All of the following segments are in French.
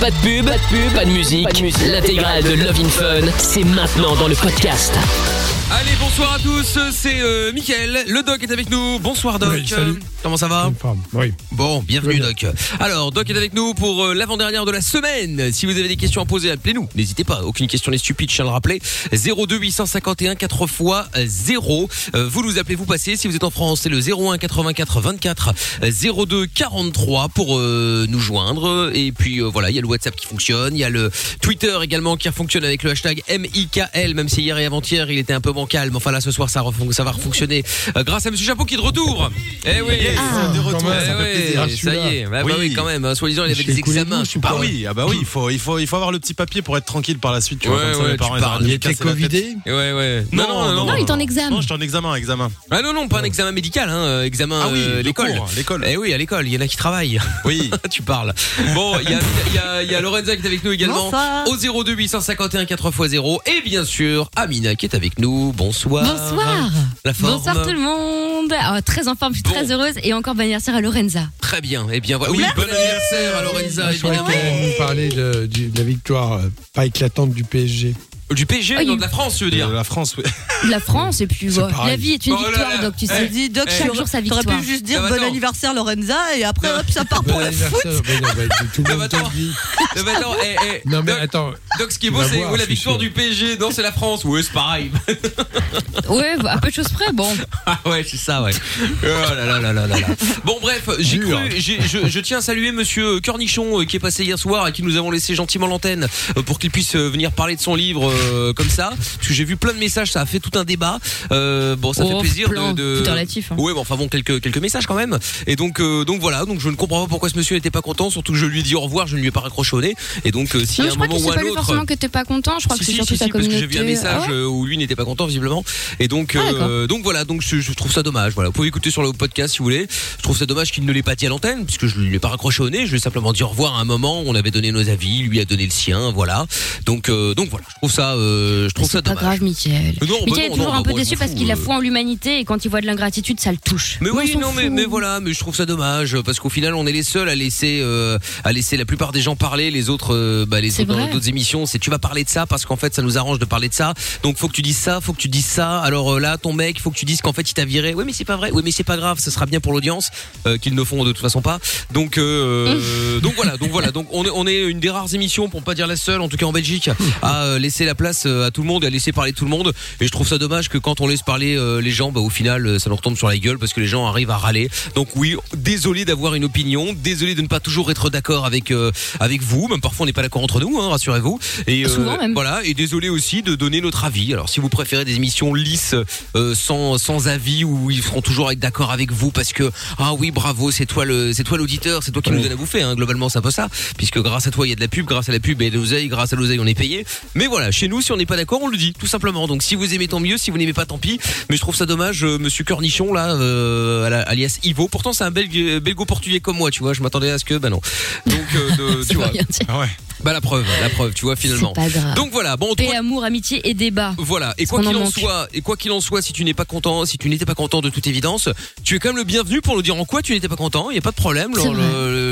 Pas de pub, pas de pub, pas de musique. L'intégrale de Love in Fun, c'est maintenant dans le podcast. Allez, bonsoir à tous, c'est euh, Mickaël, le doc est avec nous. Bonsoir doc. Oui, salut. Comment ça va Oui. Bon, bienvenue Oui. Doc. Alors, Doc est avec nous pour euh, l'avant-dernière de la semaine. Si vous avez des questions à poser, appelez-nous. N'hésitez pas, aucune question n'est stupide, je tiens à le rappeler. 02 851 4 x 0. Euh, vous nous appelez, vous passez. Si vous êtes en France, c'est le 01 84 24 02 43 pour euh, nous joindre. Et puis euh, voilà, il y a le WhatsApp qui fonctionne, il y a le Twitter également qui fonctionne avec le hashtag MIKL, même si hier et avant-hier il était un peu Mais enfin là, ce soir, ça, ça va refonctionner euh, grâce à Monsieur Chapeau qui est de retour. Eh oui, Ah. de retour, Eh ça plaisir. Ah, ça y est. Bah, bah Oui. oui, quand même. hein, Soi-disant, il avait des examens. Bah oui, ah bah oui, il faut, il faut, il faut avoir le petit papier pour être tranquille par la suite. Tu Ouais, vois, comme ça, ouais, parles. auraient Il était covidé Ouais, ouais. Non, non, non. Non, il est en examen. Non, j'étais en examen, examen. Ah non, non, pas un examen médical, hein, euh, examen Ah oui, euh, le l'école. l'école. Eh oui, à l'école, il y en a qui travaillent. Oui. tu parles. Bon, il y a, il y, a, y a Lorenza qui est avec nous également. Au 02 851 4x0. Et bien sûr, Amina qui est avec nous. Bonsoir. Bonsoir. La forme. Bonsoir tout le monde. Ah, très en forme, je suis Bon. très heureuse. Et encore bon anniversaire à Lorenza. Très bien. Eh bien, voilà. Oui, bon anniversaire à Lorenza, Je parlait de, du- de la victoire euh, pas éclatante du PSG. Du PSG, Oh, non, de la France, je veux dire. De la France, oui. De la France, et puis voilà. pareil. la vie est une Oh là victoire, là. donc tu Eh, sais. dit Doc, Eh. Chaque jour sa T'aurais victoire. pu juste dire Ah bah bon anniversaire Lorenza et après hop ça part Bon pour le foot. anniversaire. Mais non, mais tout le Non, mais monde te attends. le dit. Non, mais attends, eh, eh, Non mais Doc, attends, Doc, ce qui est beau, vas c'est voir, ouais, la je suis victoire sûr. du PSG. Non, c'est la France. Ouais, c'est pareil. Ouais, à peu de choses près, bon. Ah ouais, c'est ça, ouais. Oh là là là là là là. Bon, bref, j'ai Dur. cru, j'ai- je, je tiens à saluer Monsieur Cornichon euh, qui est passé hier soir et qui nous avons laissé gentiment l'antenne euh, pour qu'il puisse euh, venir parler de son livre euh, comme ça. Parce que j'ai vu plein de messages, ça a fait tout un débat. Euh, bon, ça Oh, fait plaisir plein, de. de... tout relatif, hein. Ouais, bon, enfin bon, quelques quelques messages quand même. Et donc euh, donc voilà, donc je ne comprends pas pourquoi ce monsieur n'était pas content. Surtout que je lui ai dit au revoir, je ne lui ai pas raccroché au nez. Et donc y Non, je un moment ou pas un autre. forcément que t'es pas content. Je crois Si, que c'est si, surtout si, ta si, parce que communauté. j'ai vu un message Ah ouais où lui n'était pas content visiblement et donc Ah, donc voilà donc je, je trouve ça dommage voilà vous pouvez écouter sur le podcast si vous voulez je trouve ça dommage qu'il ne l'ait pas dit à l'antenne puisque je ne lui ai pas raccroché au nez je lui ai simplement dit au revoir à un moment on avait donné nos avis lui a donné le sien voilà donc donc voilà je trouve ça euh, je trouve ça C'est pas dommage grave, Mickaël. Non, Mickaël est toujours un peu déçu parce qu'il a euh. foi en l'humanité et quand il voit de l'ingratitude, ça le touche. Mais oui, non, mais, voilà, mais je trouve ça dommage parce qu'au final, on est les seuls à laisser, euh, à laisser la plupart des gens parler, les autres, euh, bah, les autres dans d'autres émissions, c'est tu vas parler de ça parce qu'en fait, ça nous arrange de parler de ça. Donc, faut que tu dises ça, faut que tu dises ça. Alors là, ton mec, faut que tu dises qu'en fait, il t'a viré. Oui, mais c'est pas vrai. Oui, mais c'est pas grave, ça sera bien pour l'audience qu'ils ne font de toute façon pas. Donc, donc voilà, donc voilà, donc on est, on est une des rares émissions, pour pas dire la seule, en tout cas en Belgique, à laisser la place euh, à tout le monde et à laisser parler tout le monde. Et je trouve ça dommage que quand on laisse parler euh, les gens, bah, au final, euh, ça leur tombe sur la gueule parce que les gens arrivent à râler. Donc oui, désolé d'avoir une opinion, désolé de ne pas toujours être d'accord avec euh, avec vous, même parfois on n'est pas d'accord entre nous, hein, rassurez-vous. Et euh, Souvent même. voilà, et désolé aussi de donner notre avis. Alors si vous préférez des émissions lisses, euh, sans sans avis où ils seront toujours avec- d'accord avec vous parce que ah oui bravo c'est toi le c'est toi l'auditeur, c'est toi qui nous donne à bouffer. Hein, globalement c'est un peu ça, puisque grâce à toi il y a de la pub, grâce à la pub il y a de l'oseille, grâce à l'oseille on est payé. Mais voilà, chez nous si on n'est pas d'accord on le dit tout simplement. Donc si vous aimez tant mieux, si vous n'aimez pas tant pis. Mais je trouve ça dommage, euh, Monsieur Cornichon là, euh, à la- alias Ivo. Pourtant c'est un belge, belgo-portugais comme moi, tu vois. Je m'attendais à ce que bah non. Donc euh, de- tu vois. rien dire. Ah ouais. Bah la preuve, la preuve, tu vois finalement. C'est pas grave. Donc voilà, bon, Paix, toi- amour, amitié et débat. voilà. Et quoi qu'il en soit, et quoi qu'il en soit, si tu n'es pas content, si tu n'étais pas content de toute évidence, tu es quand même le bienvenu pour nous dire en quoi tu n'étais pas content. Il y a pas de problème.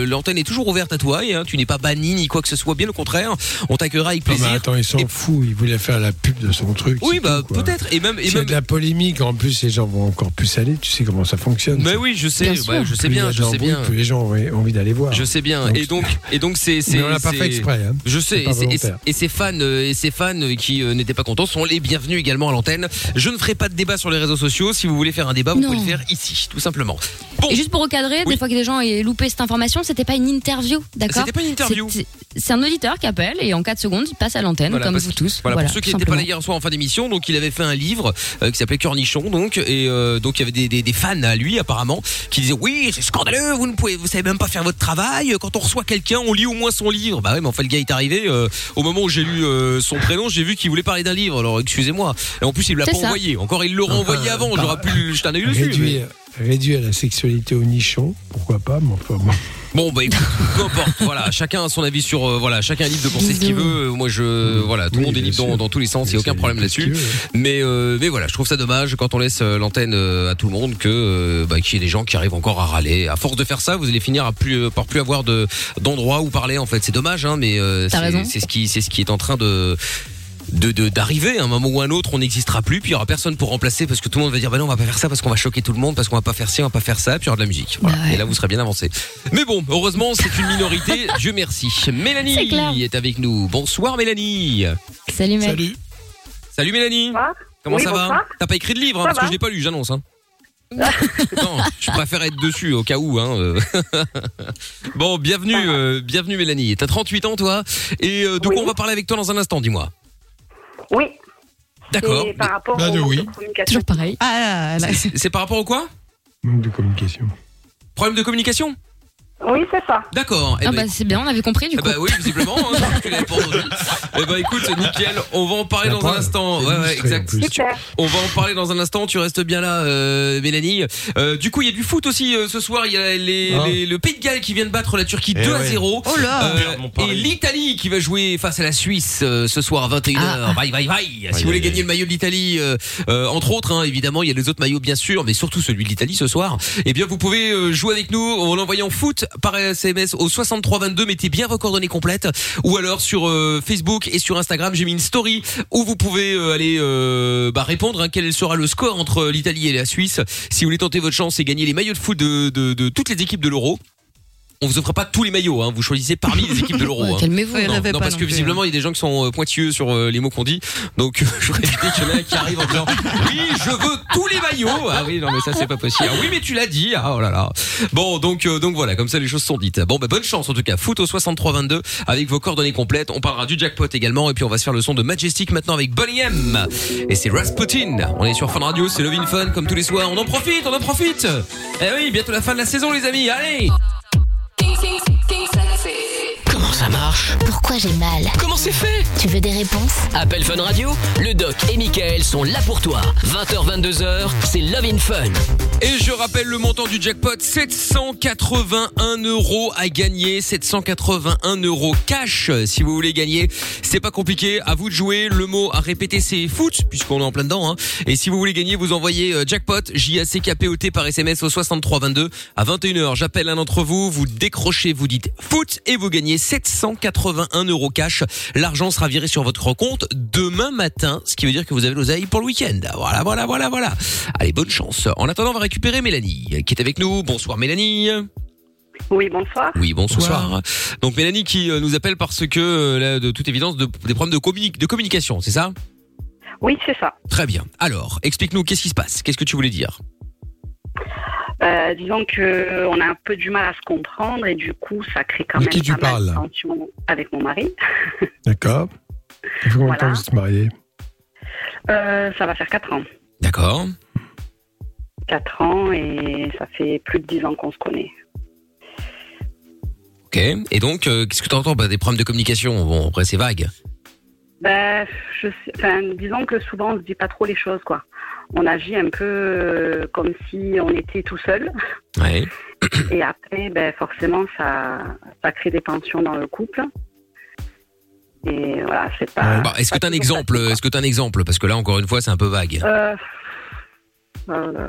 L'antenne est toujours ouverte à toi et hein, tu n'es pas banni ni quoi que ce soit. Bien au contraire, on t'accueillera avec Non, mais plaisir. attends, il s'en Et- fout, il voulait faire la pub de son truc. oui, bah peut-être. Et même, et S'il y a même. de la polémique, en plus, les gens vont encore plus aller, tu sais comment ça fonctionne. Mais ça. oui, je sais. Bien sûr. je sais bien, je sais bien. Plus les gens ont envie d'aller voir. Je sais bien. Et donc, et donc c'est, on l'a pas fait exprès. Hein. Je sais, et, et, ces fans, euh, et ces fans euh, qui euh, n'étaient pas contents sont les bienvenus également à l'antenne. Je ne ferai pas de débat sur les réseaux sociaux. Si vous voulez faire un débat, vous Non. pouvez le faire ici, tout simplement. Bon, Et juste pour recadrer, Oui. des fois que les gens aient loupé cette information, c'était pas une interview, d'accord C'était pas une interview. C'est- un auditeur qui appelle et en 4 secondes, il passe à l'antenne, Voilà, comme vous tous. Voilà, pour ceux qui n'étaient pas là hier soir en fin d'émission, donc il avait fait un livre euh, qui s'appelait Cornichon, donc et euh, donc il y avait des, des, des fans à lui apparemment qui disaient oui c'est scandaleux, vous ne pouvez, vous savez même pas faire votre travail. Quand on reçoit quelqu'un, on lit au moins son livre. Bah ouais, mais enfin le gars est arrivé euh, au moment où j'ai lu euh, son prénom, j'ai vu qu'il voulait parler d'un livre. Alors excusez-moi. Et en plus il l'a pas ça. envoyé. Encore il l'aurait envoyé avant. J'aurais pu œil dessus. mais- Réduire, réduire la sexualité au nichon, pourquoi pas, mais enfin bon. Bon bah écoute, peu importe. Voilà, chacun a son avis sur euh, voilà, chacun est libre de penser ce qu'il veut. Moi je voilà, tout le Oui, monde est libre dans, dans tous les sens, il y a aucun problème là-dessus. Mais euh, mais voilà, je trouve ça dommage quand on laisse euh, l'antenne euh, à tout le monde que euh, bah, qu'il y ait des gens qui arrivent encore à râler. À force de faire ça, vous allez finir à plus euh, par plus avoir de d'endroits où parler en fait. C'est dommage hein, mais euh, T'as c'est raison. c'est ce qui c'est ce qui est en train de de de- d'arriver à un moment ou un autre on n'existera plus puis il y aura personne pour remplacer parce que tout le monde va dire bah non on va pas faire ça parce qu'on va choquer tout le monde parce qu'on va pas faire ci on va pas faire ça puis il y aura de la musique voilà. Bah ouais. et là vous serez bien avancé mais bon heureusement c'est une minorité Dieu merci Mélanie clair. est avec nous bonsoir Mélanie Salut mec. Salut. salut Mélanie Bonsoir. comment Oui, ça va t'as pas écrit de livre hein, parce que je l'ai pas lu j'annonce hein non, je préfère être dessus au cas où. Hein. euh. bon, bienvenue, euh, bienvenue Mélanie. T'as 38 ans toi, et euh, de quoi Oui. on va parler avec toi dans un instant, dis-moi. Oui. D'accord. Par rapport Bah, de aux oui. Toujours pareil. Ah, c'est par rapport au quoi? Manque de communication. Problème de communication? Oui, c'est ça. D'accord. Eh Ah ben, bah c'est bien, on avait compris du eh coup. ben oui, visiblement, hein, tu l'avais pas entendu. Eh ben écoute, nickel, on va en parler dans un instant. Ouais, ouais, exact. On va en parler dans un instant. Tu restes bien là, euh, Mélanie. Euh, du coup, il y a du foot aussi euh, ce soir. Il y a les, Ah. les- le Pays de Galles qui vient de battre la Turquie Eh 2 à ouais. 0. Oh là Euh, Merde, mon pari. et l'Italie qui va jouer face à la Suisse euh, ce soir à 21h. Ah. Vaille, vaille, vaille. Si vous voulez gagner le maillot de l'Italie, euh, euh, entre autres, hein, évidemment, il y a les autres maillots bien sûr, mais surtout celui de l'Italie ce soir. Eh bien, vous pouvez euh, jouer avec nous en envoyant foot par SMS au 6322. Mettez bien vos coordonnées complètes. Ou alors sur euh, Facebook et sur Instagram, j'ai mis une story où vous pouvez euh, aller euh, bah, répondre hein, quel sera le score entre l'Italie et la Suisse. Si vous voulez tenter votre chance et gagner les maillots de foot de, de, de toutes les équipes de l'Euro. On vous offre pas tous les maillots, hein. vous choisissez parmi les équipes de l'Euro. Ouais, hein. Calmez-vous. Ouais, il y en Non, avait non, parce non que visiblement il y a des gens qui sont euh, pointilleux sur euh, les mots qu'on dit, donc euh, je voudrais éviter qu'il y en ait un qui arrive en disant oui je veux tous les maillots. Ah oui non mais ça c'est pas possible. Ah oui mais tu l'as dit. Ah oh là là. Bon donc euh, donc voilà comme ça les choses sont dites. Bon bah bonne chance en tout cas. Foot au 6322 avec vos coordonnées complètes. On parlera du jackpot également et puis on va se faire le son de Majestic maintenant avec Bonnie M et c'est Rasputin. On est sur Fun Radio, c'est Love in Fun comme tous les soirs. On en profite, on en profite. Eh oui bientôt la fin de la saison les amis. Allez. Ça marche Pourquoi j'ai mal Comment c'est fait Tu veux des réponses Appel Fun Radio, le doc et Michael sont là pour toi. 20h, 22h, c'est Love in Fun. Et je rappelle le montant du jackpot, 781 euros à gagner, 781 euros cash si vous voulez gagner. C'est pas compliqué, à vous de jouer. Le mot à répéter c'est foot, puisqu'on est en plein dedans. Hein. Et si vous voulez gagner, vous envoyez euh, jackpot, J-A-C-K-P-O-T par SMS au 6322 à 21h. J'appelle un d'entre vous, vous décrochez, vous dites foot et vous gagnez 781 euros cash. L'argent sera viré sur votre compte demain matin, ce qui veut dire que vous avez l'oseille pour le week-end. Voilà, voilà, voilà, voilà. Allez, bonne chance. En attendant, on va récupérer Mélanie, qui est avec nous. Bonsoir Mélanie. Oui, bonsoir. Oui, bonsoir. Donc Mélanie qui euh, nous appelle parce que, euh, là, de toute évidence, de- des problèmes de, communi- de communication, c'est ça? Oui, c'est ça. Très bien. Alors, explique-nous, qu'est-ce qui se passe? Qu'est-ce que tu voulais dire? Euh, disons que on a un peu du mal à se comprendre et du coup, ça crée quand De même qui tu pas mal parles, de tension avec mon mari. D'accord. Ça fait combien de temps que vous êtes mariés? Euh, ça va faire 4 ans. D'accord. 4 ans et ça fait plus de 10 ans qu'on se connaît. Ok. Et donc, euh, qu'est-ce que tu entends bah, Des problèmes de communication? Bon, après, c'est vague. Ben, je sais, enfin, disons que souvent on se dit pas trop les choses, quoi. On agit un peu euh, comme si on était tout seul. Ouais. Et après, ben, forcément, ça, ça crée des tensions dans le couple. Et voilà, c'est pas. Bah, est-ce que tu as un exemple facile, Est-ce que tu as un exemple? Parce que là, encore une fois, c'est un peu vague. Euh, euh,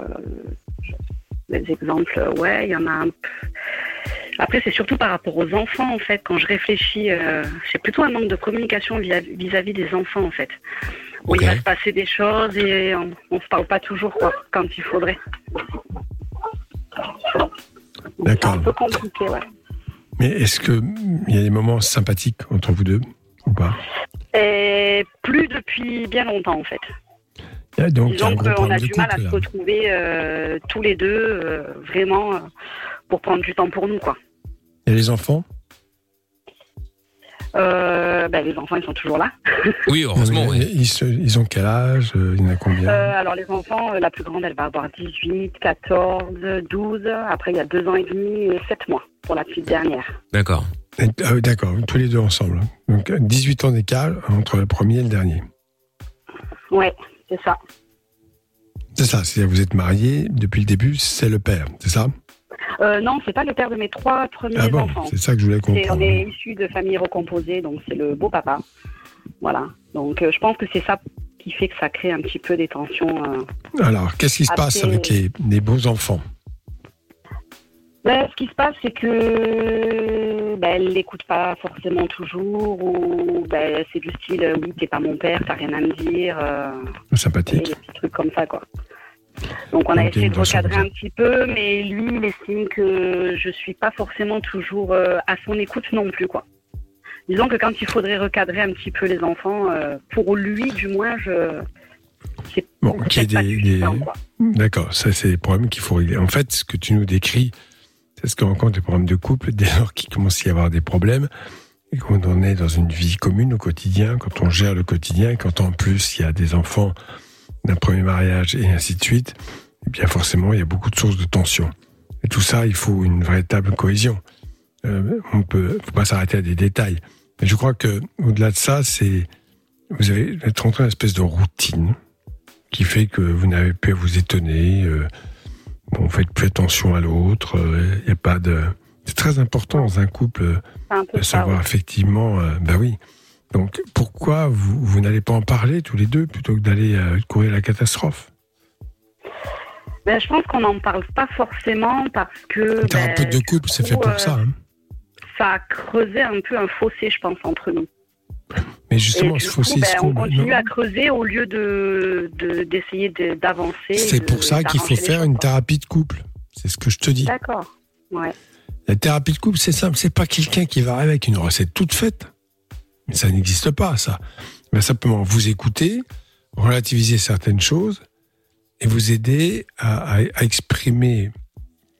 Les exemples, ouais, il y en a un. Après, c'est surtout par rapport aux enfants, en fait. Quand je réfléchis, euh, c'est plutôt un manque de communication vis- vis-à-vis des enfants, en fait. Où Ok. il va se passer des choses et on, on se parle pas toujours, quoi, quand il faudrait. C'est D'accord. un peu compliqué, ouais. Mais est-ce qu'il y a des moments sympathiques entre vous deux ou pas? Et plus depuis bien longtemps, en fait. Il y a Donc, Disons qu'on a du mal à se retrouver euh, tous les deux, euh, vraiment, euh, pour prendre du temps pour nous, quoi. Et les enfants? Euh, ben, les enfants, ils sont toujours là. Oui, heureusement. Ouais. ils, se- ils ont quel âge Il y en a combien Euh, alors, les enfants, euh, la plus grande, elle va avoir 18, 14, 12. Après, il y a 2 ans et demi et 7 mois pour la petite dernière. D'accord. Ah oui, D'accord, tous les deux ensemble. Donc 18 ans d'écart entre le premier et le dernier. Ouais, c'est ça. C'est ça, c'est vous êtes mariés depuis le début, c'est le père, c'est ça? Euh, non, c'est pas le père de mes trois premiers Ah bon, enfants. c'est ça que je voulais C'est- on comprendre. est issus de familles recomposées, donc c'est le beau papa. Voilà. Donc euh, je pense que c'est ça qui fait que ça crée un petit peu des tensions. euh. Alors, qu'est-ce qui se passe avec les, les bons enfants? Ben, ce qui se passe, c'est que ben, elle l'écoute pas forcément toujours, ou ben, c'est du style euh, oui, t'es pas mon père, t'as rien à me dire, Sympathique. des petits trucs comme ça, quoi. Donc on a essayé de recadrer un petit peu, mais lui, il estime que je suis pas forcément toujours euh, à son écoute non plus, quoi. Disons que quand il faudrait recadrer un petit peu les enfants, euh, pour lui, du moins, je c'est Bon, peut-être pas des- quoi. D'accord, ça c'est des problèmes qu'il faut régler. En fait, ce que tu nous décris, c'est ce qu'on rencontre des problèmes de couple dès lors qu'il commence à y avoir des problèmes. Et quand on est dans une vie commune au quotidien, quand on gère le quotidien, et quand en plus il y a des enfants d'un premier mariage et ainsi de suite, eh bien forcément il y a beaucoup de sources de tension. Et tout ça, il faut une véritable cohésion. Euh, on peut, faut pas s'arrêter à des détails. Mais je crois que au-delà de ça, c'est vous avez êtes rentré dans une espèce de routine qui fait que vous n'avez plus à vous étonner. Euh, bon, faites plus attention à l'autre. Il y a pas de. C'est très important dans un couple euh, un de ça, savoir ouais. effectivement. euh, ben oui. Donc pourquoi vous, vous n'allez pas en parler tous les deux plutôt que d'aller euh, courir la catastrophe? Ben, je pense qu'on n'en parle pas forcément parce que Un ben, thérapeute de couple, c'est fait pour euh, ça. hein. ça a creusé un peu un fossé, je pense, entre nous. Mais justement, ce coup, fossé ben, on continue Non. à creuser au lieu de de- d'essayer de- d'avancer. C'est de- pour ça qu'il faut faire choses, une thérapie de couple. C'est ce que je te dis. D'accord. Ouais. La thérapie de couple, c'est simple. C'est pas quelqu'un qui va arriver avec une recette toute faite. Ça n'existe pas, ça. Mais simplement vous écouter, relativiser certaines choses et vous aider à, à- à exprimer,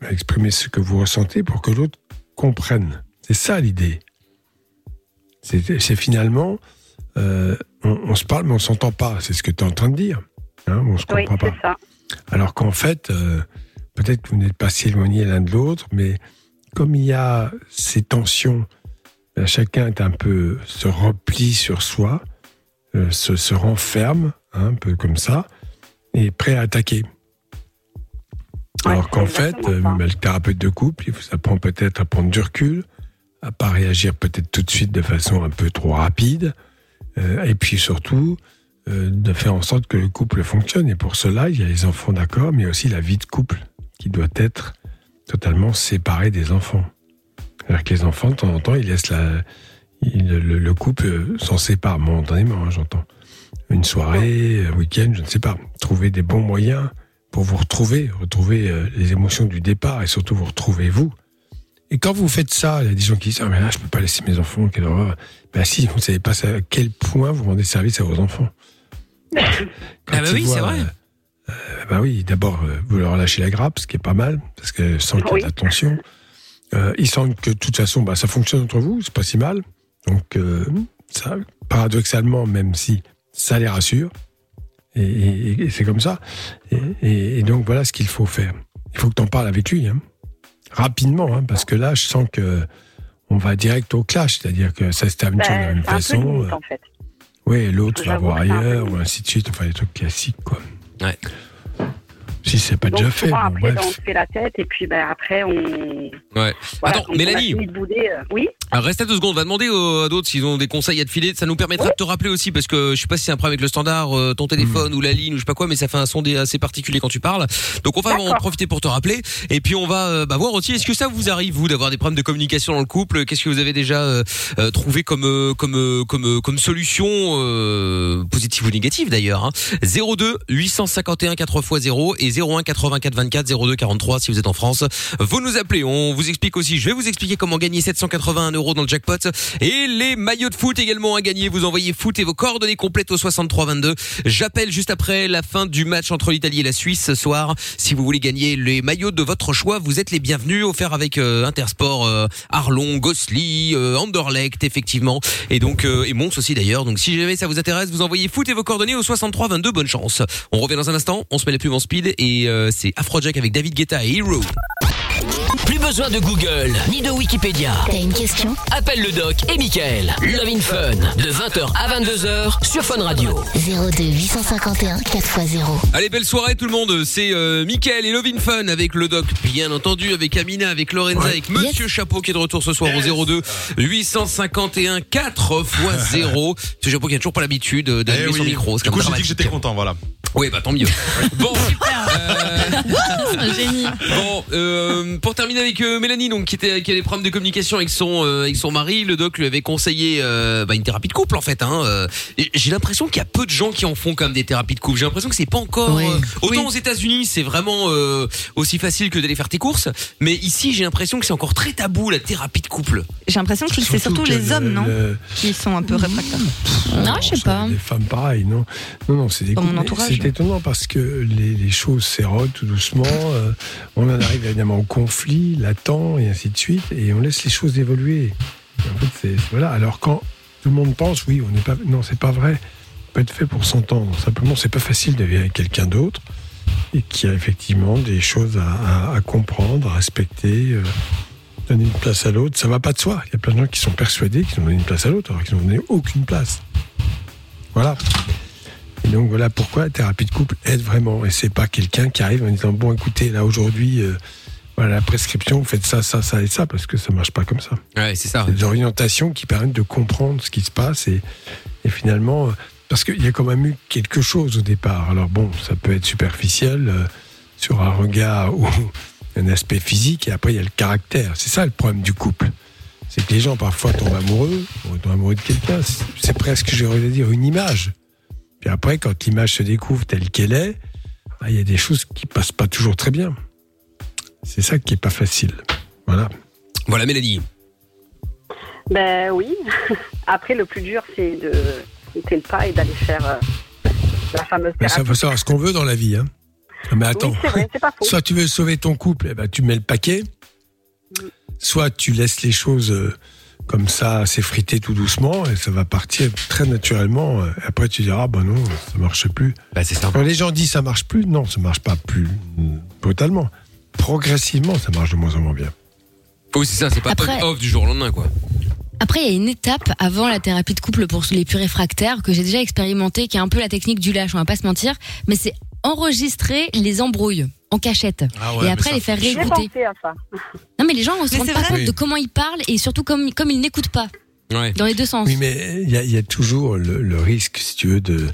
à exprimer ce que vous ressentez pour que l'autre comprenne. C'est ça l'idée. C'est finalement, euh, on, on se parle mais on s'entend pas. C'est ce que tu es en train de dire. Hein, on se Oui, comprend pas. ça. Alors qu'en fait, euh, peut-être que vous n'êtes pas si éloignés l'un de l'autre, mais comme il y a ces tensions, chacun est un peu se replie sur soi, euh, se, se renferme, hein, un peu comme ça, et prêt à attaquer. Ouais, Alors qu'en fait, euh, le thérapeute de couple, il vous apprend peut-être à prendre du recul, à pas réagir peut-être tout de suite de façon un peu trop rapide, euh, et puis surtout euh, de faire en sorte que le couple fonctionne. Et pour cela, il y a les enfants d'accord, mais aussi la vie de couple qui doit être totalement séparée des enfants. C'est-à-dire que les enfants, de temps en temps, ils laissent la, ils- le, le couple euh, s'en sépare momentanément, hein, j'entends. Une soirée, un week-end, je ne sais pas. Trouver des bons moyens pour vous retrouver, retrouver euh, les émotions du départ et surtout vous retrouver vous. Et quand vous faites ça, il y a des gens qui disent Ah, mais là, je peux pas laisser mes enfants, quelle horreur. Ben si, vous ne savez pas à quel point vous rendez service à vos enfants. Ah bah oui, c'est vrai. euh, bah oui, d'abord, euh, vous leur lâchez la grappe, ce qui est pas mal, parce que sans qu'il y ait Oui. Euh, ils sentent que de toute façon, bah, ça fonctionne entre vous, c'est pas si mal. Donc, euh, ça, paradoxalement, même si ça les rassure, et, et- et c'est comme ça. Et, et- et donc, voilà ce qu'il faut faire. Il faut que tu en parles avec lui, hein. rapidement, hein, parce que là, je sens que on va direct au clash, c'est-à-dire que ça se termine toujours de la Ben, même façon. limite, en fait. Oui, l'autre va voir ailleurs, ou ainsi de suite, enfin, des trucs classiques, quoi. Ouais. Si c'est pas Donc déjà fait, bon, après, bref. ben, on se fait la tête et puis ben, après, on. Ouais. Voilà, Attends, Mélanie. de bouder, euh, Oui? Alors, reste à deux secondes. On va demander aux- à d'autres s'ils ont des conseils à te filer. Ça nous permettra de te rappeler aussi parce que je sais pas si c'est un problème avec le standard, euh, ton téléphone Hmm. ou la ligne ou je sais pas quoi, mais ça fait un son des- assez particulier quand tu parles. Donc on va en profiter pour te rappeler et puis on va euh, bah, voir aussi. Est-ce que ça vous arrive vous d'avoir des problèmes de communication dans le couple? Qu'est-ce que vous avez déjà euh, euh, trouvé comme euh, comme euh, comme euh, comme solution euh, positive ou négative d'ailleurs hein? 02 851 4x0 et 01 84 24 02 43 si vous êtes en France. Vous nous appelez, on vous explique aussi. Je vais vous expliquer comment gagner 781 euros dans le jackpot et les maillots de foot également à gagner. Vous envoyez foot et vos coordonnées complètes au 63 22. J'appelle juste après la fin du match entre l'Italie et la Suisse ce soir. Si vous voulez gagner les maillots de votre choix, vous êtes les bienvenus. Offert avec euh, Intersport, euh, Arlon, Gosli, euh, Anderlecht effectivement et donc euh, et Mons aussi d'ailleurs. Donc si jamais ça vous intéresse, vous envoyez foot et vos coordonnées au 63 22. Bonne chance. On revient dans un instant. On se met les plumes en speed et euh, c'est Afrojack avec David Guetta et Hero. Plus besoin de Google, ni de Wikipédia. T'as une question? Appelle le doc et Michael. Love in Fun, de 20h à 22h sur Fun Radio. 02 851 4x0. Allez, belle soirée tout le monde. C'est euh, Mickaël et Lovin Fun avec le doc, bien entendu, avec Amina, avec Lorenza, avec Monsieur Chapeau qui est de retour ce soir au 02 851 4 x 0. Monsieur Chapeau qui a toujours pas l'habitude euh, d'allumer Eh son oui. micro. c'est Du coup, j'ai dit que j'étais content, voilà. Oui, bah tant mieux. Bon, Un génie. bon, euh, pour terminer avec euh, Mélanie, donc qui était qui a des problèmes de communication avec son euh, avec son mari, le doc lui avait conseillé euh, bah, une thérapie de couple en fait. Hein, euh, et j'ai l'impression qu'il y a peu de gens qui en font comme des thérapies de couple. J'ai l'impression que c'est pas encore Oui. euh, autant Oui. aux États-Unis, c'est vraiment euh, aussi facile que d'aller faire tes courses, mais ici j'ai l'impression que c'est encore très tabou la thérapie de couple. J'ai l'impression que c'est surtout les le- hommes, non le- Qui sont un peu réfractaires. Non, je sais pas. Les femmes, pareil, non Non, non, c'est des Dans mon couples. C'est étonnant parce que les, choses s'érodent tout doucement. euh, on en arrive évidemment au conflit, latent et ainsi de suite, et on laisse les choses évoluer. En fait, voilà. Alors quand tout le monde pense, oui, on n'est pas, non, c'est pas vrai. On peut être fait pour s'entendre. Simplement, c'est pas facile de avec quelqu'un d'autre et qui a effectivement des choses à comprendre, à respecter. euh, donner une place à l'autre, ça va pas de soi. Il y a plein de gens qui sont persuadés qu'ils ont donné une place à l'autre alors qu'ils n'ont donné aucune place. Voilà. Et donc voilà pourquoi la thérapie de couple aide vraiment. Et c'est pas quelqu'un qui arrive en disant bon écoutez là aujourd'hui euh, voilà la prescription vous faites ça ça ça et ça parce que ça marche pas comme ça. Ouais, c'est ça. Des orientations qui permettent de comprendre ce qui se passe et, et finalement euh, parce qu'il y a quand même eu quelque chose au départ. Alors bon ça peut être superficiel euh, sur un regard ou un aspect physique et après il y a le caractère. C'est ça le problème du couple. C'est que les gens parfois tombent amoureux, ou tombent amoureux de quelqu'un. C'est- presque, j'aurais dire, une image. Puis après, quand l'image se découvre telle qu'elle est, ah, il y a des choses qui passent pas toujours très bien. C'est ça qui est pas facile. Voilà. Voilà Mélanie. Ben oui. Après, le plus dur, c'est de sauter le pas et d'aller faire euh, la fameuse Mais ça faut savoir ce qu'on veut dans la vie. Hein. Mais attends, Oui, c'est vrai, c'est pas faux. soit tu veux sauver ton couple, eh ben, tu mets le paquet. Soit tu laisses les choses euh, comme ça s'effriter tout doucement et ça va partir très naturellement. euh, et Après tu diras, ah ben non, ça marche plus. Bah c'est. Quand les gens disent ça marche plus, non, ça marche pas plus brutalement. Progressivement, ça marche de moins en moins bien. Oui, c'est ça, c'est pas Après- off du jour au lendemain quoi. Après, il y a une étape avant la thérapie de couple pour les plus réfractaires que j'ai déjà expérimenté, qui est un peu la technique du lâche, on va pas se mentir, mais c'est enregistrer les embrouilles en cachette Ah ouais, et après ça, les faire réécouter. Non mais les gens ne se Mais rendent pas vrai. compte Oui. de comment ils parlent et surtout comme, comme ils n'écoutent pas Ouais. dans les deux sens. Oui, mais il y a, il y a toujours le, le risque, si tu veux, de.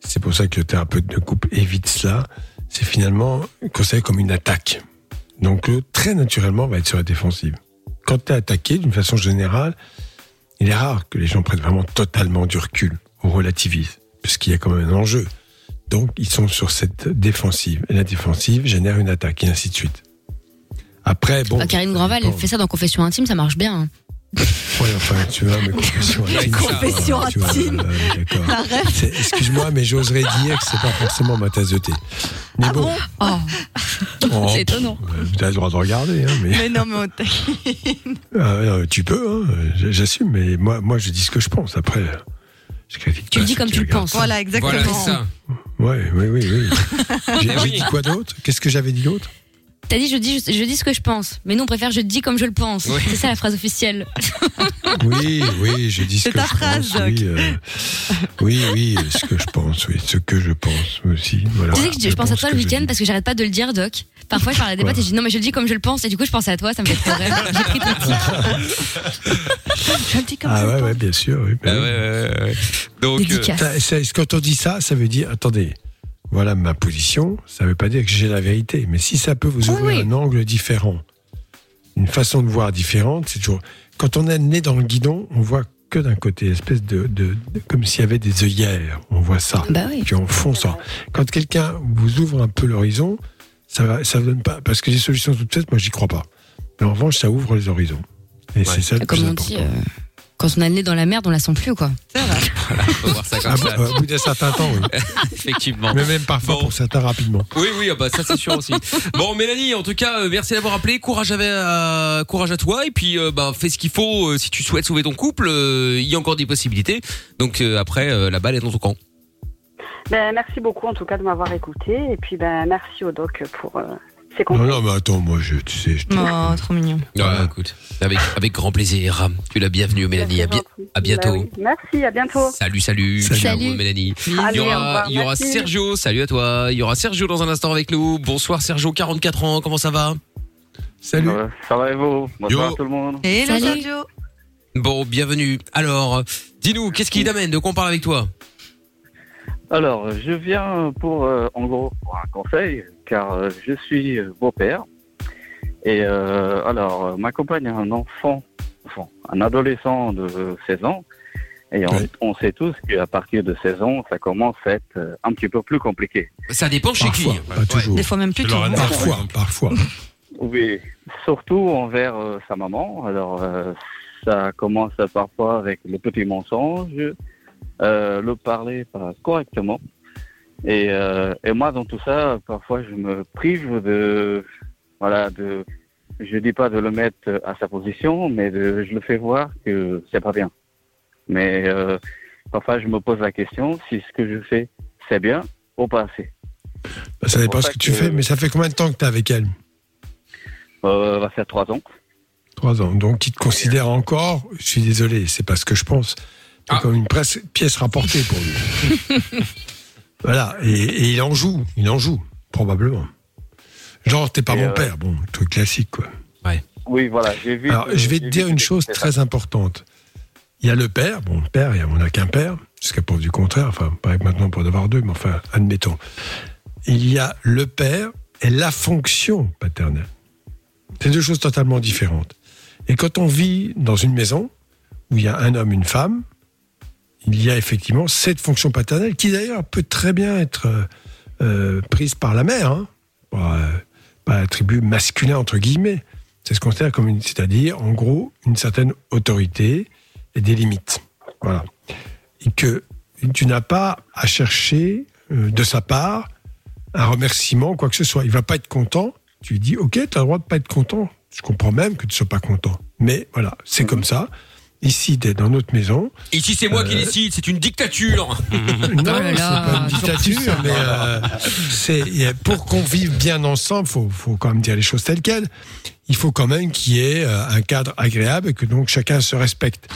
C'est pour ça que le thérapeute de couple évite cela. C'est finalement considéré comme une attaque. Donc, très naturellement, va être sur la défensive. Quand tu es attaqué, d'une façon générale, il est rare que les gens prennent vraiment totalement du recul ou relativisent, puisqu'il y a quand même un enjeu. Donc, ils sont sur cette défensive. Et la défensive génère une attaque, et ainsi de suite. Après, bon. Bah, Karine Granval elle fait ça dans Confession intime, ça marche bien. hein. Ouais, enfin, tu vois, intimes. Confession tu vois, intime. euh, Excuse-moi, mais j'oserais dire que c'est pas forcément ma tasse de thé. Mais Ah bon, bon Oh, oh, c'est étonnant. euh, tu as le droit de regarder, hein, mais Mais non, mais on taquine. Ah, euh, tu peux, hein, j'assume, mais moi, moi, je dis ce que je pense. Après, euh, Tu dis comme tu le penses. Voilà, exactement. Voilà, ça. Ouais, oui, oui, oui. J'ai oui. j'ai dit quoi d'autre? Qu'est-ce que j'avais dit d'autre? T'as dit je dis je, je dis ce que je pense, mais nous on préfère je dis comme je le pense. Oui. C'est ça la phrase officielle. Oui, oui, j'ai dit ce que ta je phrase, pense. Oui, euh, oui, oui, ce que je pense, oui, ce que je pense aussi. Voilà. tu sais que je, je pense à toi le je week-end dis. parce que j'arrête pas de le dire, Doc. Parfois je parle à des potes et je dis non mais je le dis comme je le pense et du coup je pense à toi, ça me fait trop rire. J'ai pris ton titre. Je le dis comme Ah je le ouais, pense. ouais, bien sûr. Oui, Bah ouais, oui. ouais, ouais, ouais. Donc euh, Dédicace. Ça- ça- quand on dit ça, ça veut dire, attendez, voilà ma position, ça veut pas dire que j'ai la vérité, mais si ça peut vous Oui, ouvrir oui. un angle différent, une façon de voir différente, c'est toujours. Quand on est né dans le guidon, on voit que d'un côté, espèce de, de, de- comme s'il y avait des œillères, on voit ça. Bah oui. Puis on fonce. Quand quelqu'un vous ouvre un peu l'horizon, ça ça donne pas, parce que les solutions toutes faites, moi j'y crois pas. Mais en revanche, ça ouvre les horizons. Et c'est ça le Comme plus on important. dit, euh, quand on a le nez dans la merde, on la sent plus quoi. On va voir ça comme Ah, ça. euh, au bout d'un certain temps, oui. Effectivement. Mais même parfois Bon. pour certains rapidement. Oui, oui, ah bah ça c'est sûr aussi. Bon, Mélanie, en tout cas, euh, merci d'avoir appelé. Courage à, courage à toi. Et puis, euh, bah, fais ce qu'il faut. euh, si tu souhaites sauver ton couple, euh, il y a encore des possibilités. Donc euh, après, euh, la balle est dans ton camp. Ben, merci beaucoup en tout cas de m'avoir écouté. Et puis ben, merci au doc pour euh, C'est Non, compris. non, mais attends, moi, je, tu sais, je te- Oh, trop mignon. Ouais, écoute, avec, avec grand plaisir. Tu l'as bienvenue, Mélanie. À, bi- bientôt. Oui. Merci, à bientôt. Salut, salut. Salut. Ciao, Salut. Mélanie. Il y au aura, il y aura merci. Sergio. Salut à toi. Il y aura Sergio dans un instant avec nous. Bonsoir, Sergio, 44 ans. Comment ça va? Salut. Euh, ça va et vous? Bonsoir Yo. tout le monde. Et. Sergio Bon, bienvenue. Alors, dis-nous, qu'est-ce qui t'amène De quoi on parle avec toi? Alors, je viens pour, euh, en gros, pour un conseil, car euh, je suis euh, beau-père. Et euh, alors, euh, ma compagne a un enfant, enfin, un adolescent de 16 ans. Et on, sait tous qu'à partir de 16 ans, ça commence à être un petit peu plus compliqué. Ça dépend chez Parfois, qui. pas toujours. Des fois même plus tôt. Parfois, parfois. Oui, surtout envers euh, sa maman. Alors, euh, ça commence parfois avec les petits mensonges, euh, le parler correctement. Et, euh, et moi, dans tout ça, parfois, je me prive de, voilà, de, je dis pas de le mettre à sa position, mais de, je le fais voir que c'est pas bien. Mais euh, parfois, je me pose la question si ce que je fais, c'est bien ou pas assez. Bah, ça dépend ce que tu fais, mais ça fait combien de temps que tu es avec elle? Euh, va faire trois ans. Trois ans. Donc, il te considère encore, je suis désolé, c'est pas ce que je pense, Ah. comme une presse- pièce rapportée pour lui. voilà, et, et il en joue, il en joue, probablement. Genre, t'es pas Et, mon euh, père, bon, truc classique, quoi. Oui, voilà, j'ai vu. Alors, que- je vais te dire que une chose très importante. Il y a le père, bon, le père, il y a- on n'a qu'un père, jusqu'à preuve du contraire, enfin, pas maintenant pour en avoir deux, mais enfin, admettons. Il y a le père et la fonction paternelle. C'est deux choses totalement différentes. Et quand on vit dans une maison où il y a un homme, une femme, il y a effectivement cette fonction paternelle qui d'ailleurs peut très bien être euh, euh, prise par la mère, hein, par, euh, par masculin entre guillemets. C'est ce qu'on considère comme une, c'est-à-dire en gros une certaine autorité et des limites. Voilà. Et que tu n'as pas à chercher euh, de sa part un remerciement, quoi que ce soit. Il va pas être content. Tu lui dis, ok, tu as le droit de pas être content. Je comprends même que tu sois pas content. Mais voilà, c'est comme ça. Ici, dans notre maison. Ici, c'est moi qui Euh, décide. C'est une dictature. Non, là, c'est pas une dictature, mais euh, c'est pour qu'on vive bien ensemble, faut faut quand même dire les choses telles quelles. Il faut quand même qu'il y ait euh, un cadre agréable et que donc chacun se respecte.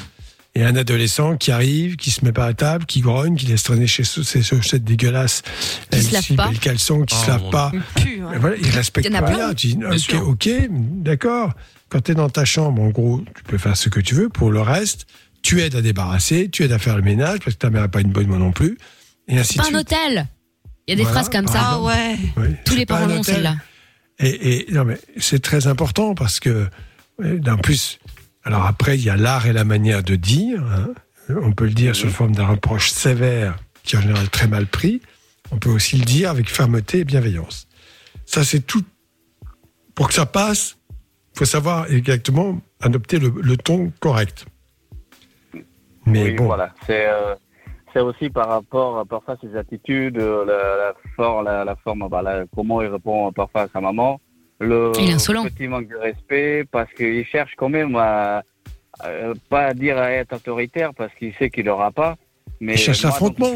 Et un adolescent qui arrive, qui se met pas à table, qui grogne, qui laisse traîner chez ses chaussettes dégueulasses, Qui elle se lave pas. et le caleçon, qui Oh, se lave pas. Pu, ouais. Mais voilà, il respecte Il y en a pas plein. rien. Tu dis, ok, sûr. ok, d'accord. Quand tu es dans ta chambre, en gros, tu peux faire ce que tu veux. Pour le reste, tu aides à débarrasser, tu aides à faire le ménage, parce que ta mère n'a pas une bonne main non plus. Et ainsi Pas de un suite. hôtel. Il y a des Voilà, phrases comme par ça. Ah ouais. Oui, Tous les parents l'ont celle-là. Et, et non, mais c'est très important parce que, d'un plus, alors après, il y a l'art et la manière de dire. hein. On peut le dire sous forme d'un reproche sévère qui est en général très mal pris. On peut aussi le dire avec fermeté et bienveillance. Ça, c'est tout. Pour que ça passe, il faut savoir exactement adopter le, le ton correct. Mais oui, bon, voilà. C'est euh, c'est aussi par rapport à parfois ses attitudes, euh, la, la, forme, la, la forme, bah, comment il répond parfois à sa maman. Le Il est insolent. petit manque de respect parce qu'il cherche quand même à, à- pas à dire à être autoritaire parce qu'il sait qu'il n'aura pas. Mais Il cherche l'affrontement.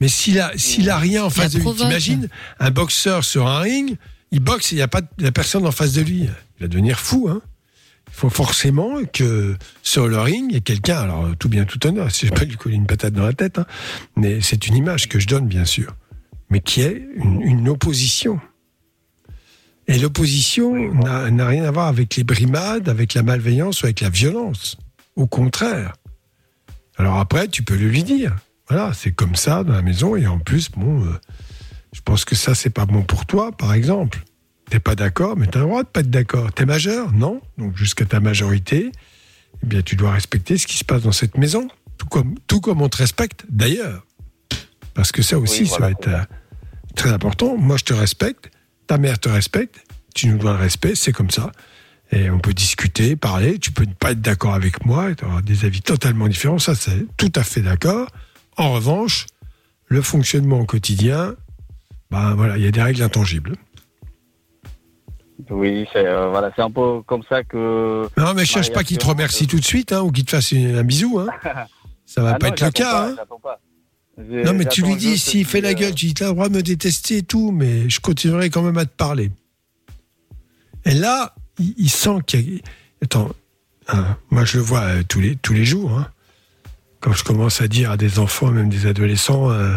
Mais s'il a, s'il a rien en face de lui, t'imagines un boxeur sur un ring, il boxe et il n'y a pas de, personne en face de lui. Il va devenir fou. Hein. Il faut forcément que sur le ring, il y ait quelqu'un, alors tout bien, tout honneur, si je peux lui coller une patate dans la tête, hein, mais c'est une image que je donne, bien sûr, mais qui est une, une opposition. Et l'opposition n'a n'a rien à voir avec les brimades, avec la malveillance ou avec la violence. Au contraire. Alors après, tu peux le lui dire. Voilà, c'est comme ça dans la maison. Et en plus, bon, euh, je pense que ça, c'est pas bon pour toi, par exemple. T'es pas d'accord, mais t'as le droit de pas être d'accord. T'es majeur, non? Donc jusqu'à ta majorité, eh bien, tu dois respecter ce qui se passe dans cette maison, tout comme, tout comme on te respecte, d'ailleurs. Parce que ça aussi, Oui, ça va être euh, très important. Moi, je te respecte, ta mère te respecte, tu nous dois le respect, c'est comme ça. Et on peut discuter, parler, tu peux ne pas être d'accord avec moi, tu auras des avis totalement différents, ça c'est tout à fait d'accord. En revanche, le fonctionnement au quotidien, ben voilà, il y a des règles intangibles. oui, c'est euh, voilà, c'est un peu comme ça que. Non, mais cherche pas qu'il te remercie euh. tout de suite, hein, ou qu'il te fasse une- un bisou, hein. Ça va Ah pas non, être le cas, pas, hein. pas. Non, mais tu lui dis, s'il fait la euh, gueule, tu dis, t'as le droit de me détester et tout, mais je continuerai quand même à te parler. Et là, il, il sent qu'il y a... Attends, hein, moi je le vois euh, tous, les, tous les jours. hein. Quand je commence à dire à des enfants, même des adolescents, euh,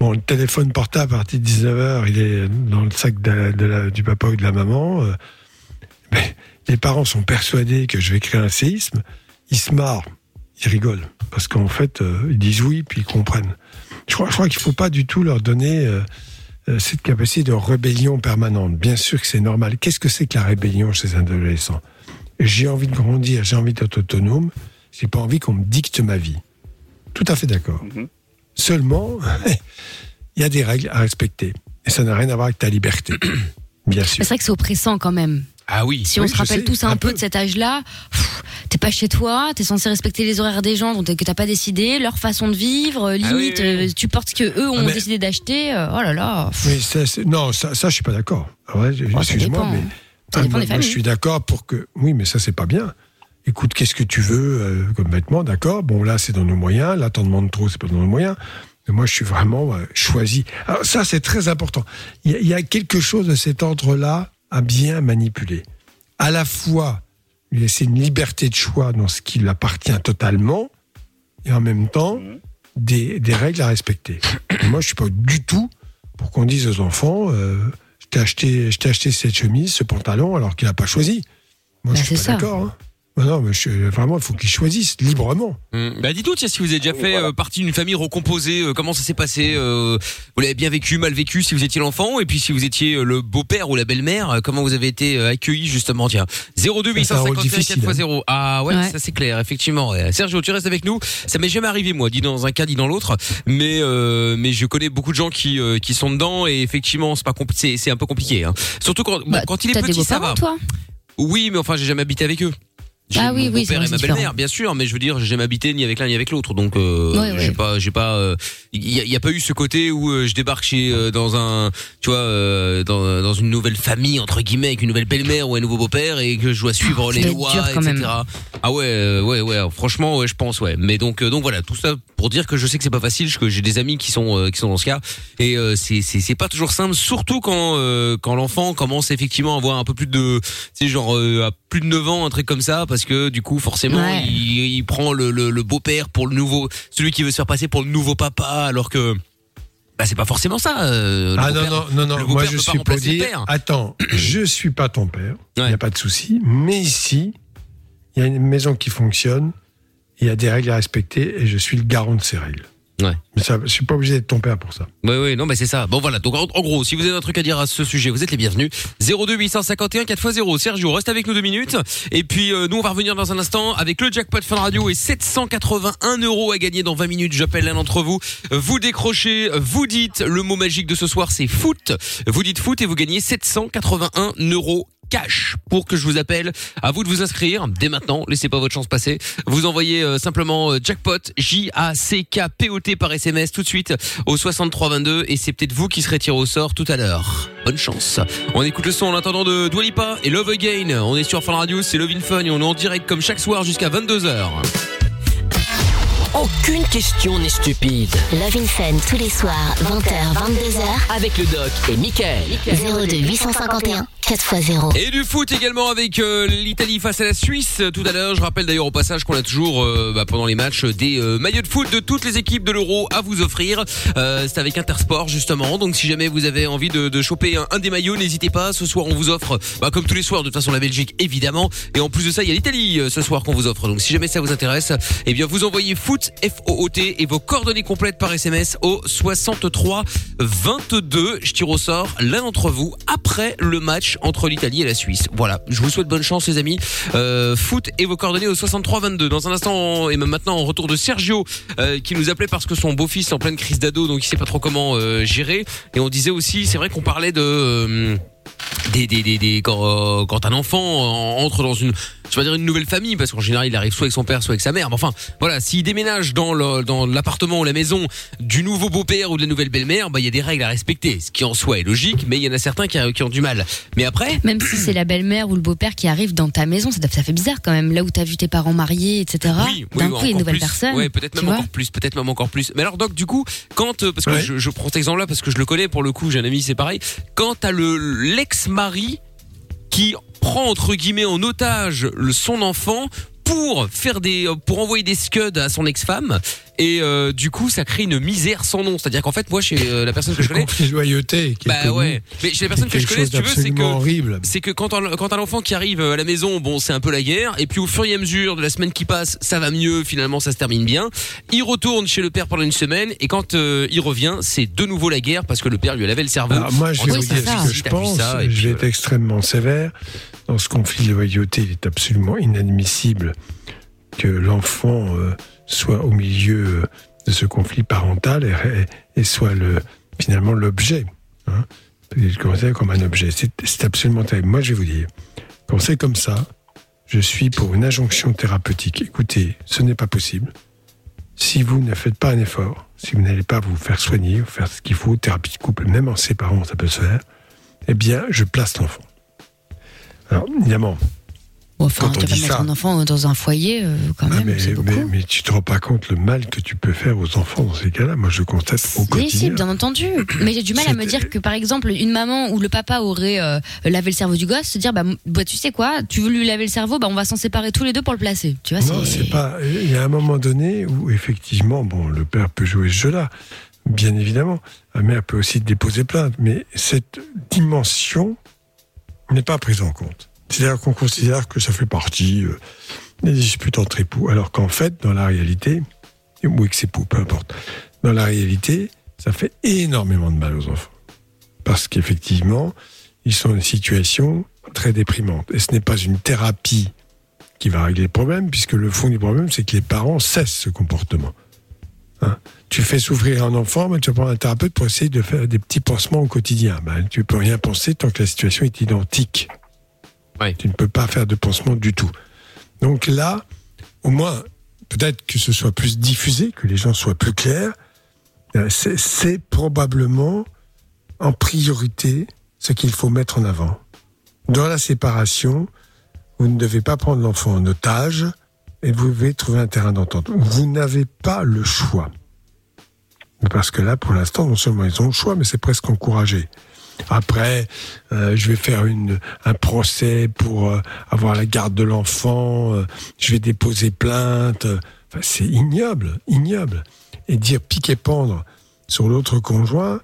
bon, le téléphone portable à partir de 19h, il est dans le sac de la- de la- du papa ou de la maman. euh, mais les parents sont persuadés que je vais créer un séisme. Ils se marrent, ils rigolent. Parce qu'en fait, euh, ils disent oui, puis ils comprennent. Je crois, je crois qu'il ne faut pas du tout leur donner euh, euh, cette capacité de rébellion permanente. Bien sûr que c'est normal. Qu'est-ce que c'est que la rébellion chez un adolescent? J'ai envie de grandir, j'ai envie d'être autonome, j'ai pas envie qu'on me dicte ma vie. Tout à fait d'accord. Mhm. Seulement, il y a des règles à respecter. Et ça n'a rien à voir avec ta liberté. Bien sûr. C'est vrai que c'est oppressant quand même. Ah oui. Si on se rappelle sais, tous un, un peu peu. de cet âge-là, t'es pas chez toi, t'es censé respecter les horaires des gens dont t'es- que t'as pas décidé, leur façon de vivre, euh, Ah limite, oui, oui, oui. euh, tu portes ce que eux ont Ah, mais- décidé d'acheter. euh, oh là là. Mais ça, non, ça, ça, je suis pas d'accord. Ah ouais, ça Excuse-moi, mais Ah, moi, je suis d'accord pour que. Oui, mais ça, c'est pas bien. Écoute, qu'est-ce que tu veux euh, comme vêtement D'accord. Bon, là, c'est dans nos moyens. Là, t'en demandes trop, c'est pas dans nos moyens. Mais moi, je suis vraiment euh, choisi. Alors, ça, c'est très important. Il y, y a quelque chose de cet ordre-là à bien manipuler. À la fois, lui laisser une liberté de choix dans ce qui lui appartient totalement, et en même temps, des, des règles à respecter. Et moi, je suis pas du tout pour qu'on dise aux enfants. euh, je t'ai acheté, je t'ai acheté cette chemise, ce pantalon, alors qu'il n'a pas choisi. Moi, Bah, je suis pas d'accord. hein. Bah non, mais je- vraiment, il faut qu'il choisisse librement. Hum, Bah dites-nous tiens si vous avez déjà Oui, fait voilà. euh, partie d'une famille recomposée, euh, comment ça s'est passé euh, Vous l'avez bien vécu, mal vécu si vous étiez l'enfant et puis si vous étiez euh, le beau-père ou la belle-mère, euh, comment vous avez été euh, accueilli justement tiens 02 C'est un rôle 851 difficile, 4x0. Ah ouais, Ouais. ça c'est clair effectivement. ouais. Sergio, tu restes avec nous. Ça m'est jamais arrivé moi, dit dans un cas, dit dans l'autre, mais euh, mais je connais beaucoup de gens qui euh, qui sont dedans et effectivement c'est pas compli- c'est c'est un peu compliqué hein. Surtout quand bon, Bah, quand il est petit ça va. toi? Oui, mais enfin j'ai jamais habité avec eux. Ah oui, mon oui, c'est et ma belle-mère, bien sûr, mais je veux dire, j'ai jamais habité ni avec l'un ni avec l'autre, donc euh, Ouais, j'ai pas, j'ai pas, euh, il y, a- il y a pas eu ce côté où euh, je débarque chez euh, dans un, tu vois, euh, dans, dans une nouvelle famille entre guillemets avec une nouvelle belle-mère ou un nouveau beau-père et que je dois suivre Ça les lois, dur etc. même. Ah ouais, euh, ouais, ouais, franchement, ouais, je pense, ouais. Mais donc, euh, donc voilà, tout ça pour dire que je sais que c'est pas facile, que j'ai des amis qui sont euh, qui sont dans ce cas et euh, c'est c'est c'est pas toujours simple, surtout quand euh, quand l'enfant commence effectivement à avoir un peu plus de, tu sais, genre euh, à plus de 9 ans, un truc comme ça, parce que du coup forcément Ouais. il, il prend le, le, le beau-père pour le nouveau, celui qui veut se faire passer pour le nouveau papa, alors que bah c'est pas forcément ça. euh, Ah non, non, non, non. Moi, je suis pour dire. père. Attends, je suis pas ton père. Il Ouais. n'y a pas de souci. Mais ici, il y a une maison qui fonctionne. Il y a des règles à respecter et je suis le garant de ces règles. Ouais. Mais ça, je suis pas obligé d'être ton père pour ça. Oui, oui, non, mais c'est ça. Bon, voilà. Donc, en, en gros, si vous avez un truc à dire à ce sujet, vous êtes les bienvenus. 02 851 4x0. Sergio, reste avec nous deux minutes. Et puis, euh, nous, on va revenir dans un instant avec le jackpot Fun Radio et 781 euros à gagner dans 20 minutes. J'appelle l'un d'entre vous. Vous décrochez, vous dites le mot magique de ce soir, c'est foot. Vous dites foot et vous gagnez 781 euros cash pour que je vous appelle. À vous de vous inscrire dès maintenant. Laissez pas votre chance passer. Vous envoyez euh, simplement euh, jackpot J A C K P O T par SMS tout de suite au 6322 et c'est peut-être vous qui serez tiré au sort tout à l'heure. Bonne chance. On écoute le son en attendant de Dwalipa et Love Again. On est sur Fun Radio, c'est Love in Fun et on est en direct comme chaque soir jusqu'à 22h. Aucune question n'est stupide. Love in Fun tous les soirs, 20h, 22h. Avec le doc et Michael. 02 851 4x0. Et du foot également avec euh, l'Italie face à la Suisse tout à l'heure. Je rappelle d'ailleurs au passage qu'on a toujours euh, bah, pendant les matchs des euh, maillots de foot de toutes les équipes de l'Euro à vous offrir. C'est avec Intersport justement. Donc si jamais vous avez envie de, de choper un, des maillots, n'hésitez pas. Ce soir on vous offre, bah, comme tous les soirs de toute façon la Belgique évidemment. Et en plus de ça il y a l'Italie ce soir qu'on vous offre. Donc si jamais ça vous intéresse, eh bien vous envoyez foot F O T et vos coordonnées complètes par SMS au 63 22. Je tire au sort l'un d'entre vous après le match entre l'Italie et la Suisse. Voilà, je vous souhaite bonne chance les amis. Euh, foot et vos coordonnées au 63 22. Dans un instant et même maintenant en retour de Sergio euh, qui nous appelait parce que son beau-fils est en pleine crise d'ado donc il sait pas trop comment euh, gérer et on disait aussi c'est vrai qu'on parlait de des, des, des, des- quand, euh, quand un enfant euh, entre dans une je vais dire une nouvelle famille parce qu'en général il arrive soit avec son père, soit avec sa mère. Mais enfin, voilà, s'il déménage dans le, dans l'appartement ou la maison du nouveau beau-père ou de la nouvelle belle-mère, bah il y a des règles à respecter, ce qui en soi est logique, mais il y en a certains qui, qui ont du mal. Mais après, Même si c'est la belle-mère ou le beau-père qui arrive dans ta maison, ça, ça fait bizarre quand même. Là où t'as vu tes parents mariés, etc. Oui, oui, D'un coup, il y a une nouvelle plus. personne. Ouais, peut-être même encore plus, peut-être même encore plus. Mais alors, Doc, du coup, quand, euh, parce que Ouais. je, je prends cet exemple-là parce que je le connais pour le coup, j'ai un ami, c'est pareil. Quand t'as le l'ex-mari qui prend entre guillemets en otage son enfant pour faire des, pour envoyer des scuds à son ex-femme et euh, du coup ça crée une misère sans nom. C'est-à-dire qu'en fait, moi, chez euh, la personne que je connais, de loyauté. qui est bah ouais. Mais chez la personne que je connais, si tu veux, c'est que horrible. c'est que quand on- quand t'as l'enfant qui arrive à la maison, bon, c'est un peu la guerre. Et puis au fur et à mesure de la semaine qui passe, ça va mieux. Finalement, ça se termine bien. Il retourne chez le père pendant une semaine, et quand euh, il revient, c'est de nouveau la guerre parce que le père lui a lavé le cerveau. Alors moi, je vais vous dire ce que je pense. puis, vais euh, être extrêmement sévère. Dans ce conflit de loyauté, il est absolument inadmissible que l'enfant euh, soit au milieu euh, de ce conflit parental et, soit le, finalement l'objet. Hein. Il est considéré comme un objet. C'est absolument terrible. Moi, je vais vous dire, quand c'est comme ça, je suis pour une injonction thérapeutique. Écoutez, ce n'est pas possible. Si vous ne faites pas un effort, si vous n'allez pas vous faire soigner, faire ce qu'il faut, thérapie de couple, même en séparant, ça peut se faire, eh bien, je place l'enfant. Alors, évidemment, Enfin, Quand on tu vas mettre un enfant dans un foyer, euh, quand ah, même, mais, beaucoup. mais, mais tu te rends pas compte le mal que tu peux faire aux enfants dans ces cas-là. Moi, je constate au Si, si, quotidien. bien entendu. Mais j'ai du mal à me dire que, par exemple, une maman ou le papa aurait euh, lavé le cerveau du gosse, se dire, bah, bah, tu sais quoi, tu veux lui laver le cerveau, bah, on va s'en séparer tous les deux pour le placer. Tu vois, Non, c'est pas. Il y a un moment donné où effectivement, bon, le père peut jouer ce jeu-là, bien évidemment. La mère peut aussi déposer plainte, mais cette dimension n'est pas prise en compte. C'est-à-dire qu'on considère que ça fait partie euh, des disputes entre époux, alors qu'en fait, dans la réalité, ou ex-époux, peu importe, dans la réalité, ça fait énormément de mal aux enfants. Parce qu'effectivement, ils sont dans une situation très déprimante. Et ce n'est pas une thérapie qui va régler le problème, puisque le fond du problème, c'est que les parents cessent ce comportement. Hein? Tu fais souffrir un enfant, mais tu vas prendre un thérapeute pour essayer de faire des petits pansements au quotidien. Ben, tu peux rien penser tant que la situation est identique. Tu ne peux pas faire de pansement du tout. Donc là, au moins, peut-être que ce soit plus diffusé, que les gens soient plus clairs, euh, c'est probablement en priorité ce qu'il faut mettre en avant. Dans la séparation, vous ne devez pas prendre l'enfant en otage et vous devez trouver un terrain d'entente. Vous n'avez pas le choix. Parce que là, pour l'instant, non seulement ils ont le choix, mais c'est presque encouragé. Après, euh, je vais faire un procès pour euh, avoir la garde de l'enfant, euh, je vais déposer plainte. c'est ignoble, ignoble. Et dire piquer pendre sur l'autre conjoint,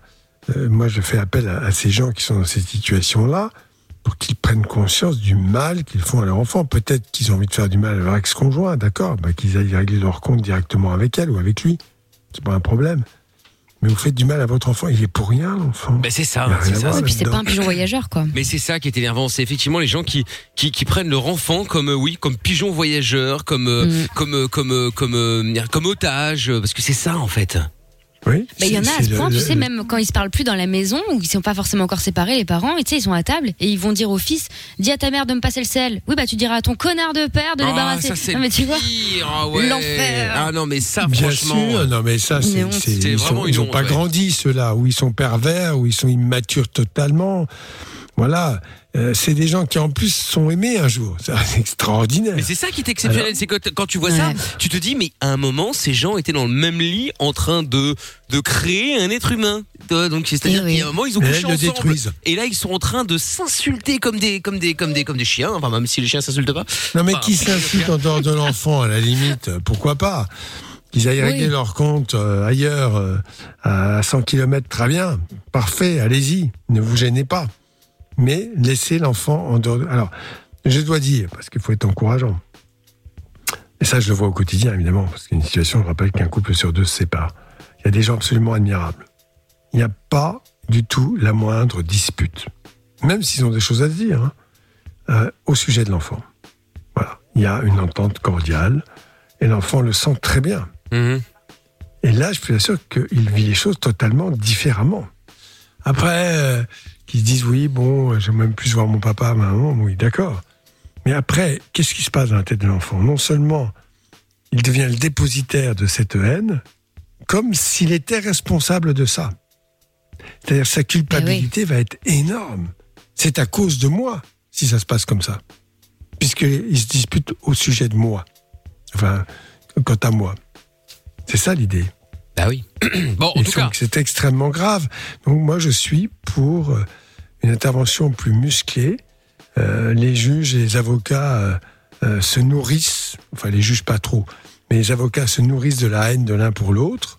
moi je fais appel à, à ces gens qui sont dans cette situation-là pour qu'ils prennent conscience du mal qu'ils font à leur enfant. Peut-être qu'ils ont envie de faire du mal à leur ex-conjoint, d'accord, bah, qu'ils aillent régler leur compte directement avec elle ou avec lui. C'est pas un problème. Mais vous faites du mal à votre enfant, il est pour rien l'enfant. Ben c'est ça, c'est ça. Et puis c'est pas un pigeon voyageur, quoi. Mais c'est ça qui est énervant, c'est effectivement les gens qui qui, qui prennent leur enfant comme euh, oui, comme pigeon voyageur, comme euh, Mm. comme euh, comme comme euh, comme otage parce que c'est ça en fait. Oui, Mais il y en a à ce point, le- tu sais, le- même quand ils se parlent plus dans la maison, ou ils sont pas forcément encore séparés, les parents, et tu sais, ils sont à table, et ils vont dire au fils, dis à ta mère de me passer le sel. Oui, bah tu diras à ton connard de père de Ah, débarrasser. ça c'est non, mais tu vois, ah ouais. L'enfer. Ah non mais ça Bien franchement. sûr, non mais ça, c'est, ils vraiment sont, ils ont pas ouais. grandi ceux-là, ou ils sont pervers, ou ils sont immatures totalement. Voilà, Euh, c'est des gens qui en plus sont aimés un jour. C'est extraordinaire. Mais c'est ça qui est exceptionnel, c'est quand tu vois ça, tu te dis mais à un moment ces gens étaient dans le même lit en train de de créer un être humain. Donc c'est-à-dire Eh oui. qu'il y a un moment ils ont couché ensemble détruisent. et là ils sont en train de s'insulter comme des comme des comme des comme des chiens, enfin même si les chiens s'insultent pas. Non mais Enfin, qui s'insulte en dehors de l'enfant, à la limite, euh, pourquoi pas? Qu'ils aillent Oui. régler leur compte euh, ailleurs, euh, à 100 km, très bien, parfait, allez-y, ne vous gênez pas. Mais laissez l'enfant en dehors. de- Alors, je dois dire, parce qu'il faut être encourageant, et ça je le vois au quotidien évidemment, parce qu'une situation, je rappelle qu'un couple sur deux se sépare. Il y a des gens absolument admirables. Il n'y a pas du tout la moindre dispute, même s'ils ont des choses à se dire, hein, euh, au sujet de l'enfant. Voilà. Il y a une entente cordiale et l'enfant le sent très bien. Mhm. Et là, je suis sûr qu'il vit les choses totalement différemment. Après, euh, qu'ils se disent oui, bon, j'aime même plus voir mon papa, ma maman, oui, d'accord. Mais après, qu'est-ce qui se passe dans la tête de l'enfant? Non seulement il devient le dépositaire de cette haine, comme s'il était responsable de ça. C'est-à-dire sa culpabilité va être énorme. C'est à cause de moi si ça se passe comme ça. Puisqu'il se dispute au sujet de moi. Enfin, quant à moi. C'est ça l'idée. Bah oui. bon, en tout cas. c'est extrêmement grave. Donc moi, je suis pour euh, une intervention plus musclée. Euh, les juges et les avocats euh, euh, se nourrissent, enfin les juges pas trop, mais les avocats se nourrissent de la haine de l'un pour l'autre.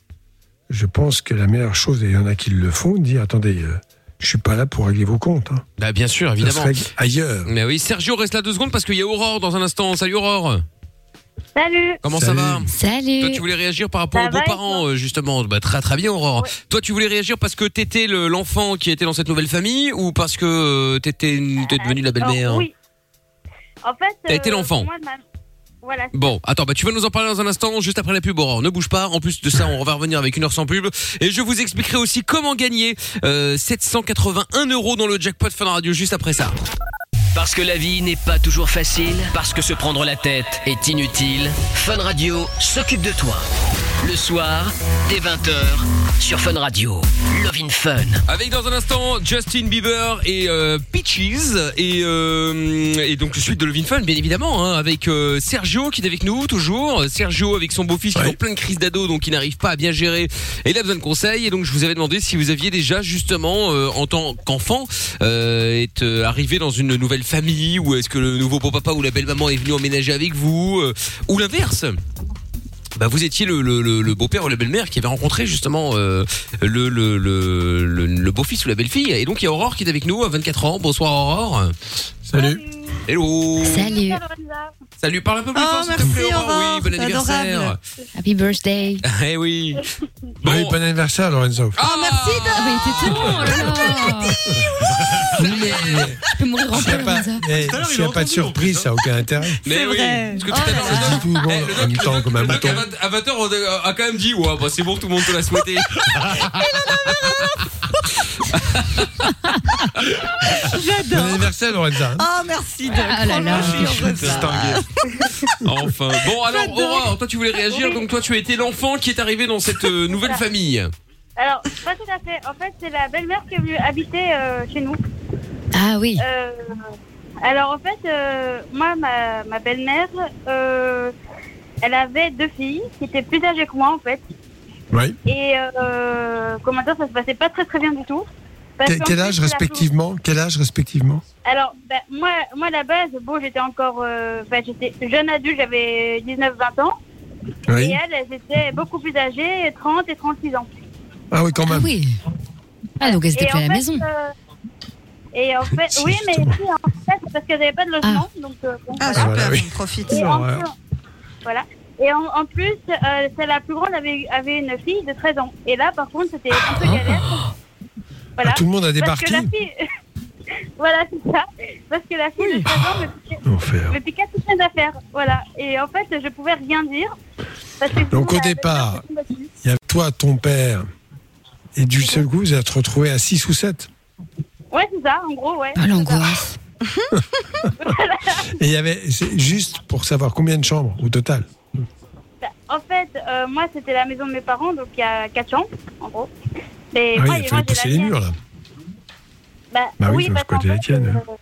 Je pense que la meilleure chose, et il y en a qui le font, dire attendez, je suis pas là pour régler vos comptes. Hein. Bah bien sûr, Ça se évidemment. règle ailleurs. Mais oui, Sergio reste là deux secondes parce qu'il y a Aurore dans un instant. Salut Aurore. Salut Comment ça va Salut. Toi, tu voulais réagir par rapport Ça aux beaux-parents, euh, justement. Bah, très très bien, Aurore. Toi, tu voulais réagir parce que t'étais le- l'enfant qui était dans cette nouvelle famille ou parce que euh, t'étais t'es devenue la belle-mère? Oui. En fait. T'as été l'enfant. Voilà. Bon, attends, bah tu vas nous en parler dans un instant, juste après la pub, Aurore. Ne bouge pas. En plus de ça, on va revenir avec une heure sans pub. Et je vous expliquerai aussi comment gagner euh, 781 euros dans le jackpot Fun Radio juste après ça. Parce que la vie n'est pas toujours facile, parce que se prendre la tête est inutile, Fun Radio s'occupe de toi. Le soir, dès 20h, sur Fun Radio. Love in Fun. Avec dans un instant Justin Bieber et euh, Peaches. Et, euh, et donc suite de Levin Fun bien évidemment hein, avec euh, Sergio qui est avec nous toujours. Sergio avec son beau-fils qui est en pleine crise d'ado donc il n'arrive pas à bien gérer. Et il a besoin de conseils. Et donc je vous avais demandé si vous aviez déjà justement euh, en tant qu'enfant euh, est euh, arrivé dans une nouvelle famille ou est-ce que le nouveau beau-papa ou la belle-maman est venu emménager avec vous euh, ou l'inverse? Bah vous étiez le, le, le, le beau-père ou la belle-mère qui avait rencontré justement euh, le, le, le, le, le beau-fils ou la belle-fille. Et donc il y a Aurore qui est avec nous à 24 ans. Bonsoir Aurore. Salut. Hello. Salut. Salut, parle un peu plus Oh, fort s'il te merci, plaît Aurore. Aurore, Oui, bon c'est anniversaire. adorable. Happy birthday. Eh oui. Bon. Oui, bon anniversaire, Lorenzo. Ah, merci Ah bah il était tellement, oh là là. Mais- Je peux mourir en S'il n'y a paix, eh, Tout l'heure, s'il il y a pas de surprise, ça n'a aucun intérêt. Mais C'est oui. Parce que Oh tout à l'heure, tout bon, Eh, en même temps comme un mouton. à 20 h on a quand même dit ouais bah c'est bon tout le monde te l'a souhaité. Bon anniversaire, Lorenza. Oh, merci. Ah là là. Je suis enfin. Bon alors J'adore. Aurore, toi tu voulais réagir donc toi tu as été l'enfant qui est arrivé dans cette euh, nouvelle famille. Alors, pas tout à fait. En fait, c'est la belle-mère qui est venue habiter euh, chez nous. Ah oui. Euh, alors, en fait, euh, moi, ma, ma belle-mère, euh, elle avait deux filles qui étaient plus âgées que moi, en fait. Oui. Et euh, comment dire, ça se passait pas très très bien du tout. Parce Quel, âge respectivement? Quel âge respectivement? Alors, ben, moi, moi, à la base, bon, j'étais encore, euh, enfin, j'étais jeune adulte, j'avais 19-20 ans. Et Oui. elle, elles étaient beaucoup plus âgées, 30 et 36 ans. Ah oui, quand Ah même. oui. Ah donc elles étaient plus à la fait, maison. euh, et en fait, oui, mais si, en fait, c'est parce qu'elles n'avaient pas de logement. Donc, euh, Ah, voilà. Voilà, super, oui. on profite. Et en, voilà. Et en, en plus, euh, celle la plus grande avait, avait une fille de 13 ans. Et là, par contre, c'était un peu galère. Voilà. Ah, tout le monde a Parce que débarqué la fille. voilà, c'est ça. Parce que la fille de 13 ans me piquait, Enfer. me piquait toutes mes affaires. Voilà. Et en fait, je pouvais rien dire. Parce que Donc, sinon, au départ. Il y a toi, ton père, et du seul coup, vous êtes retrouvés à 6 ou 7. Ouais, c'est ça, en gros, ouais. Ah l'angoisse. Et il y avait, juste pour savoir combien de chambres au total. En fait, euh, moi, c'était la maison de mes parents, donc il y a 4 chambres, en gros. Et Ah oui, moi, il fallait pousser les murs là. Bah, Bah oui, oui, parce qu'en la tienne. euh,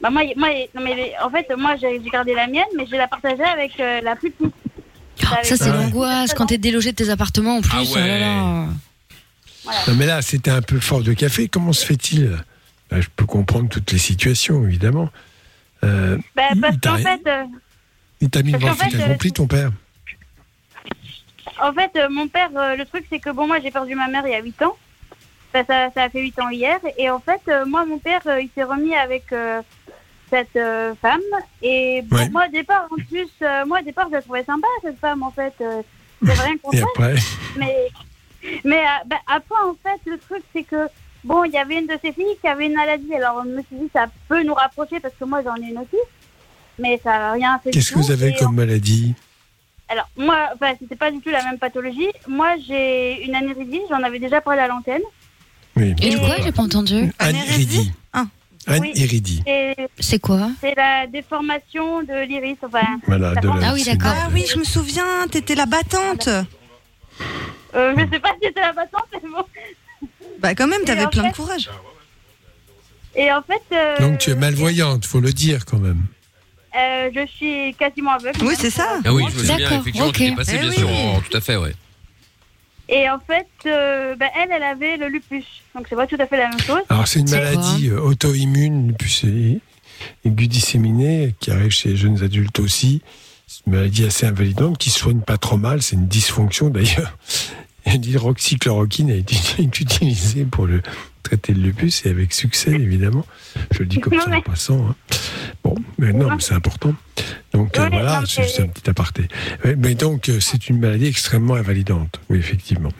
bah moi, moi, non, mais en fait, moi, j'ai gardé la mienne, mais je la partageais avec euh, la plus petite. Ah, ça c'est Ah ouais. l'angoisse quand t'es délogé de tes appartements en plus. Ah oh là là. Non, mais là, c'était un peu fort de café. Comment se fait-il? Bah, Je peux comprendre toutes les situations, évidemment. Euh, Bah, parce qu'en fait, euh, il t'a mis le fait fait, accompli, ton père. En fait, euh, mon père, euh, le truc, c'est que bon, moi, j'ai perdu ma mère il y a 8 ans. Ça, ça, ça a fait 8 ans hier. Et en fait, euh, moi, mon père, il s'est remis avec euh, cette euh, femme. Et bon, Ouais. moi, au départ, en plus, euh, moi, au départ, je la trouvais sympa, cette femme, en fait. Euh, rien contre elle. après, Mais, mais bah, après, en fait, le truc, c'est que, bon, il y avait une de ses filles qui avait une maladie. Alors, je me suis dit, ça peut nous rapprocher parce que moi, j'en ai une aussi. Mais ça n'a rien fait qu'est-ce que vous avez comme maladie? Alors, moi, enfin, c'était pas du tout la même pathologie. Moi, j'ai une anéridie, j'en avais déjà parlé à l'antenne. Oui, Et quoi J'ai pas entendu. Anéridie. Ah. Oui. C'est- quoi C'est la déformation de l'iris. Enfin, Voilà, de la Ah oui, d'accord. Ah oui, je me souviens, t'étais la battante. euh, je sais pas si c'était la battante, mais bon. Bah quand même, t'avais plein de courage. Et en fait. euh, Donc tu es malvoyante, faut le dire quand même. Euh, je suis quasiment aveugle. Oui, c'est ça. Ah oui, je me souviens, D'accord, effectivement, ok. tu t'es passé, Eh bien oui. sûr. en- tout à fait, ouais. Et en fait, euh, bah, elle, elle avait le lupus. Donc c'est pas tout à fait la même chose. Alors c'est une maladie euh, auto-immune, lupus é- aiguë disséminée, qui arrive chez les jeunes adultes aussi. C'est une maladie assez invalidante qui se soigne pas trop mal. C'est une dysfonction d'ailleurs. Et L'hydroxychloroquine a été utilisée pour le traiter le lupus et avec succès évidemment. Je le dis comme ça en Ouais. passant. hein. Bon, mais non, mais c'est important. Donc euh, voilà, c'est mais- juste un petit aparté. Mais donc euh, c'est une maladie extrêmement invalidante. Oui, effectivement.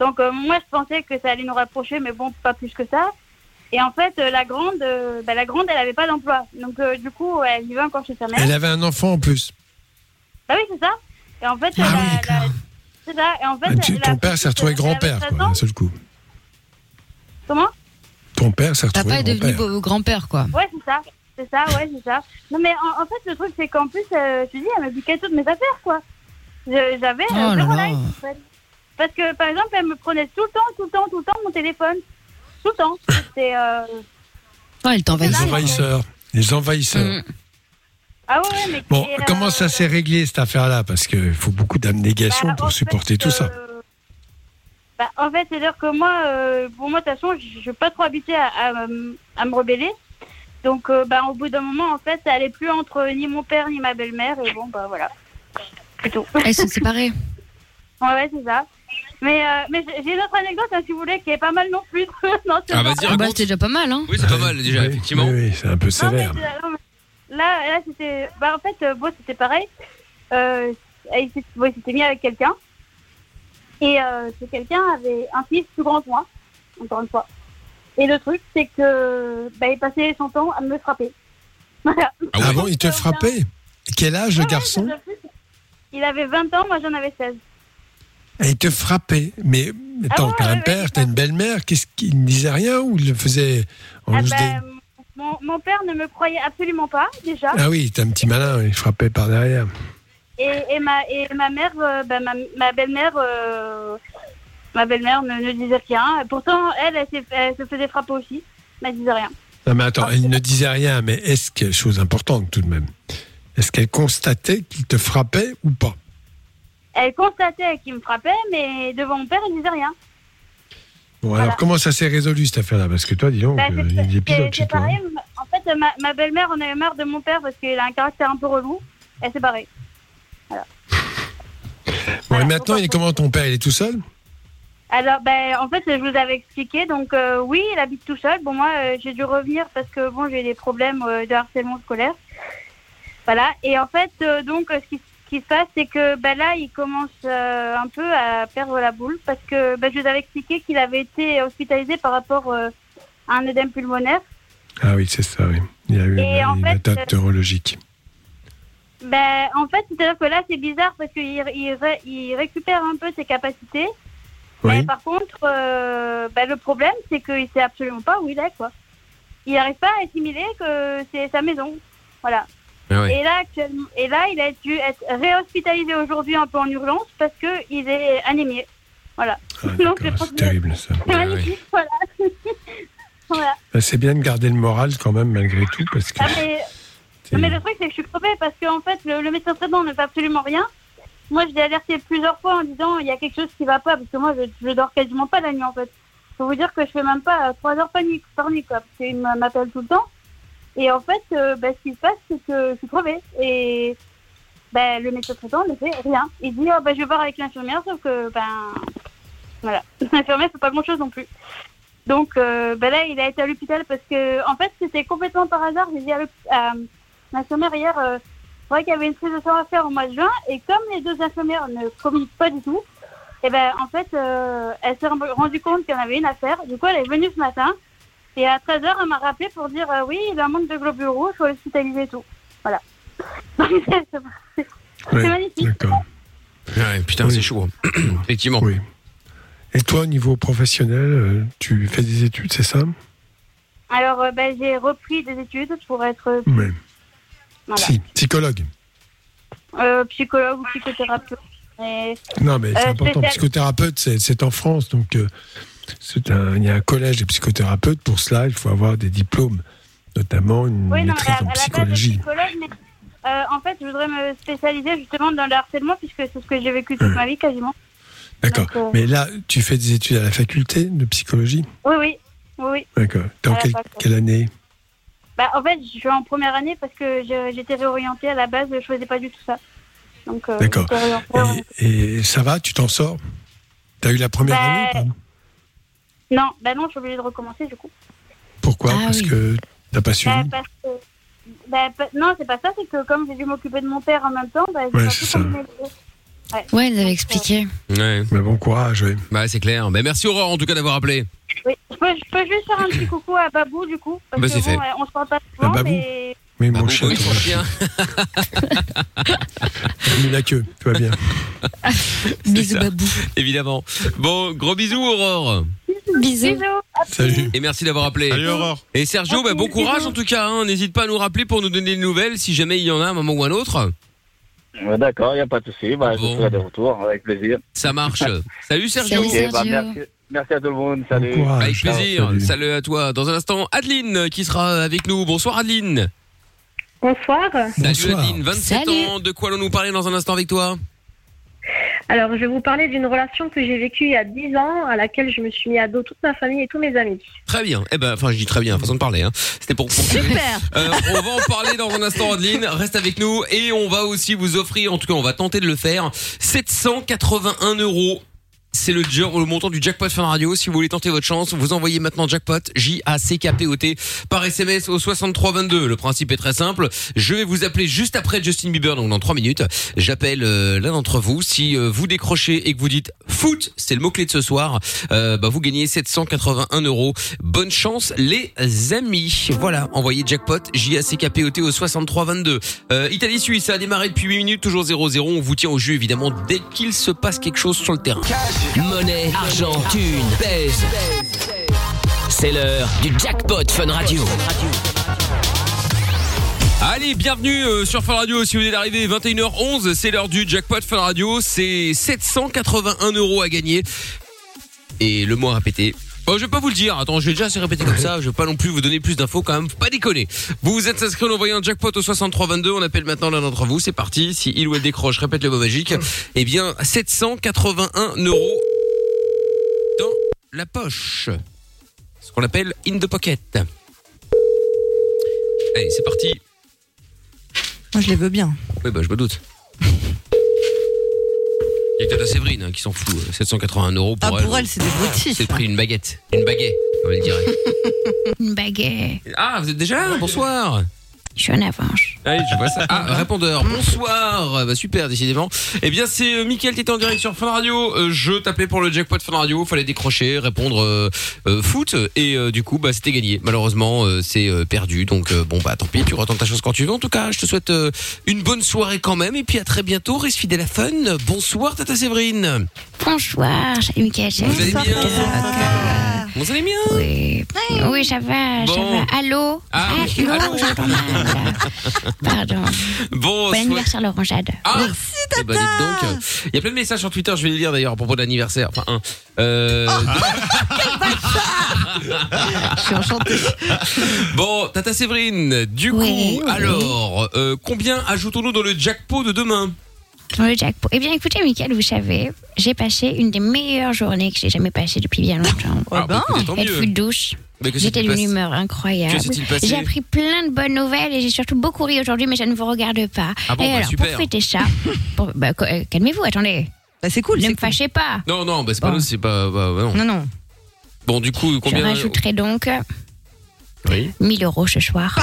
Donc euh, moi, je pensais que ça allait nous rapprocher, mais bon, pas plus que ça. Et en fait, euh, la grande, euh, bah, la grande, elle avait pas d'emploi. Donc du coup, elle vivait encore chez sa mère. Elle avait un enfant en plus. Bah oui, c'est ça. Et en fait, Ah la- oui, c'est ça. Et en fait, Ah, tu- ton père s'est retrouvé grand-père, 13 quoi, d'un seul coup. Comment? Ton père s'est Papa retrouvé est devenu grand-père. grand-père, quoi. Ouais, c'est ça. C'est ça, ouais, c'est ça. Non, mais en, en fait, le truc, c'est qu'en plus, euh, je te dis, elle me piquait toutes mes affaires, quoi. J'avais Oh euh, là zéro là. life, en fait. Parce que, par exemple, elle me prenait tout le temps, tout le temps, tout le temps mon téléphone. Tout le temps. C'était. Euh... Oh, elle t'envahit. Les envahisseurs. Les envahisseurs. Mm. Ah ouais, mais. Bon, euh, comment ça s'est réglé cette affaire-là? Parce qu'il faut beaucoup d'abnégation bah, pour supporter fait, tout ça. euh, bah, en fait, c'est-à-dire que moi, euh, pour moi, de toute façon, je ne vais pas trop habiter à, à, me- à me rebeller. Donc, euh, bah, au bout d'un moment, en fait, ça allait plus entre ni mon père ni ma belle-mère. Et bon, bah voilà. Tout. Elles sont séparées. Ouais, ouais, c'est ça. Mais, euh, mais j'ai une autre anecdote, hein, si vous voulez, qui est pas mal non plus. non, Ah, vas-y, Ah bah, raconte. c'était déjà pas mal, hein. Oui, c'est pas mal, déjà, Oui, effectivement. Oui, oui, c'est un peu sévère. euh, non, mais là, là c'était. Bah, en fait, euh, bon, c'était pareil. Euh, il bon, s'était mis avec quelqu'un. Et euh, ce quelqu'un avait un fils plus grand que moi, encore une fois. Et le truc, c'est que bah, il passait son temps à me frapper. Voilà. Ah Ah bon, il te frappait Quel âge, le Ouais, ouais, garçon. Il avait 20 ans, moi j'en avais 16. Et il te frappait. Mais attends, Ah ouais, t'as un ouais, père, t'as une belle-mère, qu'est-ce qu'il ne disait rien ou il le faisait en Ah bah, mon, mon père ne me croyait absolument pas, déjà. Ah oui, t'es un petit malin, il frappait par derrière. Et, et, ma, et ma mère, euh, bah, ma, ma belle-mère, euh, ma belle-mère ne, ne disait rien. Pourtant, elle, elle, elle se faisait frapper aussi, mais elle disait rien. Non mais attends, il ne disait rien, mais est-ce que, chose importante tout de même, est-ce qu'elle constatait qu'il te frappait ou pas? Elle constatait qu'il me frappait, mais devant mon père, elle disait rien. Bon, Voilà. alors comment ça s'est résolu cette affaire-là? Parce que toi, dis donc, Bah, euh, il y a des chez toi. pareil. hein. En fait, ma, ma belle-mère en avait marre de mon père parce qu'il a un caractère un peu relou. Elle s'est barrée. Bon, et maintenant, il est comment ton père? Il est tout seul? Alors, ben, en fait, je vous avais expliqué. Donc, euh, oui, il habite tout seul. Bon, moi, euh, j'ai dû revenir parce que, bon, j'ai des problèmes euh, de harcèlement scolaire. Voilà. Et en fait, donc, ce qui, ce qui se passe, c'est que, ben, là, il commence euh, un peu à perdre la boule parce que, ben, je vous avais expliqué qu'il avait été hospitalisé par rapport euh, à un œdème pulmonaire. Ah oui, c'est ça, oui. Il a eu Et une, en une fait, atteinte neurologique. Ben, en fait, c'est-à-dire que là, c'est bizarre parce qu'il il, ré- il récupère un peu ses capacités. Mais Oui. par contre, euh, ben, le problème, c'est qu'il sait absolument pas où il est, quoi. Il n'arrive pas à assimiler que c'est sa maison. Voilà. Ah. Et, là, actuellement, et là, il a dû être réhospitalisé aujourd'hui un peu en urgence parce qu'il est anémié. Voilà. Ah, c'est terrible ça. Voilà. voilà. Bah, C'est bien de garder le moral quand même malgré tout parce que Ah, mais le truc, c'est que je suis crevée parce qu'en fait, le, le médecin traitant ne fait absolument rien. Moi, je l'ai alerté plusieurs fois en disant il y a quelque chose qui va pas parce que moi, je, je dors quasiment pas la nuit en fait. Faut vous dire que je fais même pas 3 heures par nuit, par nuit quoi, parce qu'il m'appelle tout le temps. Et en fait, euh, bah, ce qui se passe, c'est que je suis crevée. Et bah, le médecin traitant ne fait rien. Il dit oh, bah, je vais voir avec l'infirmière, sauf que ben voilà, l'infirmière fait pas grand chose non plus. Donc euh, bah, là, il a été à l'hôpital parce que en fait, c'était complètement par hasard. J'ai dit à l'infirmière hier, euh, vrai qu'il y avait une prise de sang à faire au mois de juin, et comme les deux infirmières ne communiquent pas du tout, et ben en fait, euh, elle s'est rendue compte qu'il y en avait une à faire. Du coup, elle est venue ce matin, et à 13h, elle m'a rappelé pour dire euh, oui, il a un manque de globules rouges, il faut l'hospitaliser et tout. Voilà. c'est Ouais, magnifique. D'accord. Ouais, putain, Oui. c'est chaud. hein. Effectivement. Oui. Et toi, au niveau professionnel, euh, tu fais des études, c'est ça? Alors, euh, ben, j'ai repris des études pour être Ouais. voilà, Si, psychologue. euh, psychologue ou psychothérapeute. Et, Non, mais c'est Euh, important. spécial- Psychothérapeute, c'est en France, donc euh, un- il y a un collège de psychothérapeutes. Pour cela, il faut avoir des diplômes, notamment une oui, non, maîtrise à, à en psychologie. mais euh, en fait, je voudrais me spécialiser justement dans le harcèlement puisque c'est ce que j'ai vécu toute ma vie quasiment. D'accord. euh, Mais là, tu fais des études à la faculté de psychologie? Oui, oui, oui, oui. D'accord. La quelle, année? Bah, en fait, je suis en première année parce que j'étais réorientée à la base, je faisais pas du tout ça. Euh, D'accord. et, et ça va? Tu t'en sors? T'as eu la première Bah, année pardon Non, bah non, je suis obligée de recommencer du coup. Pourquoi Ah Parce oui. que t'as pas suivi Bah, parce que- bah, non, c'est pas ça, c'est que comme j'ai dû m'occuper de mon père en même temps, bah, j'ai Ouais, c'est ça. Ouais. Ouais, elle avait expliqué. Ouais. Mais bon courage, oui. Bah c'est clair. Mais merci Aurore en tout cas d'avoir appelé. Oui. Je, peux, je peux juste faire un petit coucou à Babou du coup. Parce Bah, que c'est bon, fait. on se parle pas souvent, mais. Oui, Bah, mon bon, chat, oui, chien. Mis la queue, tout va bien. Bisous, babou. Évidemment. Bon, gros bisous Aurore. Bisous. Bisous. Salut. Et merci d'avoir appelé. Salut Aurore. Et Sergio, bah, bon courage en tout cas. hein. N'hésite pas à nous rappeler pour nous donner des nouvelles si jamais il y en a un moment ou un autre. Ouais, D'accord, il n'y a pas de souci. Bah, Bon. Je serai de retour avec plaisir. Ça marche. Salut Sergio. Salut. Bah, merci, merci à tout le monde. Bon Salut. courage. Avec plaisir. Salut. Salut à toi. Dans un instant, Adeline qui sera avec nous. Bonsoir Adeline. Bonsoir. Salut Bonsoir. Adeline, 27 Salut. ans. De quoi allons-nous parler dans un instant avec toi? Alors, je vais vous parler d'une relation que j'ai vécue il y a 10 ans, à laquelle je me suis mis à dos toute ma famille et tous mes amis. Très bien. Eh ben, enfin, je dis très bien, façon de parler. Hein. C'était pour. pour- Super. Euh, on va en parler dans un instant, Adeline. Reste avec nous et on va aussi vous offrir, en tout cas, on va tenter de le faire, 781 euros. C'est le, le montant du jackpot Fun Radio. Si vous voulez tenter votre chance, vous envoyez maintenant jackpot J A C K P O T par SMS au 6322. Le principe est très simple. Je vais vous appeler juste après Justin Bieber, donc dans 3 minutes. J'appelle euh, l'un d'entre vous. Si euh, vous décrochez et que vous dites foot, c'est le mot clé de ce soir. euh, bah vous gagnez 781 euros. Bonne chance les amis. Voilà, envoyez jackpot J A C K P O T au 6322. Euh, Italie Suisse ça a démarré depuis 8 minutes, toujours 0-0. On vous tient au jeu évidemment dès qu'il se passe quelque chose sur le terrain. Monnaie, argent, thune, pèse. C'est l'heure du jackpot Fun Radio. Allez, bienvenue euh, sur Fun Radio. Si vous venez d'arriver, 21h11, c'est l'heure du jackpot Fun Radio. C'est 781 euros à gagner. Et le mot à répéter. Bon, je vais pas vous le dire. Attends, je vais déjà se répéter comme ça. Je vais pas non plus vous donner plus d'infos quand même. Faut pas déconner. Vous vous êtes inscrit en envoyant un jackpot au 6322. On appelle maintenant l'un d'entre vous. C'est parti. Si il ou elle décroche, répète le mot magique. Eh bien, 781 euros dans la poche. Ce qu'on appelle in the pocket. Allez, c'est parti. Moi, je les veux bien. Oui, bah, je me doute. Il y a que Tata Séverine hein, qui s'en fout. euh, 781 euros pour Ah, elle. pour elle, c'est des motifs. C'est le prix d'une baguette. Une baguette, comme elle dirait. Une baguette. Ah, vous êtes déjà là Bonsoir. Je suis en avance. Allez, je vois ça. Ah, répondeur. Bonsoir. Euh, Bah, super, décidément. Eh bien, c'est euh, Mickaël qui était en direct sur Fun Radio. Euh, je t'appelais pour le jackpot Fun Radio. Fallait décrocher, répondre euh, euh, foot. Et euh, du coup, bah, c'était gagné. Malheureusement, euh, c'est euh, perdu. Donc, euh, bon, bah, tant pis. Tu retentes ta chose quand tu veux. En tout cas, je te souhaite euh, une bonne soirée quand même. Et puis, à très bientôt. Reste fidèle à Fun. Bonsoir, Tata Séverine. Bonsoir, salut Vous allez bien. Vous allez bien Oui, oui, ça va, ça Bon. va. Allô Ah, Allô, allô j'entends mal. Pardon. Bon, Bon soit- anniversaire, Laurent Jade. Ah Eh ben, dites donc. euh, Il y a plein de messages sur Twitter, je vais les lire d'ailleurs à propos de l'anniversaire. Enfin, un. Euh, Je suis enchantée. bon, Tata Séverine, du Oui, coup, oui. alors, euh, combien ajoutons-nous dans le jackpot de demain? Dans le jackpot. Eh bien, écoutez, Mickaël, vous savez, j'ai passé une des meilleures journées que j'ai jamais passées depuis bien longtemps. Ah, bah, écoutez, tant Elle mieux. fut douce. Mais que J'étais s'est-il d'une passé humeur incroyable. Que s'est-il passé J'ai appris plein de bonnes nouvelles et j'ai surtout beaucoup ri aujourd'hui, mais ça ne vous regarde pas. Ah bon, et bah, alors, super. pour fêter ça, pour- bah, co- euh, calmez-vous, attendez. Bah, c'est cool. ne me cool. fâchez pas. Non, non, bah, c'est pas nous, c'est pas. bah, bah, non. Non, non. Bon, du coup, Je combien rajouterai donc Oui. 1000 euros ce soir.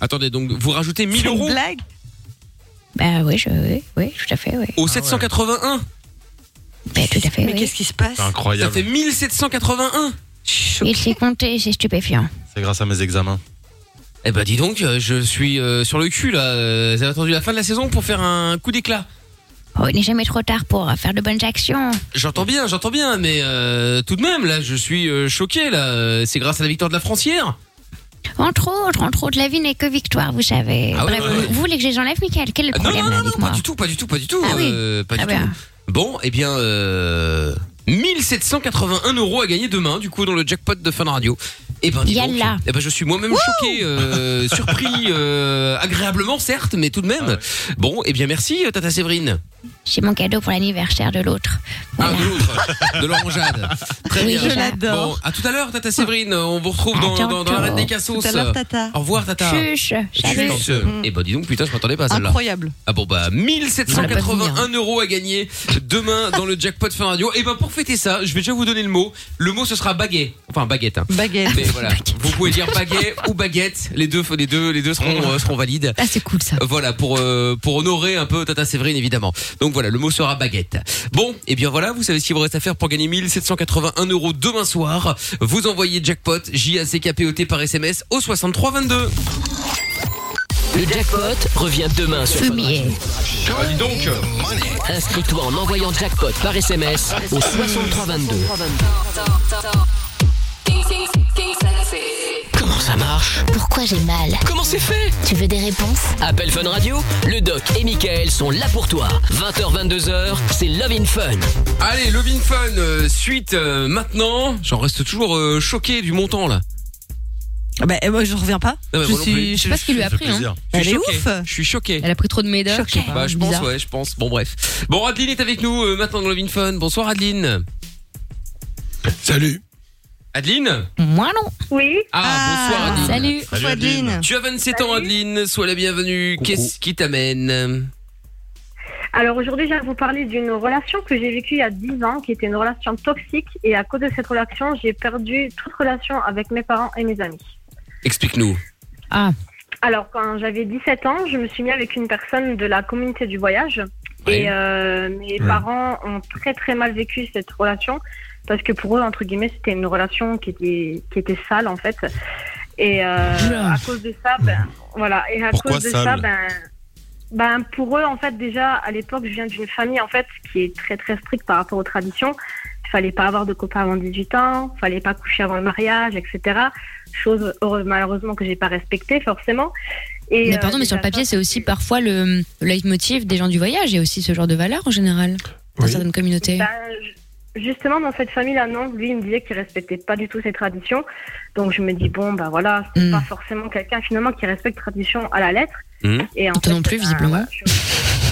Attendez, donc vous rajoutez 1000 C'est une euros blague. Bah oui, je, oui, oui, tout à fait, oui. au 781 Bah, tout à fait, Mais oui. qu'est-ce qui se passe? C'est Ça incroyable. fait 1781 Il s'est compté, c'est stupéfiant. C'est grâce à mes examens. Eh ben dis donc, euh, je suis euh, sur le cul là. Euh, Vous avez attendu la fin de la saison pour faire un coup d'éclat? Oh, il n'est jamais trop tard pour euh, faire de bonnes actions. J'entends bien, j'entends bien, mais euh, tout de même, là, je suis euh, choqué, là. Euh, C'est grâce à la victoire de la France hier. Entre autres, entre autres, la vie n'est que victoire, vous savez. Ah ouais, Bref, ouais, ouais. vous, vous voulez que j'enlève, Michael Quel est le Non, problème non, là, non, non, dites-moi. pas du tout, pas du tout, pas du tout. Ah oui. euh, pas du Ah tout. ben. Bon, eh bien, euh, 1781 euros à gagner demain, du coup, dans le jackpot de Fun Radio. Eh ben, dis donc. Yalla. Eh ben, je suis moi-même choqué, euh, surpris, euh, agréablement, certes, mais tout de même. Bon, eh bien, merci, euh, Tata Séverine. J'ai mon cadeau pour l'anniversaire de l'autre. Ah, de l'autre, de l'orangeade. Très Oui, bien. je l'adore. Bon, à tout à l'heure, Tata Séverine. On vous retrouve dans, dans, dans l'arène des cassos. Tout à l'heure, Tata. Au revoir, Tata. Chuche, salut. Chuche. Eh ben, dis donc, putain, je m'attendais pas à celle-là. Incroyable. Ah bon bah 1781 euros à gagner demain dans le jackpot Fun Radio. Et ben pour fêter ça, je vais déjà vous donner le mot. Le mot ce sera baguette. Enfin baguette. Hein. Baguette. Mais voilà, vous pouvez dire baguette ou baguette. Les deux, les deux, les deux seront euh, seront valides. Ah, c'est cool ça. Voilà pour euh, pour honorer un peu Tata Séverine évidemment. Donc voilà, le mot sera baguette. Bon, et bien voilà, vous savez ce qu'il vous reste à faire pour gagner 1781 euros demain soir. Vous envoyez jackpot J A C K P O T par SMS au 63 22. Le jackpot revient demain sur Fumier. Ah, dis donc. Inscris-toi en envoyant jackpot par SMS au 6322. Comment ça marche? Pourquoi j'ai mal? Comment c'est fait? Tu veux des réponses? Appel Fun Radio, le doc et Michael sont là pour toi. 20h, 22h, c'est Love in Fun. Allez, Lovin Fun, euh, suite euh, maintenant. J'en reste toujours euh, choqué du montant là. Ah Bah, eh, moi, je reviens pas. Non, mais je moi non plus. suis. Je sais pas ce qu'il lui a pris. Hein. Je suis Elle est choqué. ouf. Je suis choqué. Elle a pris trop de médocs. Bah, je pense, bizarre. ouais, je pense. Bon, bref. Bon, Adeline est avec nous euh, maintenant dans Lovin Fun. Bonsoir, Adeline. Salut. Adeline Moi non. Oui. Ah, bonsoir, Adeline. Salut. Bonsoir, Adeline. Tu as 27 ans, Adeline. Sois la bienvenue. Qu'est-ce qui t'amène Alors aujourd'hui, je viens vous parler d'une relation que j'ai vécue il y a 10 ans, qui était une relation toxique. Et à cause de cette relation, j'ai perdu toute relation avec mes parents et mes amis. Explique-nous. Ah, Alors, quand j'avais 17 ans, je me suis mis avec une personne de la communauté du voyage. Oui. Et euh, mes Ouais. parents ont très très mal vécu cette relation parce que pour eux, entre guillemets, c'était une relation qui était, qui était sale en fait. Et euh, à cause de ça, ben, voilà. Et à Pourquoi cause de ça, ben, ben, pour eux, en fait, déjà, à l'époque, je viens d'une famille en fait qui est très très stricte par rapport aux traditions. Il fallait pas avoir de copains avant 18 ans, fallait pas coucher avant le mariage, etc. Chose malheureusement que j'ai pas respectée forcément. Et, mais euh, pardon, mais sur le papier, c'est aussi parfois le, le leitmotiv des gens du voyage. Il y a aussi ce genre de valeurs en général dans Oui. certaines communautés. Ben, ju- justement, dans cette famille-là, non, lui, il me disait qu'il respectait pas du tout ses traditions. Donc, je me dis, bon, ben voilà, c'est Mm. pas forcément quelqu'un finalement qui respecte tradition à la lettre. Mhm. Et en Toi fait, non plus, ben, visiblement. je-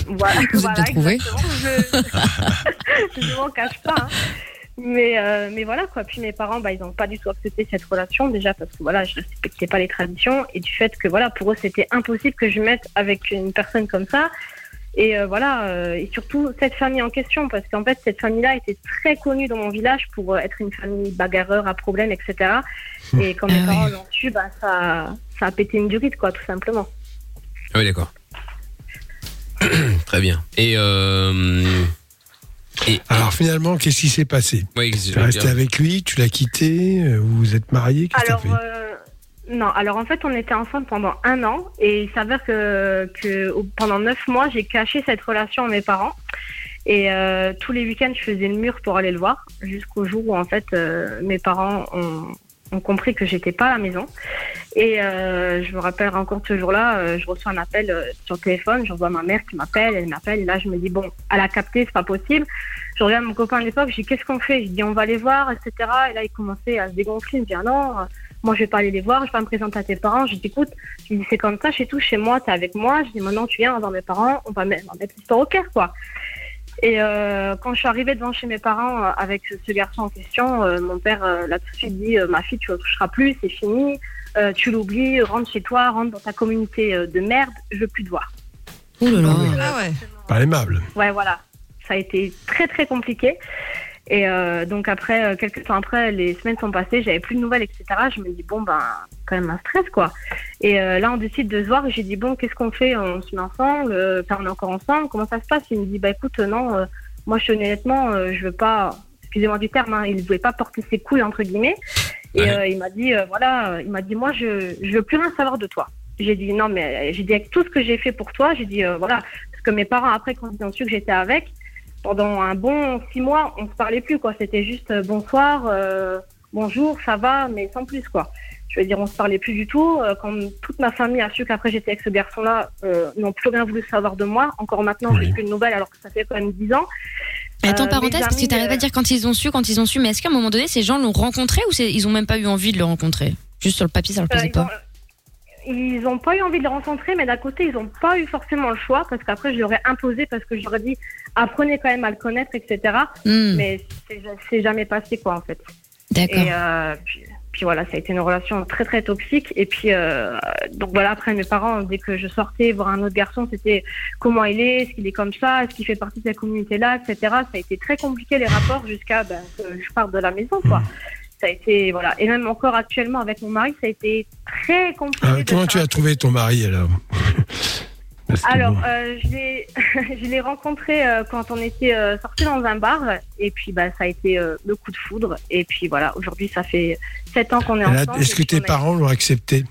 Voilà, Vous êtes voilà, bien trouvés. exactement. Je, je m'en cache pas. hein. Mais, euh, mais voilà, quoi. Puis mes parents, bah, ils n'ont pas du tout accepté cette relation, déjà parce que voilà, je respectais pas les traditions et du fait que voilà, pour eux, c'était impossible que je me mette avec une personne comme ça. Et euh, voilà, euh, et surtout cette famille en question, parce qu'en fait, cette famille-là était très connue dans mon village pour euh, être une famille bagarreur à problème, etc. Et quand mes Ah parents oui. l'ont su, bah, ça, ça a pété une durite, quoi, tout simplement. Ah oui, d'accord. Très bien. Et euh... Et, Alors finalement, qu'est-ce qui s'est passé Tu es resté avec lui, tu l'as quitté, euh, vous vous êtes t'as Alors, fait euh, non, alors en fait, on était ensemble pendant un an et il s'avère que, pendant neuf mois, j'ai caché cette relation à mes parents. Et euh, tous les week-ends, je faisais le mur pour aller le voir, jusqu'au jour où en fait, euh, mes parents ont, ont compris que j'étais pas à la maison. Et euh, je me rappelle encore ce jour-là, euh, je reçois un appel euh, sur le téléphone, je vois ma mère qui m'appelle, elle m'appelle, et là je me dis bon, elle a capté, c'est pas possible. Je regarde mon copain à l'époque, je dis qu'est-ce qu'on fait? Je dis on va les voir, etc. Et là il commençait à se dégonfler, il me dit ah non, moi je vais pas aller les voir, je vais me présenter à tes parents. Je dis écoute, je dis c'est comme ça chez tout, chez moi, t'es avec moi. Je dis maintenant tu viens voir mes parents, on va mettre, l'histoire au clair quoi. Et euh, quand je suis arrivée devant chez mes parents euh, avec ce garçon en question, euh, mon père euh, l'a tout de suite dit euh, ma fille tu ne toucheras plus, c'est fini, euh, tu l'oublies, rentre chez toi, rentre dans ta communauté euh, de merde, je veux plus te voir. Oh là là. Ah ouais. Pas aimable. Ouais, voilà. Ça a été très très compliqué. Et euh, donc après, euh, quelques temps après, les semaines sont passées, j'avais plus de nouvelles, etc. Je me dis bon ben quand même un stress quoi. Et euh, là on décide de se voir. et J'ai dit bon qu'est-ce qu'on fait? On se met ensemble euh, Enfin on est encore ensemble Comment ça se passe? Il me dit bah écoute euh, non, euh, moi je dis honnêtement, euh, je veux pas. Excusez-moi du terme, hein, il ne voulait pas porter ses couilles entre guillemets. Et Ouais. euh, il m'a dit euh, voilà, il m'a dit moi je je veux plus rien savoir de toi. J'ai dit non mais j'ai dit avec tout ce que j'ai fait pour toi, j'ai dit euh, voilà parce que mes parents après quand ils ont su que j'étais avec pendant un bon six mois, on se parlait plus quoi. C'était juste euh, bonsoir, euh, bonjour, ça va, mais sans plus quoi. Je veux dire, on se parlait plus du tout. Euh, Quand toute ma famille a su qu'après j'étais avec ce garçon-là, euh, ils n'ont plus rien voulu savoir de moi. Encore maintenant, j'ai plus de nouvelles alors que ça fait quand même 10 ans. Mais attends, Euh, parenthèse, parce que amis, tu n'arrives euh, pas à dire quand ils ont su, quand ils ont su, mais est-ce qu'à un moment donné, ces gens l'ont rencontré ou ils ont même pas eu envie de le rencontrer? Juste sur le papier, ça leur Euh, plaisait pas. ont- Ils n'ont pas eu envie de le rencontrer, mais d'un côté, ils n'ont pas eu forcément le choix, parce qu'après, je leur ai imposé, parce que je leur ai dit, apprenez quand même à le connaître, etc. Hmm. Mais c'est jamais passé, quoi, en fait. D'accord. Et euh, puis, puis voilà, ça a été une relation très, très toxique. Et puis, euh, donc voilà, après, mes parents, dès que je sortais voir un autre garçon, c'était comment il est, est-ce qu'il est comme ça, est-ce qu'il fait partie de cette communauté-là, etc. Ça a été très compliqué, les rapports, jusqu'à ben, que je parte de la maison, quoi. Ça a été, voilà. Et même encore actuellement avec mon mari, ça a été très compliqué. Ah, comment tu as trouvé ton mari alors alors, euh, je l'ai, je l'ai rencontré euh, quand on était euh, sortis dans un bar, et puis bah ça a été le coup de foudre. Et puis voilà, aujourd'hui ça fait sept ans qu'on est ensemble. Est-ce que tes parents l'ont accepté?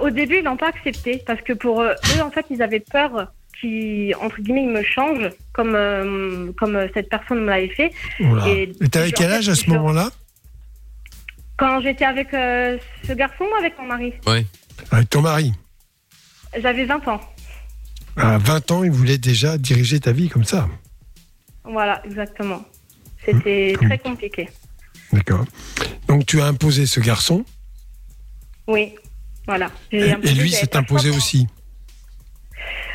Au début, ils n'ont pas accepté parce que pour eux, en fait, ils avaient peur qui entre guillemets me changent comme euh, comme cette personne me l'avait fait. Oula. Et Et t'avais quel âge à ce moment-là? Quand j'étais avec euh, ce garçon, avec mon mari, Ouais. Avec ton mari? j'avais 20 ans. À 20 ans, il voulait déjà diriger ta vie comme ça. Voilà, exactement. C'était Hum, très compliqué. D'accord. Donc tu as imposé ce garçon? Oui, voilà. Et, et lui s'est imposé aussi?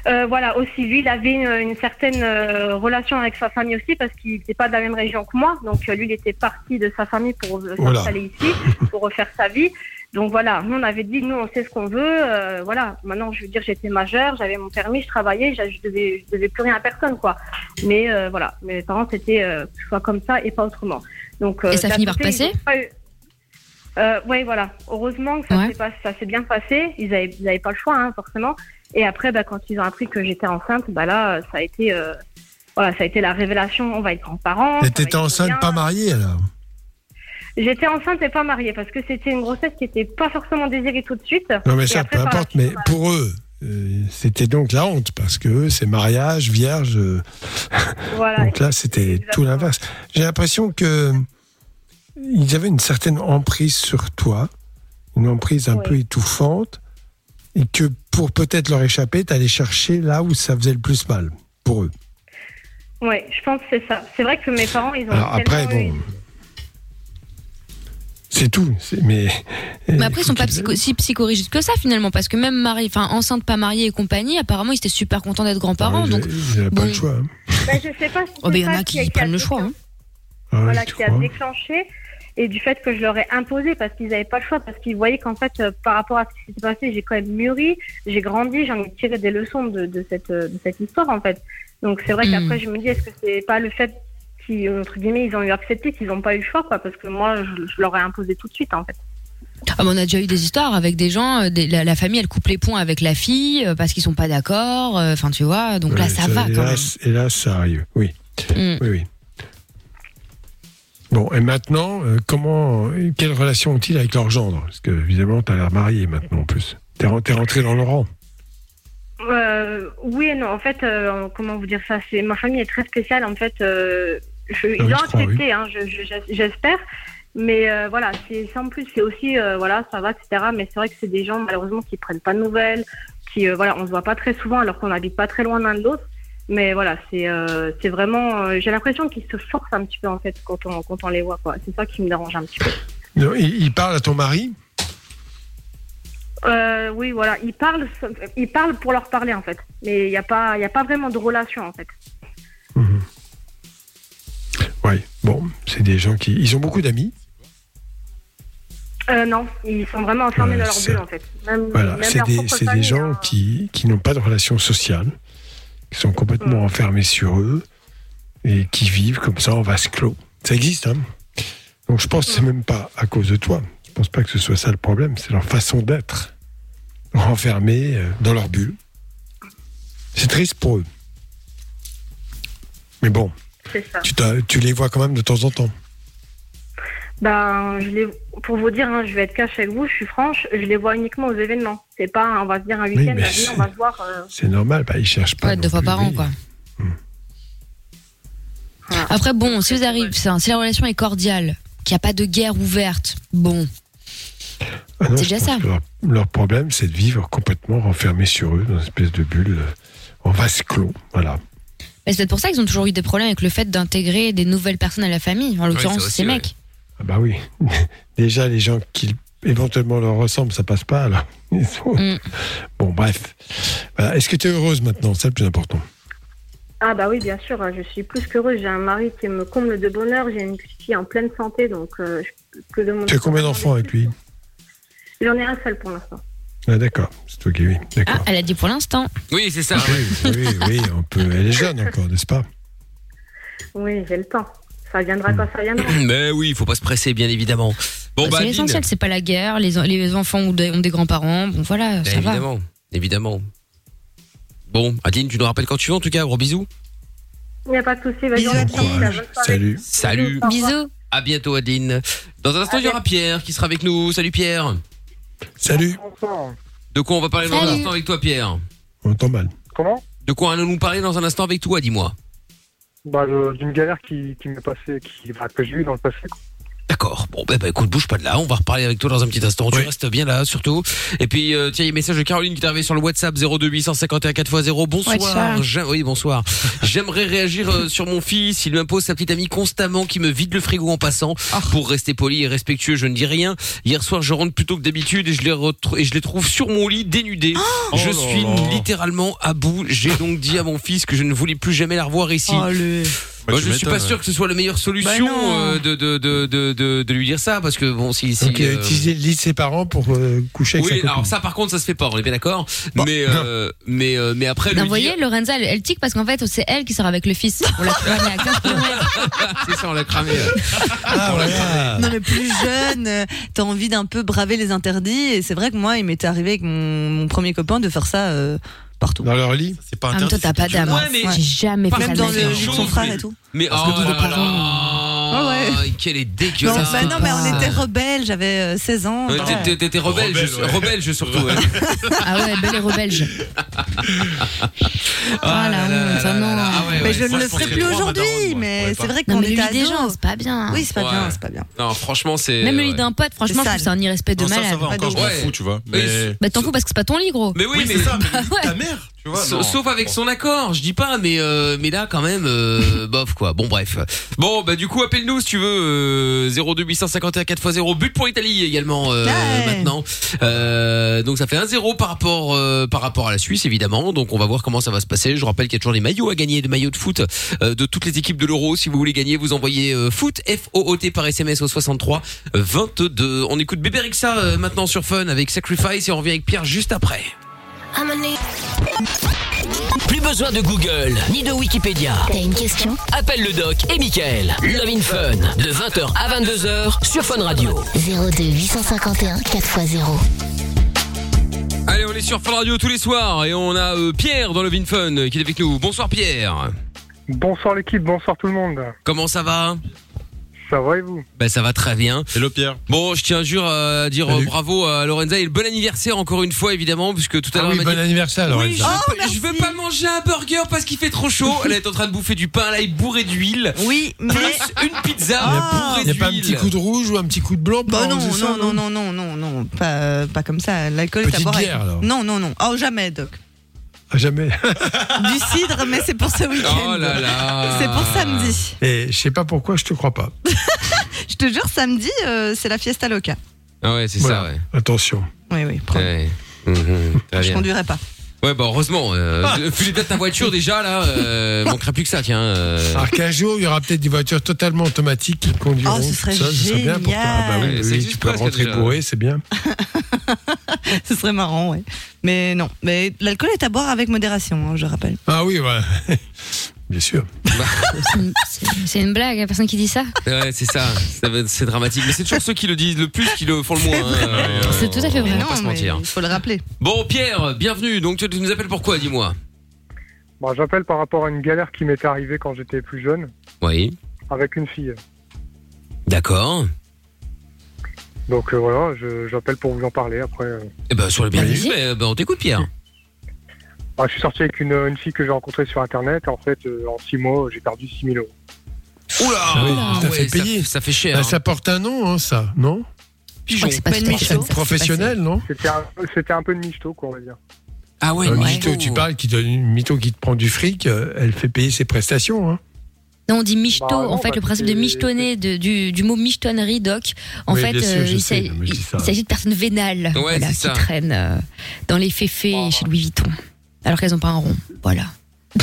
Euh, voilà, aussi, lui, il avait une, une certaine euh, relation avec sa famille aussi parce qu'il n'était pas de la même région que moi. Donc, euh, lui, il était parti de sa famille pour Voilà. s'installer ici, pour refaire sa vie. Donc, voilà, nous, on avait dit, nous, on sait ce qu'on veut. euh, voilà, maintenant, je veux dire, j'étais majeure, j'avais mon permis, je travaillais, je, devais, je devais plus rien à personne, quoi. Mais euh, voilà, mes parents, c'était euh, soit comme ça et pas autrement. Donc, euh, Et ça finit par passer euh, oui, voilà. Heureusement que ça s'est pas- ça s'est bien passé. Ils avaient, ils avaient pas le choix, hein, forcément. Et après, bah, quand ils ont appris que j'étais enceinte, bah là, ça a été, euh, voilà, ça a été la révélation. On va être grands-parents. Et t'étais enceinte, bien. pas mariée alors J'étais enceinte et pas mariée parce que c'était une grossesse qui était pas forcément désirée tout de suite. Non mais ça, après, peu importe, suite, mais pour eux, euh, c'était donc la honte parce que eux, c'est mariage, vierge. euh, Voilà. donc là, c'était tout l'inverse. J'ai l'impression que ils avaient une certaine emprise sur toi, une emprise un Oui. peu étouffante, et que pour peut-être leur échapper, t'allais chercher là où ça faisait le plus mal pour eux. Ouais, je pense que c'est ça. C'est vrai que mes parents, ils ont Alors après, bon, c'est tout. Mais, Mais après, ils sont pas psycho- si psychorigides que ça finalement, parce que même mariés, enfin enceinte, pas mariée et compagnie, apparemment ils étaient super contents d'être grands-parents. ils- donc, ils n'avaient pas bon. le choix. hein. Bah, je sais pas si oh, il y en a qui prennent le choix. hein. Ah ouais, voilà, tu qui a crois déclenché et du fait que je leur ai imposé parce qu'ils n'avaient pas le choix, parce qu'ils voyaient qu'en fait, euh, par rapport à ce qui s'était passé, j'ai quand même mûri, j'ai grandi, j'en ai tiré des leçons de, de cette, euh, de cette histoire en fait. Donc c'est vrai Mm. qu'après, je me dis, est-ce que c'est pas le fait qu'ils, entre guillemets, ils ont eu accepté qu'ils n'ont pas eu le choix, quoi, parce que moi, je, je leur ai imposé tout de suite en fait. Ah, on a déjà eu des histoires avec des gens, euh, des- la, la famille elle coupe les points avec la fille parce qu'ils sont pas d'accord. euh, Enfin tu vois, donc là Ouais, ça, va quand même. hélas, hélas, ça arrive. Oui. Mm. Oui, oui. Bon, et maintenant, euh, comment, quelle relation ont-ils avec leur gendre? Parce que, évidemment, tu as l'air marié maintenant, en plus. T'es t'es rentré dans le rang. Euh, oui et non. En fait, euh, comment vous dire ça? C'est ma famille est très spéciale. En fait, euh, je, ils ont accepté. hein, je- je- j'espère. Mais euh, voilà, c'est en plus, c'est aussi voilà, ça va, etc. Mais c'est vrai que c'est des gens malheureusement qui prennent pas de nouvelles, qui voilà, on se voit pas très souvent alors qu'on habite pas très loin l'un de l'autre. Mais voilà, c'est euh, c'est vraiment, euh, j'ai l'impression qu'ils se forcent un petit peu en fait quand on quand on les voit quoi. C'est ça qui me dérange un petit peu. Il, il parle à ton mari? Euh, oui, voilà, ils parlent, ils parlent pour leur parler en fait, mais il n'y a pas, y a pas vraiment de relation en fait. Oui. Bon, c'est des gens qui. Ils ont beaucoup d'amis. Euh, non, ils sont vraiment enfermés dans leur bulle en fait. Même, Voilà, c'est des, des gens hein. qui, qui n'ont pas de relation sociale, qui sont complètement enfermés sur eux et qui vivent comme ça en vase clos. Ça existe, hein Donc je pense que c'est même pas à cause de toi. Je pense pas que ce soit ça le problème, c'est leur façon d'être. Renfermés euh, dans leur bulle. C'est triste pour eux. Mais bon, tu les vois quand même de temps en temps. Ben, je les, pour vous dire, hein, je vais être cash avec vous, je suis franche, je les vois uniquement aux événements. C'est pas, on va se dire un week-end, on va se voir. euh, C'est normal, bah, ils cherchent pas. Ouais, deux fois par an quoi. Après bon, si vous arrivez, ça, si la relation est cordiale, qu'il n'y a pas de guerre ouverte, bon, Ah C'est déjà ça. Leur, leur problème, c'est de vivre complètement renfermés sur eux, dans une espèce de bulle, euh, en vase clos. Voilà. C'est peut-être pour ça qu'ils ont toujours eu des problèmes avec le fait d'intégrer des nouvelles personnes à la famille. En l'occurrence, ces ouais. mecs. Ah bah oui. Déjà, les gens qui éventuellement leur ressemblent, ça passe pas, alors. Mm. Bon, bref. Voilà. Est-ce que tu es heureuse maintenant? C'est le plus important. Ah bah oui, bien sûr, je suis plus qu'heureuse. J'ai un mari qui me comble de bonheur. J'ai une petite fille en pleine santé, donc euh, je- que de mon Tu as combien d'enfants avec lui? J'en ai un seul pour l'instant. Ah d'accord, c'est toi qui oui. Ah, elle a dit pour l'instant. Oui, c'est ça. Oui, oui, oui, on peut. Elle est jeune encore, n'est-ce pas? Oui, j'ai le temps. Ça viendra quand ça viendra. Mais oui, il faut pas se presser, bien évidemment. Bon, bah, c'est Adeline, l'essentiel, c'est pas la guerre. Les, les enfants ont des, ont des grands-parents. Bon, voilà, bah, ça va. évidemment, évidemment. Bon, Adeline, tu nous rappelles quand tu veux, en tout cas, gros bisous. Il n'y a pas de souci. Bisous. Salut. Salut. Bisous. À bientôt, Adeline. Dans un instant, il y aura Pierre qui sera avec nous. Salut, Pierre. Salut. De quoi on va parler dans un instant avec toi, Pierre? On entend mal. Comment? De quoi allons-nous parler dans un instant avec toi, dis-moi? Bah, D'une galère qui, qui m'est passée, qui, bah, que j'ai eue dans le passé. quoi. D'accord. Bon, ben, bah, écoute, bouge pas de là. On va reparler avec toi dans un petit instant. Tu restes bien là, surtout. Et puis, euh, tiens, il y a un message de Caroline qui est arrivé sur le WhatsApp 02 851 4x0. Bonsoir. Oui, bonsoir. J'aimerais réagir euh, sur mon fils. Il m'impose sa petite amie constamment qui me vide le frigo en passant. Pour rester poli et respectueux, je ne dis rien. Hier soir, je rentre plus tôt que d'habitude et je les et je les trouve sur mon lit dénudés. je Oh suis littéralement à bout. J'ai donc dit à mon fils que je ne voulais plus jamais la revoir ici. Oh, le... Bah, Moi, je suis pas sûr que ce soit la meilleure solution Bah euh, de, de, de, de, de, de lui dire ça parce que bon si, si Donc, il a euh, utilisé le lit de ses parents pour euh, coucher avec sa oui copine. alors ça par contre ça se fait pas on est bien d'accord mais euh, mais euh, mais après Non, lui vous voyez, dire Lorenza, elle, elle tique parce qu'en fait, c'est elle qui sort avec le fils. On l'a cramé à 15 km. c'est ça on l'a cramé euh. Ah, voilà. Non mais plus jeune, euh, t'as envie d'un peu braver les interdits et c'est vrai que moi il m'était arrivé avec mon, mon premier copain de faire ça euh, partout. Dans leur lit C'est pas En même temps, interdit. t'as pas d'âme. Ouais, mais- J'ai jamais fait ça. Même de dans ma le vie. lit de son frère et tout. mais oh là là Ah ouais. quel est Non, dégueulasse bah non mais on ça. était rebelles, j'avais euh, 16 ans. Ouais, bah, t'es- t'es- T'étais rebelle, Rebelle, je- ouais. rebelle je surtout. ouais. Ah ouais, belle et rebelge. Ah la honte, ça, non. Ah ouais, mais ouais, je ne moi, le ferai plus aujourd'hui, mais c'est vrai Non, qu'on mais le était des ados. gens, c'est pas bien. Oui, c'est pas Ouais. bien, c'est pas bien. Non franchement c'est. Même le ouais. lit d'un pote, franchement, je C'est trouve un irrespect de Non, ça, malade. ça va Pas encore, je m'en fous, tu vois. Mais. Bah t'en fous parce que c'est pas ton lit, gros. Mais oui, Oui, mais c'est ça, mais Bah le ta mère, tu vois. Sa- non. Sauf avec Bon. son accord, je dis pas, mais euh, mais là quand même, euh, bof quoi. Bon bref. Bon bah du coup appelle-nous si tu veux euh, 02 851 4x0 but pour l'Italie également euh, Ouais. maintenant. Euh, donc ça fait 1-0 par rapport euh, par rapport à la Suisse évidemment. Donc on va voir comment ça va se passer. Je rappelle qu'il y a toujours des maillots à gagner, des maillots de foot euh, de toutes les équipes de l'Euro. Si vous voulez gagner, vous envoyez euh, foot F O O T par SMS au 63 22. On écoute Bébé Rexa euh, maintenant sur Fun avec Sacrifice et on revient avec Pierre juste après. Plus besoin de Google ni de Wikipédia. T'as une question? Appelle le doc et Michael. Love in Fun de 20h à 22h sur Fun Radio. 02 851 4x0. Allez, on est sur Fun Radio tous les soirs et on a euh, Pierre dans le Vin Fun qui est avec nous. Bonsoir Pierre. Bonsoir l'équipe, bonsoir tout le monde. Comment ça va? Ça va et vous Ben ça va très bien. Hello Pierre. Bon, je tiens jure à dire Salut. bravo à Lorenza et le bon anniversaire encore une fois évidemment puisque tout à Ah l'heure oui, elle m'a bon dit anniversaire, oui, je, Lorenza. veux Oh, pas, je veux pas manger un burger parce qu'il fait trop chaud. Elle est en train de bouffer du pain à l'ail bourré d'huile. Oui, mais Plus une pizza Ah. bourrée Il n'y a pas un petit coup de rouge ou un petit coup de blanc pour bah non, non, non, non, non, non, non, pas, euh, pas comme ça. L'alcool est à Petite boire. avec- bière, alors. Non, non, non. Oh jamais, Doc. Ah, Jamais. Du cidre, mais c'est pour ce week-end. Oh là là. C'est pour samedi. Et je sais pas pourquoi je te crois pas. Je te jure, samedi, euh, c'est la fiesta loca. Ah ouais, c'est Voilà. ça ouais. Attention. Oui, oui. Ouais. Mhm, très Je bien. conduirai pas. Ouais, bah heureusement. Euh, Vu l'état de ta voiture déjà là, euh, manquerait plus que ça, tiens. euh. Alors qu'un jour, il y aura peut-être des voitures totalement automatiques qui conduiront Oh, ce toutes serait seules, ce serait bien pour toi. Ah bah oui, génial. oui, Ça oui, existe tu peux rentrer déjà. bourré, c'est bien. Ce serait marrant, ouais. Mais non. Mais l'alcool est à boire avec modération, hein, je rappelle. Ah oui, ouais. Bien sûr. C'est une- c'est- une blague, la personne qui dit ça. Ouais, c'est ça. Ça va- C'est dramatique. Mais c'est toujours ceux qui le disent le plus qui le font le moins. hein. Euh, C'est tout à fait vrai. On va non, pas se mentir. il faut le rappeler. Bon, Pierre, bienvenue. Donc, tu tu nous appelles pourquoi, dis-moi Bon, J'appelle par rapport à une galère qui m'était arrivée quand j'étais plus jeune Oui. avec une fille. D'accord. Donc euh, voilà, je- j'appelle pour vous en parler. Après, euh. Eh ben, sur le bienvenu, Vas-y. mais, ben, on t'écoute, Pierre. Ah, je suis sorti avec une, une fille que j'ai rencontrée sur Internet. Et en fait, euh, en six mois, j'ai perdu 6 000 euros. Oula Ah oui, t'as fait ça- payer. Ça, fait cher. Ah, hein. ça porte un nom, hein, ça, non? Je crois que c'est pas une ça ça Professionnel, non? C'était un, c'était un peu de michto, quoi, on va dire. Ah ouais, Un ouais. mytho, tu parles, qui donne une mytho qui te prend du fric, euh, elle fait payer ses prestations. Hein. Non, on dit michto. Bah non, en fait, bah le principe de michtonner, de- du, du mot michtonnerie, doc, en Oui, fait, sûr, euh, il s'agit- de personnes vénales Ouais, voilà, c'est qui ça. traînent euh, dans les féfés chez Louis Vuitton. Alors qu'elles ont pas un rond. Voilà.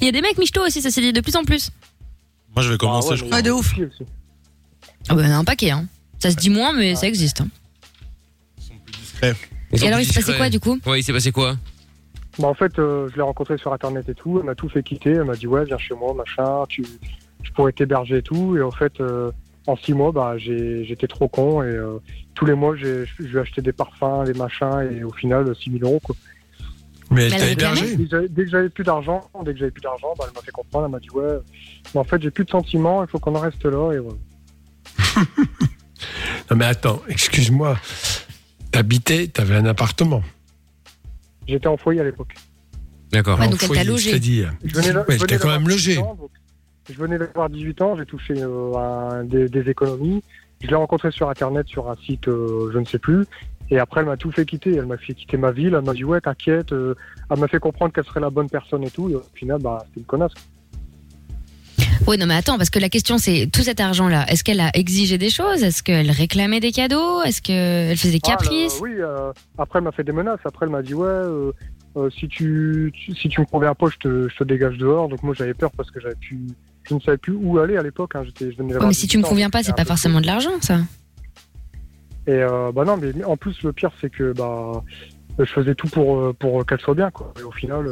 Il y a des mecs michto aussi, ça s'est dit de plus en plus. Moi, je vais commencer, Ah ouais, je crois. Ouais, de ouf. Ah bah, il y en a un paquet, hein. Ça se dit moins, mais ça existe. hein. Ils sont Et alors, plus il s'est passé discrets. quoi, du coup? Ouais, il s'est passé quoi? Bah, en fait, euh, je l'ai rencontré sur Internet et tout. Elle m'a tout fait quitter. Elle m'a dit, ouais, viens chez moi, machin. Tu, je pourrais t'héberger et tout. Et en fait, euh, en six mois, bah, j'ai- j'étais trop con. Et euh, tous les mois, j'ai- je lui ai acheté des parfums, des machins. Et au final, 6 000 euros, quoi. Mais elle t'a hébergé. Dès que j'avais- dès que j'avais plus d'argent, dès que j'avais plus d'argent, bah, elle m'a fait comprendre. Elle m'a dit, ouais, mais en fait, j'ai plus de sentiments. Il faut qu'on en reste là. Et voilà. Non mais attends, excuse-moi. T'habitais, t'avais un appartement. J'étais en foyer à l'époque. D'accord. Ouais, donc elle t'a foyer, logé. C'est-à-dire. Je venais d'a- Ouais, je quand d'avoir même logé. 18 ans, donc Je venais d'avoir 18 ans, j'ai touché euh, des, des économies. Je l'ai rencontré sur Internet, sur un site, euh, je ne sais plus. Et après, elle m'a tout fait quitter. Elle m'a fait quitter ma ville. Elle m'a dit, ouais, t'inquiète. euh, elle m'a fait comprendre qu'elle serait la bonne personne et tout. Et au final, bah, c'était une connasse. Oui, non, mais attends, parce que la question, c'est tout cet argent-là, est-ce qu'elle a exigé des choses? Est-ce qu'elle réclamait des cadeaux? Est-ce qu'elle faisait des Ah, caprices? là, oui, euh, après, elle m'a fait des menaces. Après, elle m'a dit, ouais, euh, euh, si, tu, tu- si tu me conviens pas, je te, je te dégage dehors. Donc, moi, j'avais peur parce que j'avais pu. Je ne savais plus où aller à l'époque. Hein. J'étais, je venais d'avoir mais si tu me 18 ans, conviens pas, c'est pas forcément de l'argent, ça. Et bah non, mais en plus le pire c'est que bah je faisais tout pour pour qu'elle soit bien quoi. Et au final,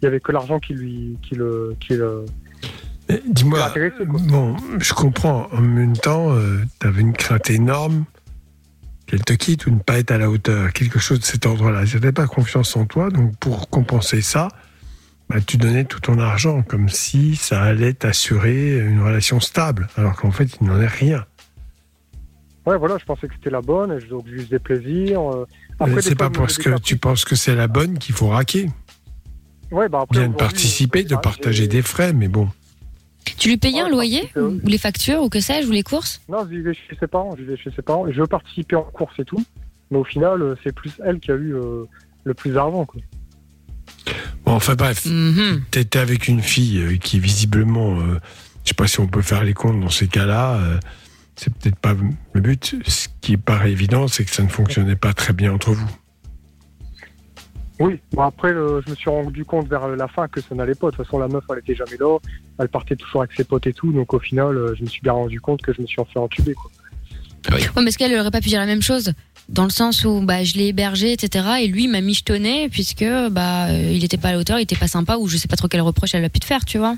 il y avait que l'argent qui lui qui le qui le. Qui Dis-moi, bon, je comprends. En même temps, euh, t'avais une crainte énorme qu'elle te quitte ou ne pas être à la hauteur, quelque chose de cet ordre-là. Je n'avais pas confiance en toi, donc pour compenser ça, bah, tu donnais tout ton argent, comme si ça allait t'assurer une relation stable, alors qu'en fait, il n'en est rien. Ouais, voilà, je pensais que c'était la bonne, et je- donc je lui faisais plaisir. euh. Après, des c'est pas parce que des tu penses que c'est la bonne qu'il faut raquer. Ouais, bah après, Bien de participer, de partager des frais, mais bon. Tu lui payais Ouais, un loyer Ou les factures Ou que sais-je Ou les courses? Non, je vivais chez ses parents, je vivais chez ses parents, je veux participer en course et tout. Mais au final, euh, c'est plus elle qui a eu euh, le plus d'argent, quoi. Bon, enfin bref, Mhm. t'étais avec une fille euh, qui visiblement, euh, je sais pas si on peut faire les comptes dans ces cas-là, euh, c'est peut-être pas le but. Ce qui paraît évident, c'est que ça ne fonctionnait pas très bien entre vous. Oui, bon après, euh, je me suis rendu compte vers la fin que ça n'allait pas. De toute façon, la meuf, elle était jamais là. Elle partait toujours avec ses potes et tout. Donc au final, euh, je me suis bien rendu compte que je me suis fait entuber. Quoi. Ouais, mais est-ce qu'elle aurait pas pu dire la même chose Dans le sens où bah, je l'ai hébergé, etc. Et lui m'a michetonné puisque bah, euh, il était pas à la hauteur, il était pas sympa ou je sais pas trop quel reproche elle a pu te faire, tu vois.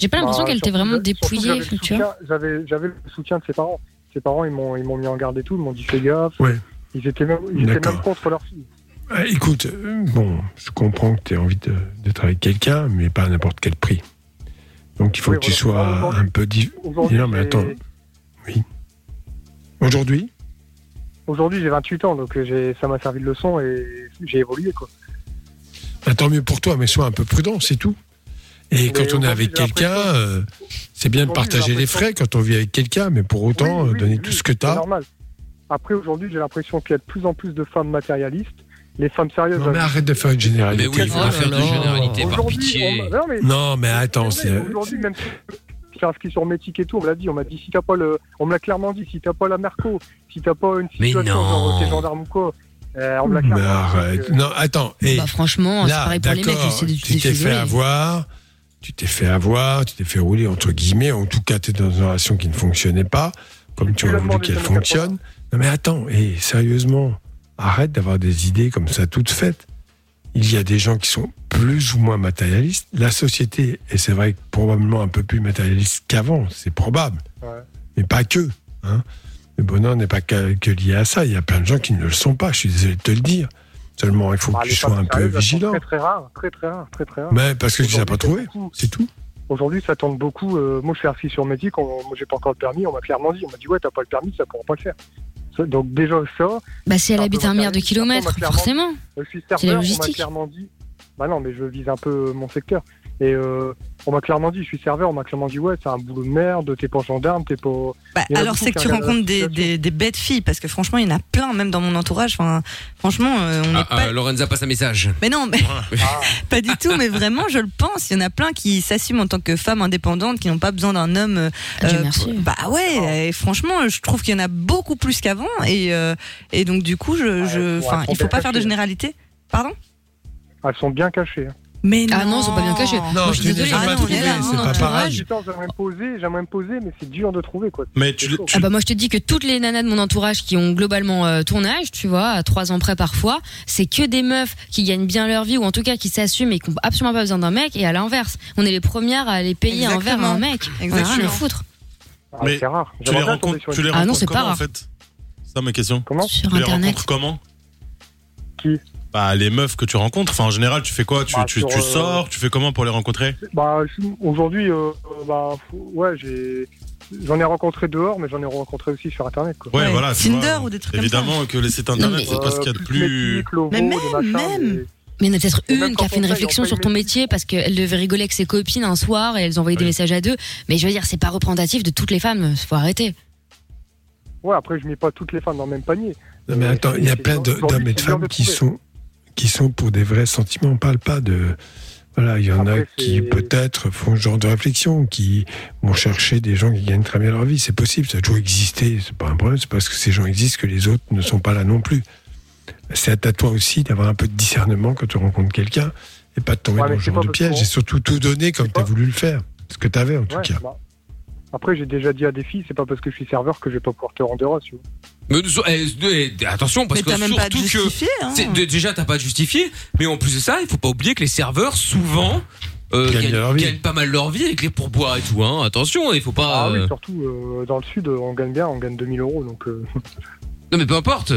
J'ai pas l'impression Bah, qu'elle était vraiment dépouillée, j'avais le tu vois. soutien- J'avais j'avais le soutien de ses parents. Ses parents, ils m'ont ils m'ont mis en garde et tout. Ils m'ont dit fais gaffe. Ouais. Ils étaient même, ils étaient même contre leur fille. Euh, écoute, euh, bon, je comprends que tu as envie de- d'être avec quelqu'un, mais pas à n'importe quel prix. Donc il faut Oui, que tu sois un peu... Non, mais attends. Oui. Aujourd'hui? Aujourd'hui, j'ai 28 ans, donc euh, ça m'a servi de leçon et j'ai évolué. Quoi. Bah, Tant mieux pour toi, mais sois un peu prudent, c'est tout. Et Mais quand on est avec quelqu'un, euh, c'est bien de partager les frais quand on vit avec quelqu'un, mais pour autant, Oui, euh, oui, donner tout ce que tu C'est as. normal. Après, aujourd'hui, j'ai l'impression qu'il y a de plus en plus de femmes matérialistes. Les femmes sérieuses. Non, mais elles- arrête de faire une généralité. Mais oui, il faut pas faire de généralité, par pitié. on- non, mais- Non, mais attends. Aujourd'hui, même si inscrit sur Métic et tout, on me l'a dit, on m'a dit si t'as pas le, on me l'a clairement dit, si t'as pas la Merco, si t'as pas une Mais situation non. genre t'es gendarme ou quoi, euh, on me l'a Mais clairement dit. arrête. euh, Non, attends. Et Bah, franchement, c'est là, pareil pour les mecs, tu t'es fait avoir, tu t'es fait avoir, tu t'es fait rouler entre guillemets. En tout cas, tu es dans une relation qui ne fonctionnait pas, comme tu aurais voulu qu'elle fonctionne. Non, mais attends, et sérieusement, arrête d'avoir des idées comme ça toutes faites. Il y a des gens qui sont plus ou moins matérialistes. La société, et c'est vrai que probablement un peu plus matérialiste qu'avant, c'est probable, Ouais. mais pas que. Hein. Le bonheur n'est pas que, que lié à ça. Il y a plein de gens qui ne le sont pas. Je suis désolé de te le dire. Seulement, il faut bah, que tu sois un peu vigilant. Très très rare, très très rare, très très rare. Mais parce que tu ne as pas trouvé, c'est tout. Aujourd'hui, ça tente beaucoup. euh, moi, je suis inscrit sur Métic, on- moi, j'ai pas encore le permis. On m'a clairement dit, on m'a dit, ouais, t'as pas le permis, ça pourra pas le faire. Donc déjà ça. Bah, si elle habite un milliard de kilomètres, forcément. Je suis serveur, on m'a clairement dit. Bah non, mais je vise un peu mon secteur. Et euh, on m'a clairement dit, je suis serveur, on m'a clairement dit, ouais, c'est un boulot de merde, t'es pas gendarme, t'es pas. Bah, alors c'est que tu rencontres des, des, des bêtes filles parce que franchement il y en a plein même dans mon entourage. Enfin, franchement, euh, on Ah, pas. ah, Lorenza passe un message. Mais non, mais pas du tout. Mais vraiment, je le pense. Il y en a plein qui s'assument en tant que femmes indépendantes, qui n'ont pas besoin d'un homme. euh, Dieu euh, merci. Bah ouais. Et franchement, je trouve qu'il y en a beaucoup plus qu'avant. Et euh, et donc du coup, je, je, ouais, il faut pas faire de généralité. Pardon? Elles sont bien cachées. Mais Ah non, ils sont pas bien cachés. Non, Moi, je suis désolée. as pas Ah non, là, c'est pas pareil. J'aimerais me poser, j'aimerais me poser, mais c'est dur de trouver, quoi. Mais tu, tu- Ah bah moi je te dis que toutes les nanas de mon entourage qui ont globalement euh, ton âge, tu vois, à trois ans près parfois, c'est que des meufs qui gagnent bien leur vie ou en tout cas qui s'assument et qui ont absolument pas besoin d'un mec et à l'inverse, on est les premières à aller payer un verre à un mec. On a rien à Exactement. foutre. Ah, Mais c'est rare. tu les rencontres, tu les Ah non, c'est pas comment en rare. fait? C'est ça ma question. Comment? Sur Tu les internet. rencontres comment? Qui? Bah les meufs que tu rencontres. Enfin en général, tu fais quoi? Tu, Bah, tu, sur, tu euh, sors Tu fais comment pour les rencontrer? Bah, aujourd'hui, euh, bah, ouais, j'ai. J'en ai rencontré dehors, mais j'en ai rencontré aussi sur Internet. Quoi. Ouais, voilà. tu Tinder vois. ou des trucs comme Évidemment que les sites internet, c'est pas ce qu'il y a de plus. Mais des même, machins, même. des- Mais il y en a peut-être une qui a fait une réflexion on sur ton métier parce qu'elle devait rigoler avec ses copines un soir et elles envoyaient des Oui. messages à deux. Mais je veux dire, c'est pas représentatif de toutes les femmes, faut arrêter. Ouais, après, je mets pas toutes les femmes dans le même panier. Non, mais Euh, attends, il y a plein d'hommes et de femmes qui sont, qui sont pour des vrais sentiments. On parle pas de. Voilà, il y en a qui peut-être font ce genre de réflexion, qui vont chercher des gens qui gagnent très bien leur vie. C'est possible, ça a toujours existé. C'est pas un problème. C'est parce que ces gens existent que les autres ne sont pas là non plus. C'est à toi aussi d'avoir un peu de discernement quand tu rencontres quelqu'un et pas de tomber Ouais, dans c'est genre de piège et surtout tout donner comme tu as voulu le faire. Ce que tu avais en tout cas. bah, Après, j'ai déjà dit à des filles, c'est pas parce que je suis serveur que je vais pas pouvoir te rendre tu vois. Mais, eh, eh, attention parce Mais que pas surtout te que justifier, hein. de- déjà t'as pas justifier, mais en plus de ça, il faut pas oublier que les serveurs souvent euh, Gagnent gagnent, leur vie. gagnent pas mal leur vie avec les pourboires et tout. Hein. Attention, il faut pas. Ah oui, euh, surtout euh, dans le sud, on gagne bien, on gagne 2000 euros. Donc, euh, Non mais peu importe.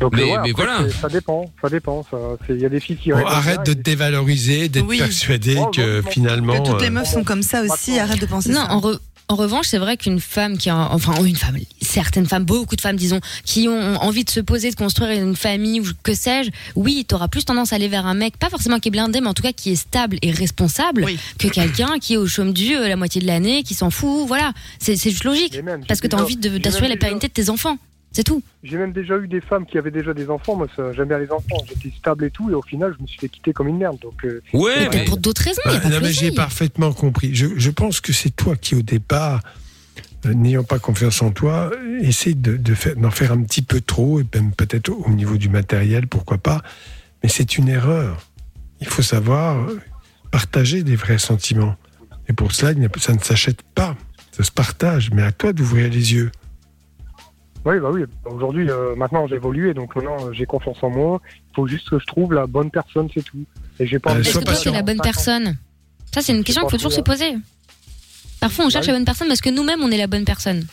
Donc Mais- euh, ouais, mais après, voilà. Ça dépend, ça dépend. Il y a des filles qui. Répondent arrête de te dévaloriser, d'être Oui. persuadé Oh, que finalement. Que toutes les euh, meufs sont comme ça aussi. Attends. Arrête de penser Non, ça. en, re- en revanche, c'est vrai qu'une femme qui a, enfin, une femme, certaines femmes, beaucoup de femmes, disons, qui ont envie de se poser, de construire une famille ou que sais-je, oui, t'auras plus tendance à aller vers un mec, pas forcément qui est blindé, mais en tout cas qui est stable et responsable, Oui. que quelqu'un qui est au chôme du euh, la moitié de l'année, qui s'en fout, voilà. C'est juste logique. Même, Parce que t'as envie d'assurer la pérennité de tes enfants. C'est tout. J'ai même déjà eu des femmes qui avaient déjà des enfants. Moi, j'aime bien les enfants. J'étais stable et tout, et au final, je me suis fait quitter comme une merde. Donc, euh, Ouais, Mais pour d'autres raisons, Bah, non, mais j'ai parfaitement compris. Je, je pense que c'est toi qui, au départ, euh, n'ayant pas confiance en toi, euh, essaie de, de faire, d'en faire un petit peu trop, et même peut-être au niveau du matériel, pourquoi pas. Mais c'est une erreur. Il faut savoir partager des vrais sentiments. Et pour cela, ça ne s'achète pas. Ça se partage. Mais à toi d'ouvrir les yeux. Oui, bah oui. Aujourd'hui, euh, maintenant, j'ai évolué, donc maintenant, j'ai confiance en moi. Il faut juste que je trouve la bonne personne, c'est tout. Et j'ai pas. Euh, envie Est-ce que toi, t'es la bonne 45 ans. personne Ça, c'est une question qu'il faut toujours se poser. Parfois, on cherche oui. la bonne personne parce que nous-mêmes, on est la bonne personne.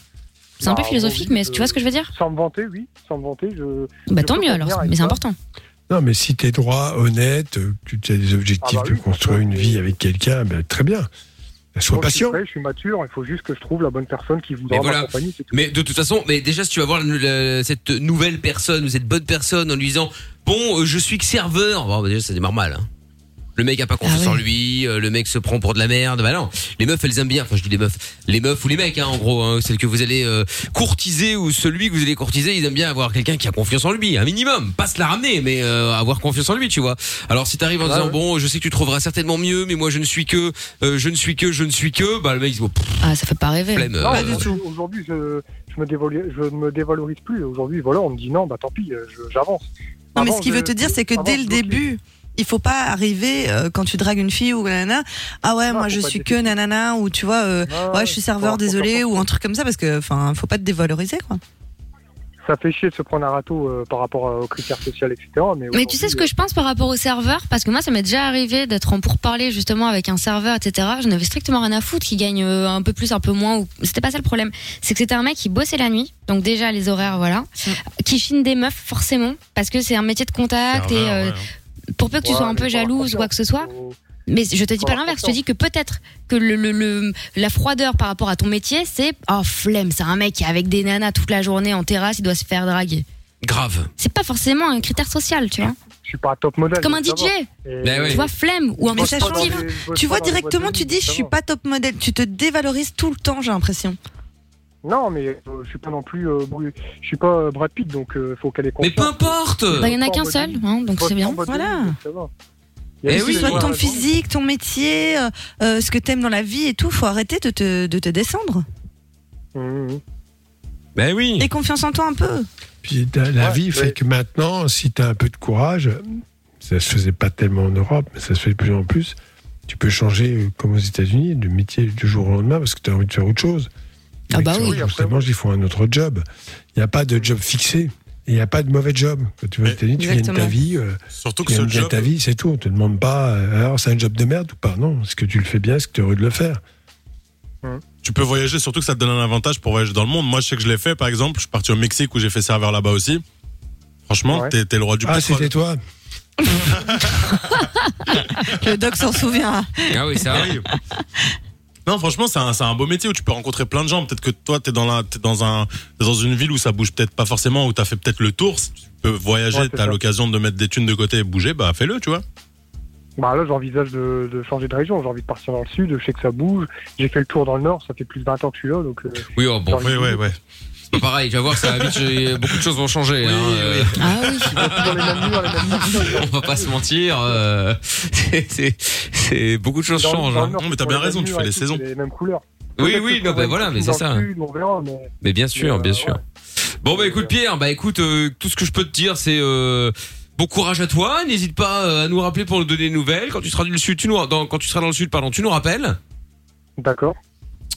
C'est un peu Bah, philosophique, mais tu vois ce que je veux dire? Sans me vanter, oui. Sans me vanter, je. Bah je tant mieux alors, mais c'est important. Non, mais si tu es droit, honnête, que tu as des objectifs Ah bah de construire une vie avec quelqu'un, ben, très bien. Sois je suis patient. prêt, je suis mature, il faut juste que je trouve la bonne personne qui voudra Mais voilà. m'accompagner, mais de toute façon, mais déjà si tu vas voir le- cette nouvelle personne ou cette bonne personne en lui disant bon, euh, je suis que serveur, bon, bah, déjà ça démarre mal. Hein. Le mec a pas confiance Ah ouais. en lui, euh, le mec se prend pour de la merde. Bah non, les meufs elles aiment bien. Enfin je dis les meufs, les meufs ou les mecs hein, en gros, hein, celles que vous allez euh, courtiser ou celui que vous allez courtiser, ils aiment bien avoir quelqu'un qui a confiance en lui, un minimum, pas se la ramener, mais euh, avoir confiance en lui, tu vois. Alors si t'arrives en disant ouais. bon, je sais que tu trouveras certainement mieux, mais moi je ne suis que, euh, je ne suis que, je ne suis que, bah le mec il se dit, pff, Ah, ça fait pas rêver. flemme. Non, euh, aujourd'hui- Aujourd'hui, je, je, me dévalorise, je ne me dévalorise plus. Aujourd'hui, voilà, on me dit non, bah tant pis, j'avance. Non, mais ce qu'il veut te dire, c'est que avant, dès le début, il faut pas arriver euh, quand tu dragues une fille ou nanana. Ah ouais, Non, moi je suis que nanana ou tu vois, euh, Non, ouais, je suis serveur, désolé ou un truc comme ça parce que enfin, faut pas te dévaloriser quoi. Ça fait chier de se prendre un râteau euh, par rapport aux critères sociaux, etc. Mais, Mais tu sais ce que je pense par rapport au serveur? Parce que moi, ça m'est déjà arrivé d'être en pourparler justement avec un serveur, etc. Je n'avais strictement rien à foutre qui gagne un peu plus, un peu moins. Ou... C'était pas ça le problème. C'est que c'était un mec qui bossait la nuit, donc déjà les horaires, voilà, qui chine des meufs forcément, parce que c'est un métier de contact et euh, pour peu que tu Ouais, sois un peu jalouse ou quoi que ce soit. Mais je te dis pas l'inverse, je te dis que peut-être que le, le- le- la froideur par rapport à ton métier, c'est oh flemme, c'est un mec qui est avec des nanas toute la journée en terrasse, il doit se faire draguer. grave. C'est pas forcément un critère social, tu vois. je suis pas top modèle. Comme un DJ. Ben oui. Tu vois, flemme ou un bosse Tu vois directement, tu dis je suis pas top modèle. Tu te dévalorises tout le temps, j'ai l'impression. Non, mais euh, je suis pas non plus. euh, je suis pas euh, Brad Pitt, donc euh, faut qu'elle ait Mais confiance. peu importe. Bah, il y en a qu'un seul, hein, donc c'est bien. Voilà. a Eh oui, Que ce soit ton physique, ton métier, euh, euh, ce que t'aimes dans la vie et tout, faut arrêter de te, de te descendre. Mmh, mmh. Ben oui. Et confiance en toi un peu. Puis la, Ouais, vie fait ouais. que maintenant, si tu as un peu de courage, ça se faisait pas tellement en Europe, mais ça se fait de plus en plus. Tu peux changer, comme aux États-Unis, de métier du jour au lendemain parce que tu as envie de faire autre chose. Ah bah oui. justement, ils font un autre job. Il n'y a pas de job fixé. Et il n'y a pas de mauvais job. Quand tu vas aux États-Unis, tu gagnes ta vie. euh, Surtout que tu ce gagnes bien job, ta vie, c'est tout. On te demande pas, euh, alors c'est un job de merde ou pas. Non, est-ce que tu le fais bien Est-ce que tu es heureux de le faire? Tu peux voyager, surtout que ça te donne un avantage pour voyager dans le monde. Moi, je sais que je l'ai fait, par exemple. Je suis parti au Mexique où j'ai fait serveur là-bas aussi. Franchement, Ouais. t'es le roi du Ah, pétrole. c'était toi Le doc s'en souvient. Ah oui, ça Ah arrive. Non, franchement, c'est un, c'est un beau métier où tu peux rencontrer plein de gens. Peut-être que toi, t'es dans, la, t'es dans, un, t'es dans une ville où ça bouge peut-être pas forcément, où t'as fait peut-être le tour. Si tu peux voyager, Ouais, t'as l'occasion de mettre des thunes de côté et bouger, bah fais-le, tu vois. Bah là, j'envisage de, de changer de région. J'ai envie de partir dans le sud. Je sais que ça bouge. J'ai fait le tour dans le nord. Ça fait plus de 20 ans que je suis là, donc. euh, Oui, oh, bon, Oui, ouais, ouais. C'est pas pareil. Tu vas voir, ça va vite. j'ai- Beaucoup de choses vont changer. Oui, hein, oui. euh, Ah oui. dans les mêmes murs, les mêmes murs. On va pas se mentir. euh, c'est- beaucoup de choses Dans- changent. hein. nord, Non, mais t'as bien raison, tu fais les saisons. Les mêmes couleurs. Oui, oui, non, bah voilà, mais c'est ça. on verra, mais- Mais bien sûr, Mais, bien euh, sûr. ouais. Bon bah écoute Pierre, bah écoute, euh, tout ce que je peux te dire c'est euh, bon courage à toi. N'hésite pas euh, à nous rappeler pour nous donner des nouvelles. Quand tu seras dans le sud, tu nous dans- quand tu seras dans le sud, pardon, tu nous rappelles. D'accord.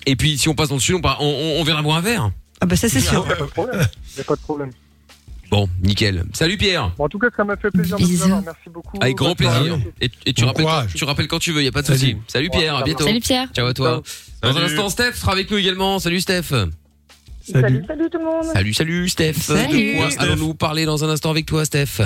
Et puis si on passe dans le sud, on, on, on, on viendra boire un verre. Ah bah ça c'est sûr. Y a pas de problème. Y a pas de problème. Bon, nickel. Salut Pierre. Bon, en tout cas, ça m'a fait plaisir de vous Bisous. avoir. Merci beaucoup. Avec grand plaisir. Et, et tu Bon rappelles quand, courage. tu rappelles quand tu veux, y a pas de souci. Salut Pierre, à bientôt. Salut Pierre. Ciao à toi. Dans un Salut. instant, Steph sera avec nous également. Salut Steph. Salut. salut tout le monde. Salut, salut Steph. Salut. De quoi allons-nous parler dans un instant avec toi, Steph?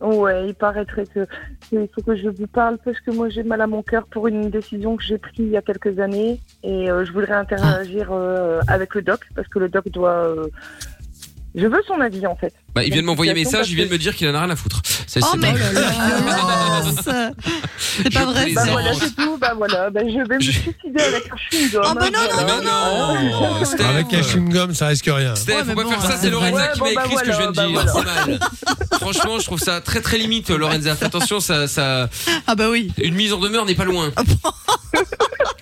Ouais, il paraîtrait que il faut que je vous parle parce que moi j'ai mal à mon cœur pour une décision que j'ai prise il y a quelques années et euh, je voudrais interagir euh, avec le doc parce que le doc doit. euh, Je veux son avis en fait. Bah, il vient de m'envoyer un message, il vient de me dire qu'il en a rien à foutre. C'est Oh c'est mais C'est pas vrai Bah ça. voilà, c'est tout. Bah voilà, bah, je vais me suicider avec un chewing-gum. Oh, bah non, non, Mais non, Steph. Avec un chewing-gum, ça risque rien. Steph, Ouais, faut pas bon, faire ça, c'est Lorenza ouais, qui bon, m'a bah écrit ce que je viens de dire. bah C'est mal. Franchement, je trouve ça très très limite, Lorenza. Fais attention, ça, ça, Ah bah oui, une mise en demeure n'est pas loin.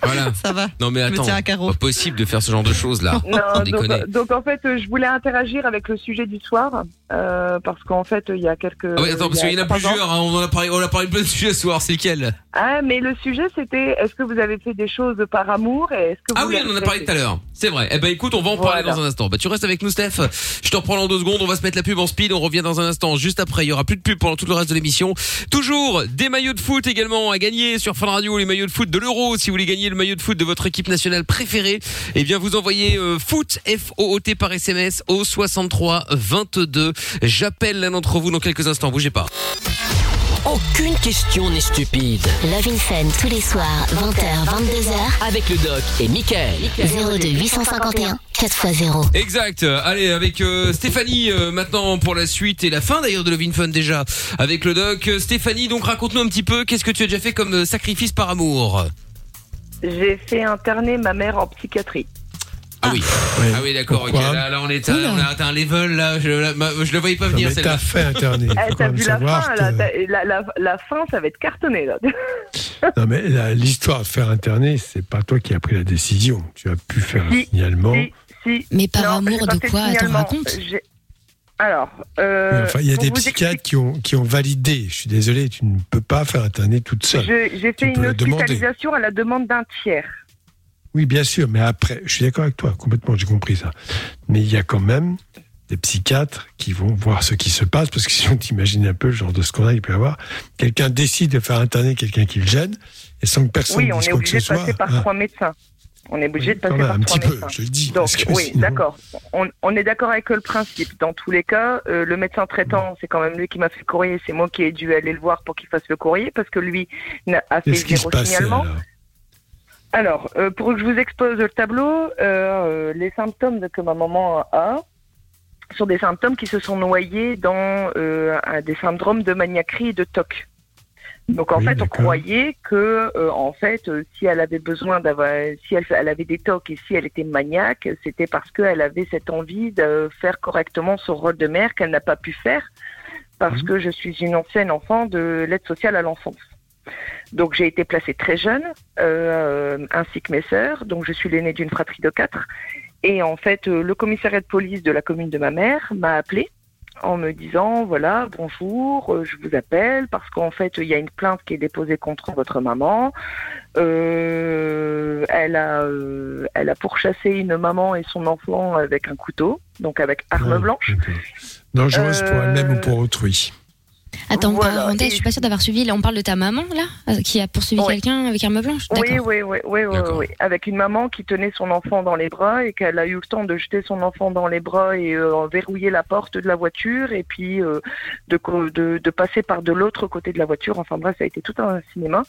Voilà. ça va. Non mais attends, pas possible de faire ce genre de choses là. Non, donc, donc en fait, je voulais interagir avec le sujet du soir euh, parce qu'en fait, il y a quelques. Ah oui, attends, parce qu'il y en a plusieurs. hein, on en a parlé, on a parlé plein de sujets ce soir. C'est lequel? Ah, mais le sujet c'était est-ce que vous avez fait des choses par amour et est-ce que Ah vous oui, on en a parlé tout à l'heure. C'est vrai. Eh ben écoute, on va en parler Voilà. dans un instant. Bah tu restes avec nous, Steph. Je te reprends dans deux secondes. On va se mettre la pub en speed. On revient dans un instant. Juste après, il y aura plus de pub pendant tout le reste de l'émission. Toujours des maillots de foot également à gagner sur Fun Radio. Les maillots de foot de l'Euro. Si vous voulez gagner le maillot de foot de votre équipe nationale préférée, eh bien vous envoyez euh, foot F O O T par SMS au 63 22. J'appelle l'un d'entre vous dans quelques instants. Bougez pas. Aucune question n'est stupide. Love in Fun tous les soirs, 20h, 22h, Avec le doc et Michael. 02 851 4x0. Exact. Allez, avec euh, Stéphanie euh, maintenant pour la suite et la fin d'ailleurs de Lovin Fun déjà avec le doc. Euh, Stéphanie, donc raconte-nous un petit peu qu'est-ce que tu as déjà fait comme sacrifice par amour? J'ai fait interner ma mère en psychiatrie. Ah oui. Ouais. Ah oui, d'accord. Là, là, on est à, on a atteint un level là. Je, là, je le voyais pas venir mais celle-là. t'as fait interner. Il faut Eh, quand T'as même vu la savoir fin que- là, t'as- la, la, la fin, ça va être cartonné là. Non, mais la- l'histoire de faire interner, c'est pas toi qui as pris la décision. Tu as pu faire un Si, signalement. Si, si. Mais par Non, amour de quoi Attends, raconte. Alors, euh, enfin, il y a des psychiatres qui ont, qui ont validé. Je suis désolé, tu ne peux pas faire interner toute seule. J'ai fait une hospitalisation à la demande d'un tiers. Oui, bien sûr, mais après, je suis d'accord avec toi, complètement, j'ai compris ça. Mais il y a quand même des psychiatres qui vont voir ce qui se passe, parce que si on t'imagine un peu le genre de scandale qu'il peut y avoir, quelqu'un décide de faire interner quelqu'un qui le gêne, et sans que personne Oui, on dise est obligé de passer soit. par hein. trois médecins. On est obligé de passer même, par un trois petit peu, médecins. je le dis. Donc, oui, sinon- d'accord. On, on est d'accord avec le principe. Dans tous les cas, euh, le médecin traitant, c'est quand même lui qui m'a fait le courrier. C'est moi qui ai dû aller le voir pour qu'il fasse le courrier parce que lui n'a- a fait passait signalement. Alors euh, pour que je vous expose le tableau, euh, euh, les symptômes que ma maman a, sur des symptômes qui se sont noyés dans euh, des syndromes de maniaquerie et de TOC. Donc en Oui, fait, on croyait que euh, en fait, euh, si elle avait besoin d'avoir, si elle, elle avait des TOC et si elle était maniaque, c'était parce qu'elle avait cette envie de faire correctement son rôle de mère qu'elle n'a pas pu faire parce que je suis une ancienne enfant de l'aide sociale à l'enfance. Donc j'ai été placée très jeune, euh, ainsi que mes sœurs. Donc je suis l'aînée d'une fratrie de quatre. Et en fait, euh, le commissariat de police de la commune de ma mère m'a appelé en me disant voilà bonjour euh, je vous appelle parce qu'en fait il y a une plainte qui est déposée contre votre maman Euh, elle a euh, elle a pourchassé une maman et son enfant avec un couteau donc avec arme Ouais, blanche Dangereuse pour elle-même ou pour autrui. Attends, Voilà, parenthèse, et- je suis pas sûre d'avoir suivi. Là, on parle de ta maman, là, qui a poursuivi Oui. quelqu'un avec arme blanche. Oui, oui, oui, oui, oui, oui, avec une maman qui tenait son enfant dans les bras et qu'elle a eu le temps de jeter son enfant dans les bras et euh, verrouiller la porte de la voiture et puis euh, de, co- de, de passer par de l'autre côté de la voiture. Enfin bref, ça a été tout un cinéma.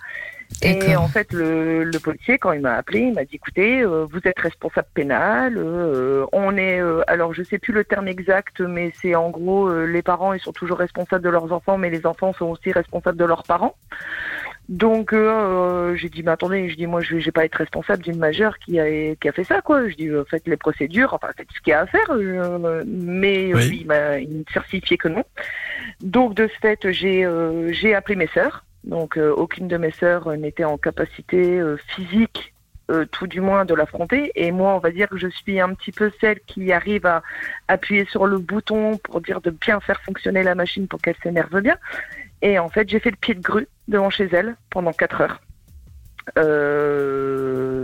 Et en fait, le, le policier, quand il m'a appelé, il m'a dit écoutez, euh, vous êtes responsable pénal. euh, on est, euh, alors je sais plus le terme exact, mais c'est en gros euh, les parents ils sont toujours responsables de leurs enfants, mais les enfants sont aussi responsables de leurs parents. Donc euh, euh, j'ai dit mais attendez, je dis moi je vais, pas être responsable d'une majeure qui a qui a fait ça quoi. Je dis faites les procédures, enfin faites ce qu'il y a à faire. euh, mais Oui. il m'a certifié que non. Donc de ce fait j'ai euh, j'ai appelé mes sœurs. Donc euh, aucune de mes sœurs euh, n'était en capacité euh, physique tout du moins de l'affronter. Et moi, on va dire que je suis un petit peu celle qui arrive à appuyer sur le bouton pour dire de bien faire fonctionner la machine pour qu'elle s'énerve bien. Et en fait, j'ai fait le pied de grue devant chez elle pendant quatre heures.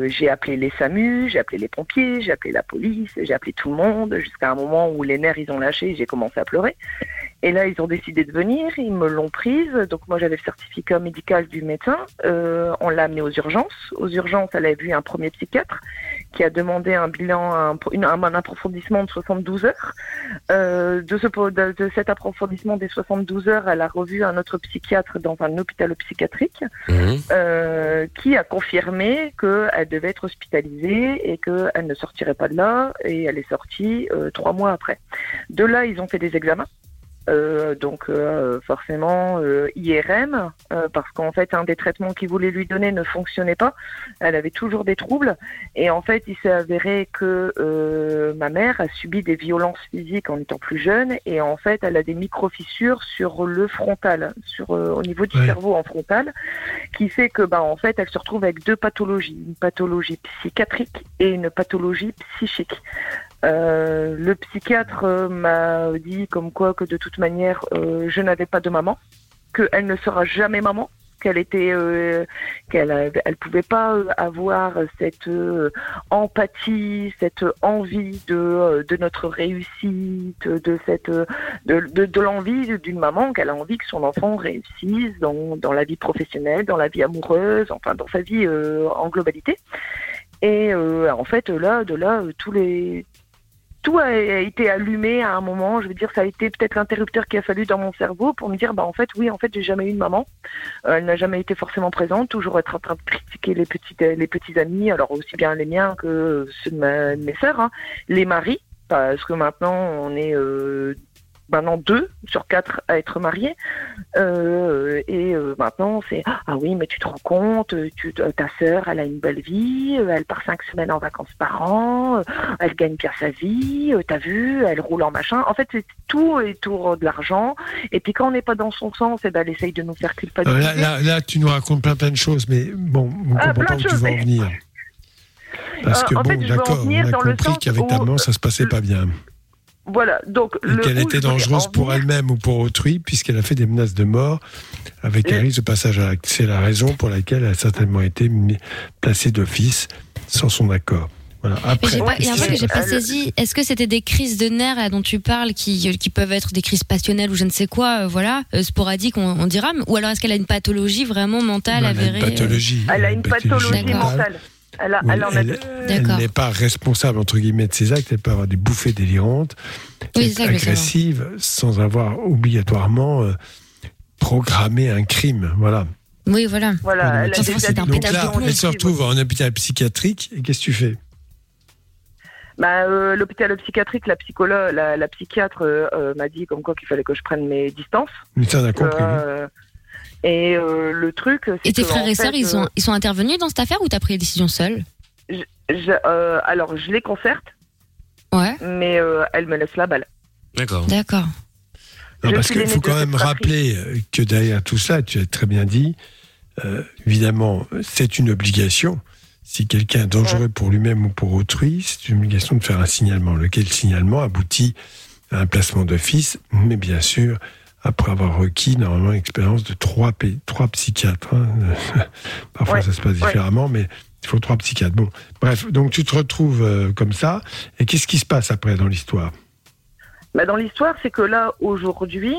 J'ai appelé les SAMU, j'ai appelé les pompiers, j'ai appelé la police, j'ai appelé tout le monde jusqu'à un moment où les nerfs ils ont lâché, et j'ai commencé à pleurer. Et là, ils ont décidé de venir, ils me l'ont prise. Donc moi, j'avais le certificat médical du médecin. Euh, on l'a amenée aux urgences. Aux urgences, elle a vu un premier psychiatre qui a demandé un bilan, un, une- un- un approfondissement de 72 heures. Euh, de, ce, de, de cet approfondissement des 72 heures, elle a revu un autre psychiatre dans un hôpital psychiatrique euh, qui a confirmé qu'elle devait être hospitalisée et qu'elle ne sortirait pas de là. Et elle est sortie trois mois après. De là, ils ont fait des examens. Euh, donc euh, forcément euh, IRM euh, parce qu'en fait un des traitements qu'ils voulaient lui donner ne fonctionnait pas. Elle avait toujours des troubles et en fait il s'est avéré que euh, ma mère a subi des violences physiques en étant plus jeune et en fait elle a des micro fissures sur le frontal, sur euh, au niveau du Ouais. cerveau en frontal, qui fait que bah en fait elle se retrouve avec deux pathologies, une pathologie psychiatrique et une pathologie psychique. Euh, le psychiatre euh, m'a dit comme quoi que de toute manière euh, je n'avais pas de maman, qu'elle ne sera jamais maman, qu'elle était, qu'elle elle pouvait pas avoir cette empathie, cette envie de de notre réussite, de cette de, de, l'envie d'une maman qu'elle a envie que son enfant réussisse dans dans la vie professionnelle, dans la vie amoureuse, enfin dans sa vie en globalité. Et en fait là de là tous les tout a, été allumé à un moment. Je veux dire, ça a été peut-être l'interrupteur qu'il a fallu dans mon cerveau pour me dire, bah en fait, oui, en fait, j'ai jamais eu de maman. Euh, elle n'a jamais été forcément présente. Toujours être en train de critiquer les petites, les petits amis, alors aussi bien les miens que ceux de mes sœurs, hein. les maris, parce que maintenant on est euh, maintenant deux sur quatre à être mariés. Euh, et euh, maintenant, c'est ah oui, mais tu te rends compte, euh, tu, euh, ta sœur, elle a une belle vie, euh, elle part cinq semaines en vacances par an, euh, elle gagne bien sa vie, euh, t'as vu, elle roule en machin. En fait, c'est tout autour de l'argent. Et puis quand on n'est pas dans son sens, eh ben, elle essaye de nous faire Euh, culpabiliser. là, là, là, tu nous racontes plein plein de choses, mais bon, on Ah, comprend plein pas où tu vas en venir. Parce Euh, que en bon, d'accord, on a compris qu'avec ta maman, ça se passait pas bien. Voilà, donc Et qu'elle était dangereuse pour elle-même ou pour autrui, puisqu'elle a fait des menaces de mort avec un risque de passage à l'acte. C'est la raison pour laquelle elle a certainement été placée d'office sans son accord. Voilà. Après, il y a un truc que j'ai pas saisi. Est-ce que c'était des crises de nerfs là, dont tu parles, qui, qui peuvent être des crises passionnelles ou je ne sais quoi, euh, voilà, euh, sporadiques, on, on dira, ou alors est-ce qu'elle a une pathologie vraiment mentale Non, elle a une avérée euh, pathologie. Elle a une pathologie mentale. Elle, Oui, n'est pas responsable entre guillemets de ses actes. Elle peut avoir des bouffées délirantes, Oui, être agressive, sans avoir obligatoirement euh, programmé un crime. Voilà. Oui, voilà. Voilà, elle Donc là, elle se retrouve en hôpital psychiatrique. Et qu'est-ce que tu fais? Bah, euh, l'hôpital psychiatrique, la psychologue, la, la psychiatre euh, euh, m'a dit comme quoi qu'il fallait que je prenne mes distances. Mais ça, on a compris. oui. Et euh, le truc, Et tes que, frères et sœurs, ils, sont, euh, ils sont intervenus dans cette affaire ou t'as pris les décisions seule je- je- euh, alors, je les concerte, Ouais. mais euh, elle me laisse la balle. D'accord. D'accord. Parce qu'il faut quand même rappeler que derrière tout ça, tu as très bien dit, euh, évidemment, c'est une obligation. Si quelqu'un est dangereux pour lui-même ou pour autrui, c'est une obligation de faire un signalement. Lequel signalement aboutit à un placement d'office, mais bien sûr, après avoir requis normalement une expérience de trois, trois psychiatres. hein. Parfois, Ouais, ça se passe ouais. différemment, mais il faut trois psychiatres. Bon, bref, donc tu te retrouves euh, comme ça. Et qu'est-ce qui se passe après dans l'histoire? Bah, dans l'histoire, c'est que là, aujourd'hui.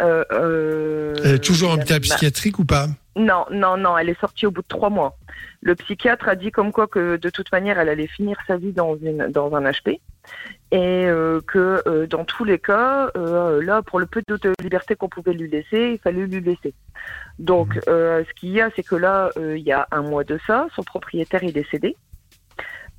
Euh, euh, Elle est toujours en hôpital ma- psychiatrique ou pas Non, non, non, elle est sortie au bout de trois mois. Le psychiatre a dit comme quoi que de toute manière, elle allait finir sa vie dans, une, dans un HP et euh, que euh, dans tous les cas, euh, là, pour le peu de liberté qu'on pouvait lui laisser, il fallait lui laisser. Donc, euh, ce qu'il y a, c'est que là, il y a un mois de ça, son propriétaire est décédé.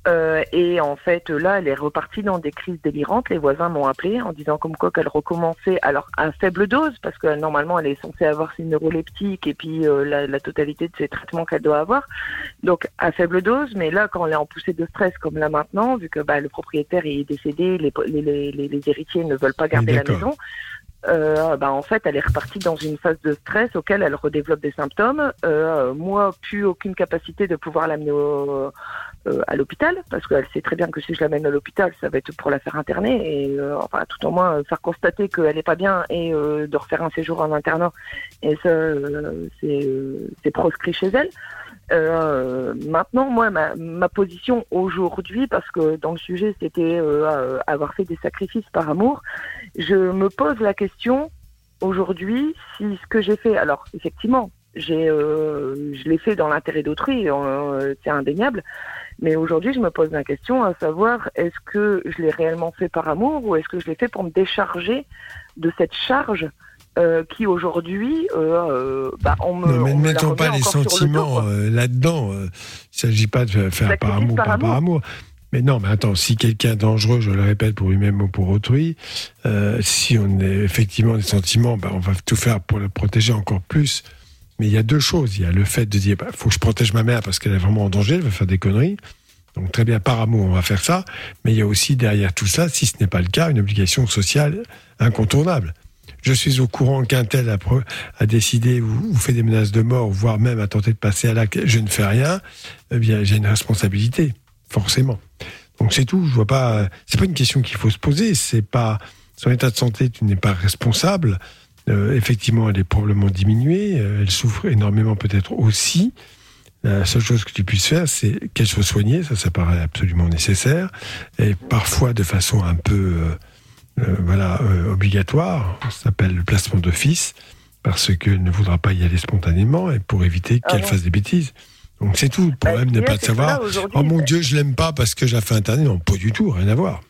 Euh, et en fait, là, elle est repartie dans des crises délirantes. Les voisins m'ont appelé en disant comme quoi qu'elle recommençait, alors à faible dose, parce que normalement, elle est censée avoir ses neuroleptiques et puis euh, la, la totalité de ses traitements qu'elle doit avoir. Donc à faible dose, mais là, quand elle est en poussée de stress comme là maintenant, vu que bah, le propriétaire est décédé, les, les, les, héritiers ne veulent pas garder la maison. Euh, bah, en fait, elle est repartie dans une phase de stress auquel elle redéveloppe des symptômes. Euh, moi, plus aucune capacité de pouvoir l'amener au- euh, à l'hôpital, parce qu'elle sait très bien que si je l'amène à l'hôpital, ça va être pour la faire interner et euh, enfin tout au moins euh, faire constater qu'elle n'est pas bien et euh, de refaire un séjour en internat. Et ça, euh, c'est euh, c'est proscrit chez elle. Maintenant, moi, ma, ma position aujourd'hui, parce que dans le sujet, c'était avoir fait des sacrifices par amour, je me pose la question aujourd'hui si ce que j'ai fait, alors effectivement, j'ai, je l'ai fait dans l'intérêt d'autrui, c'est indéniable, mais aujourd'hui, je me pose la question à savoir est-ce que je l'ai réellement fait par amour ou est-ce que je l'ai fait pour me décharger de cette charge euh, qui aujourd'hui, euh, euh, bah, on me. Non, mais ne mettons pas les le sentiments euh, là-dedans. Il ne s'agit pas de faire par Sacrifice amour, par pas par amour. amour. Mais non, mais attends, si quelqu'un est dangereux, je le répète, pour lui-même ou pour autrui, si on a effectivement des sentiments, ben, on va tout faire pour le protéger encore plus. Mais il y a deux choses. Il y a le fait de dire, il faut que je protège ma mère parce qu'elle est vraiment en danger, elle va faire des conneries. Donc très bien, par amour, on va faire ça. Mais il y a aussi derrière tout ça, si ce n'est pas le cas, une obligation sociale incontournable. Je suis au courant qu'un tel a, décidé ou, ou fait des menaces de mort, voire même a tenté de passer à l'acte, je ne fais rien, eh bien j'ai une responsabilité, forcément. Donc c'est tout. Je vois pas. C'est pas une question qu'il faut se poser. C'est pas son état de santé. Tu n'es pas responsable. Euh, effectivement, elle est probablement diminuée. euh, elle souffre énormément, peut-être aussi. La seule chose que tu puisses faire, c'est qu'elle soit soignée. Ça, ça paraît absolument nécessaire. Et parfois de façon un peu, euh, euh, voilà, euh, obligatoire. Ça s'appelle le placement d'office parce qu'elle ne voudra pas y aller spontanément et pour éviter Ah qu'elle fasse des bêtises. Donc c'est tout. Le Bah, problème n'est pas de savoir. Oh mon c'est- Dieu, je l'aime pas parce que je la fais interner. Non, pas du tout, rien à voir.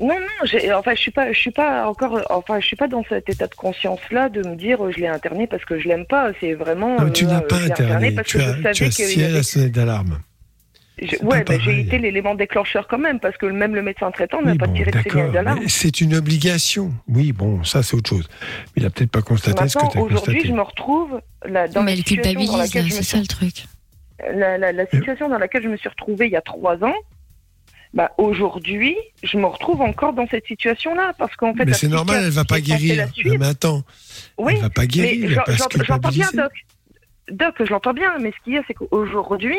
Non, non, enfin, je suis pas, je suis pas encore, enfin, je suis pas dans cet état de conscience-là de me dire euh, je l'ai interné parce que je l'aime pas. C'est vraiment. Non, mais tu euh, n'as pas je l'ai interné. parce Tu que as, je savais tu as qu'il y scié avait- la sonnette d'alarme. Je- pas ouais, bah, j'ai été l'élément déclencheur quand même parce que même le médecin traitant n'a Oui, pas bon, tiré de signal d'alarme. C'est une obligation. Oui, bon, ça c'est autre chose. Mais il a peut-être pas constaté ce que tu as aujourd'hui, constaté. je me retrouve là, dans Mais la elle situation dans culpabilise, laquelle là, je me c'est ça le truc. la, la- la situation dans laquelle je me suis retrouvée il y a trois ans, bah, aujourd'hui, je me retrouve encore dans cette situation-là. Parce qu'en fait, mais c'est normal, elle va pas guérir. mais attends, Oui, elle va pas guérir. j'entends bien. Doc. Doc, je l'entends bien, mais ce qu'il y a, c'est qu'aujourd'hui,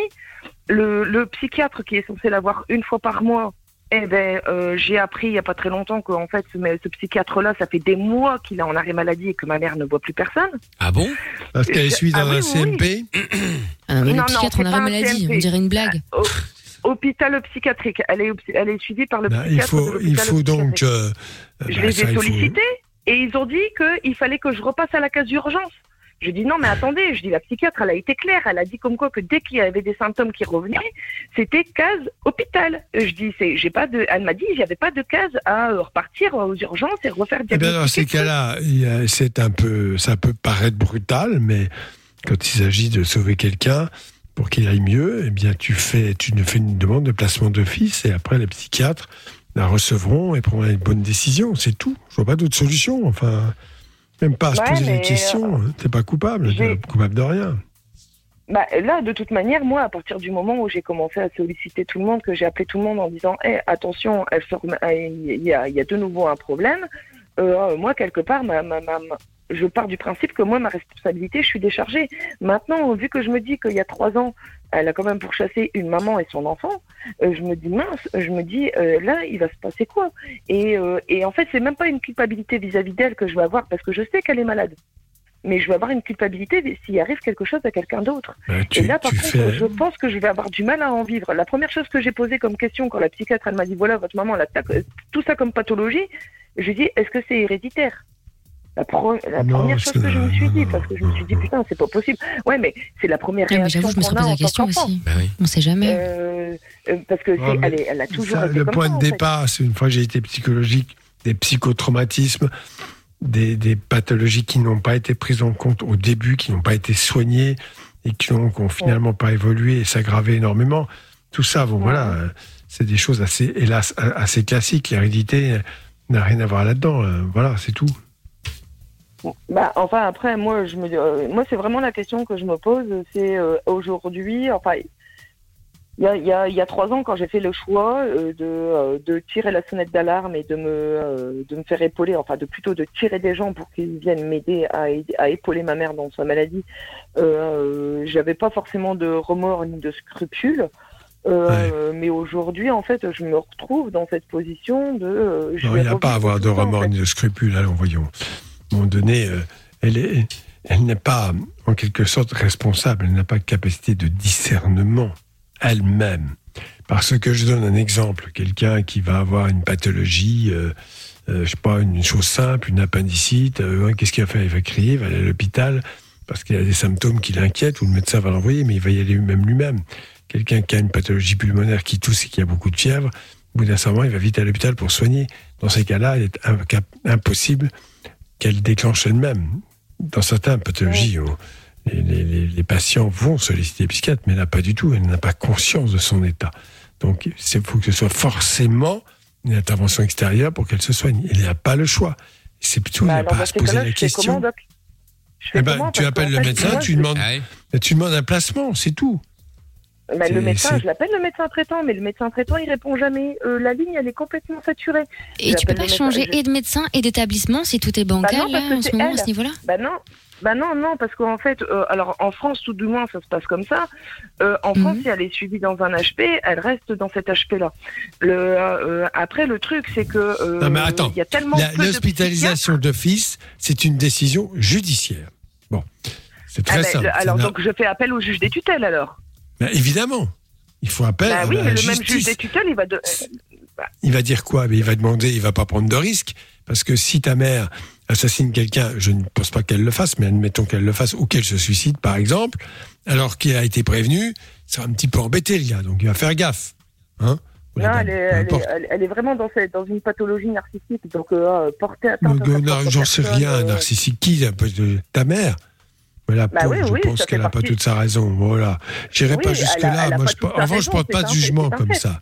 le, le psychiatre qui est censé l'avoir une fois par mois, eh ben, euh, j'ai appris il y a pas très longtemps qu'en fait, ce, psychiatre-là, ça fait des mois qu'il est en arrêt maladie et que ma mère ne voit plus personne. Ah bon? Parce qu'elle est suivie Ah dans oui, un oui, CMP. Ah non, mais Non, le non, psychiatre en arrêt maladie, on dirait une blague. Au- hôpital psychiatrique. Elle est, elle est suivie par le Ben, psychiatre. il faut, l'hôpital il faut donc. euh, Je ben, les ça, ai faut- sollicités et ils ont dit qu'il fallait que je repasse à la case d'urgence. Je dis non, mais attendez, je dis la psychiatre, elle a été claire, elle a dit comme quoi que dès qu'il y avait des symptômes qui revenaient, c'était case hôpital. Je dis, c'est, j'ai pas de, elle m'a dit, j'avais pas de case à repartir aux urgences et refaire Eh bien, dans ces cas-là, c'est un peu, ça peut paraître brutal, mais quand il s'agit de sauver quelqu'un, pour qu'il aille mieux, eh bien, tu fais, tu ne fais une demande de placement d'office et après les psychiatres la recevront et prendront une bonne décision. C'est tout. Je vois pas d'autre solution. Enfin, même pas à se Ouais, poser des questions. hein. T'es pas coupable. T'es coupable de rien. Bah, là, de toute manière, moi, à partir du moment où j'ai commencé à solliciter tout le monde, que j'ai appelé tout le monde en disant Eh, attention, euh, il y, a, il y a de nouveau un problème, euh, moi, quelque part, ma, ma, ma- ma- je pars du principe que moi, ma responsabilité, je suis déchargée. Maintenant, vu que je me dis qu'il y a trois ans, elle a quand même pourchassé une maman et son enfant, euh, je me dis mince, je me dis euh, là, il va se passer quoi? Et, euh, et en fait, c'est même pas une culpabilité vis-à-vis d'elle que je vais avoir parce que je sais qu'elle est malade. Mais je vais avoir une culpabilité s'il arrive quelque chose à quelqu'un d'autre. Bah, tu- et là, par contre, fais- je pense que je vais avoir du mal à en vivre. La première chose que j'ai posée comme question quand la psychiatre elle m'a dit voilà, votre maman, elle a tout ça comme pathologie, je lui ai dit est-ce que c'est héréditaire? La, pro- la Non, première chose que je me suis dit, parce que je me suis dit, putain, c'est pas possible. Ouais, mais c'est la première mais réaction j'avoue, je me a posé la question aussi. Bah oui. On sait jamais. Euh, euh, parce que elle, est- elle a toujours Ça, été le comme point ça, de en fait. départ, c'est une fois que j'ai été psychologique, des psychotraumatismes, des, des pathologies qui n'ont pas été prises en compte au début, qui n'ont pas été soignées et qui n'ont finalement pas évolué et s'aggravé énormément. Tout ça, bon, voilà, euh, c'est des choses assez, hélas, a- assez classiques. L'hérédité euh, n'a rien à voir là-dedans. euh, Voilà, c'est tout. Bah, enfin, après, moi, je me, euh, moi, c'est vraiment la question que je me pose. C'est euh, aujourd'hui, enfin, il y a, y, a, il y a trois ans, quand j'ai fait le choix euh, de, de tirer la sonnette d'alarme et de me, de me faire épauler, enfin, de plutôt de tirer des gens pour qu'ils viennent m'aider à, épauler ma mère dans sa maladie, j'avais pas forcément de remords ni de scrupules. Euh, Mais aujourd'hui, en fait, je me retrouve dans cette position de. euh, Non, il n'y a pas à avoir de en remords fait. ni de scrupules. Allons, voyons. Un moment donné, euh, elle est, elle n'est pas, en quelque sorte, responsable. Elle n'a pas capacité de discernement elle-même. Parce que je donne un exemple. Quelqu'un qui va avoir une pathologie, euh, euh, je sais pas, une chose simple, une appendicite, euh, qu'est-ce qu'il va faire? Il va crier, il va aller à l'hôpital parce qu'il a des symptômes qui l'inquiètent ou le médecin va l'envoyer, mais il va y aller même lui-même. Quelqu'un qui a une pathologie pulmonaire qui tousse et qui a beaucoup de fièvre, au bout d'un certain moment, il va vite à l'hôpital pour soigner. Dans ces cas-là, il est impossible qu'elle déclenche elle-même. Dans certaines pathologies, on- les, les- les- les patients vont solliciter les psychiatres, mais là, pas du tout. Elle n'a pas conscience de son état. Donc, il faut que ce soit forcément une intervention extérieure pour qu'elle se soigne. Il n'y a pas le choix. C'est plutôt, il n'y Bah, a pas à se poser la question. comment, Eh ben, tu appelles le fait, médecin, moi, tu je- demandes, tu demandes un placement, c'est tout. Bah, le médecin, je l'appelle le médecin traitant, mais le médecin traitant, il répond jamais. Euh, la ligne, elle est complètement saturée. Et tu peux pas changer je- et de médecin et d'établissement si tout est Bah bancal non, parce là, que en ce c'est moment elle. à ce niveau-là? Bah non. Bah non, non, parce qu'en fait, euh, alors en France, tout du moins, ça se passe comme ça. Euh, en France, Mhm. si elle est suivie dans un HP, elle reste dans cet HP-là. Le, euh, après, le truc, c'est que euh, Non, mais attends. il y a tellement L'hospitalisation d'office, c'est une décision judiciaire. Bon, c'est Ah très bah, simple. le- alors donc je fais appel au juge des tutelles alors. Ben, évidemment, il faut appel bah à oui, la mais le même juge des tutelles, il va de... Il va dire quoi? Mais Il va demander, il va pas prendre de risque. Parce que si ta mère assassine quelqu'un, je ne pense pas qu'elle le fasse, mais admettons qu'elle le fasse, ou qu'elle se suicide, par exemple, alors qu'il a été prévenu, ça va un petit peu embêter le gars. Donc il va faire gaffe. Hein Non, dame, elle est, peu elle, est, importe. elle- elle est vraiment dans, cette, dans une pathologie narcissique, donc euh, porter atteinte J'en sais rien, euh, narcissique qui ta mère? Voilà, Bah pauvre, oui, je oui, pense qu'elle n'a pas toute sa raison. Voilà. J'irai Oui, pas jusque-là. Moi, je, en revanche, je raison, porte c'est pas un de fait, jugement un comme ça.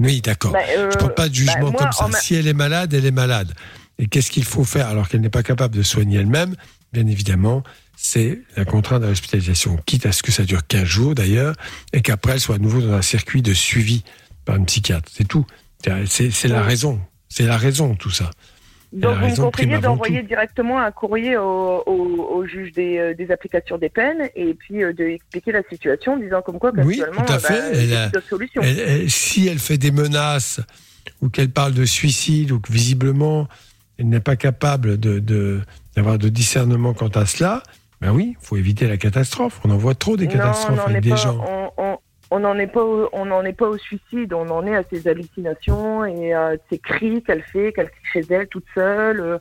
Oui, d'accord. Bah, euh, je porte pas de bah, jugement moi, comme ça. ma- Si elle est malade, elle est malade. Et qu'est-ce qu'il faut faire alors qu'elle n'est pas capable de soigner elle-même? Bien évidemment, c'est la contrainte de l'hospitalisation, quitte à ce que ça dure 15 jours d'ailleurs, et qu'après elle soit à nouveau dans un circuit de suivi par une psychiatre. C'est tout. C'est la raison. C'est la raison, tout ça. Donc, vous me conseillez d'envoyer directement un courrier au, au- au juge des, euh, des applications des peines et puis euh, de expliquer la situation, disant comme quoi Oui, tout à euh, bah, fait. Elle a-. Elle- elle- si elle fait des menaces ou qu'elle parle de suicide ou que visiblement elle n'est pas capable de, de- d'avoir de discernement quant à cela, ben oui, il faut éviter la catastrophe. On en voit trop des catastrophes avec des pas- gens. on- on- on n'en est pas, au- on n'en est pas au suicide, on en est à ces hallucinations et à ces cris qu'elle fait, qu'elle crie chez elle toute seule,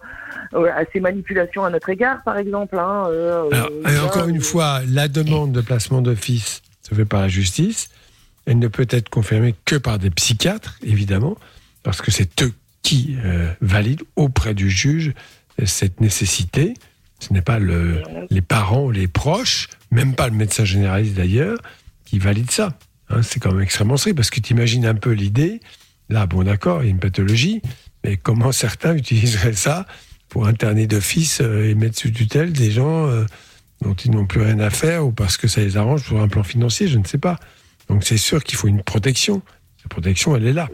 euh, à ces manipulations à notre égard, par exemple. hein, euh, Alors, euh, et encore une fois, la demande de placement d'office se fait par la justice. Elle ne peut être confirmée que par des psychiatres, évidemment, parce que c'est eux qui euh, valident auprès du juge cette nécessité. Ce n'est pas le, les parents ou les proches, même pas le médecin généraliste d'ailleurs, qui valide ça. Hein, c'est quand même extrêmement strict parce que tu imagines un peu l'idée. Là, bon, d'accord, il y a une pathologie, mais comment certains utiliseraient ça pour interner d'office euh, et mettre sous tutelle des gens euh, dont ils n'ont plus rien à faire ou parce que ça les arrange pour un plan financier, je ne sais pas. Donc c'est sûr qu'il faut une protection. Cette protection, elle est là.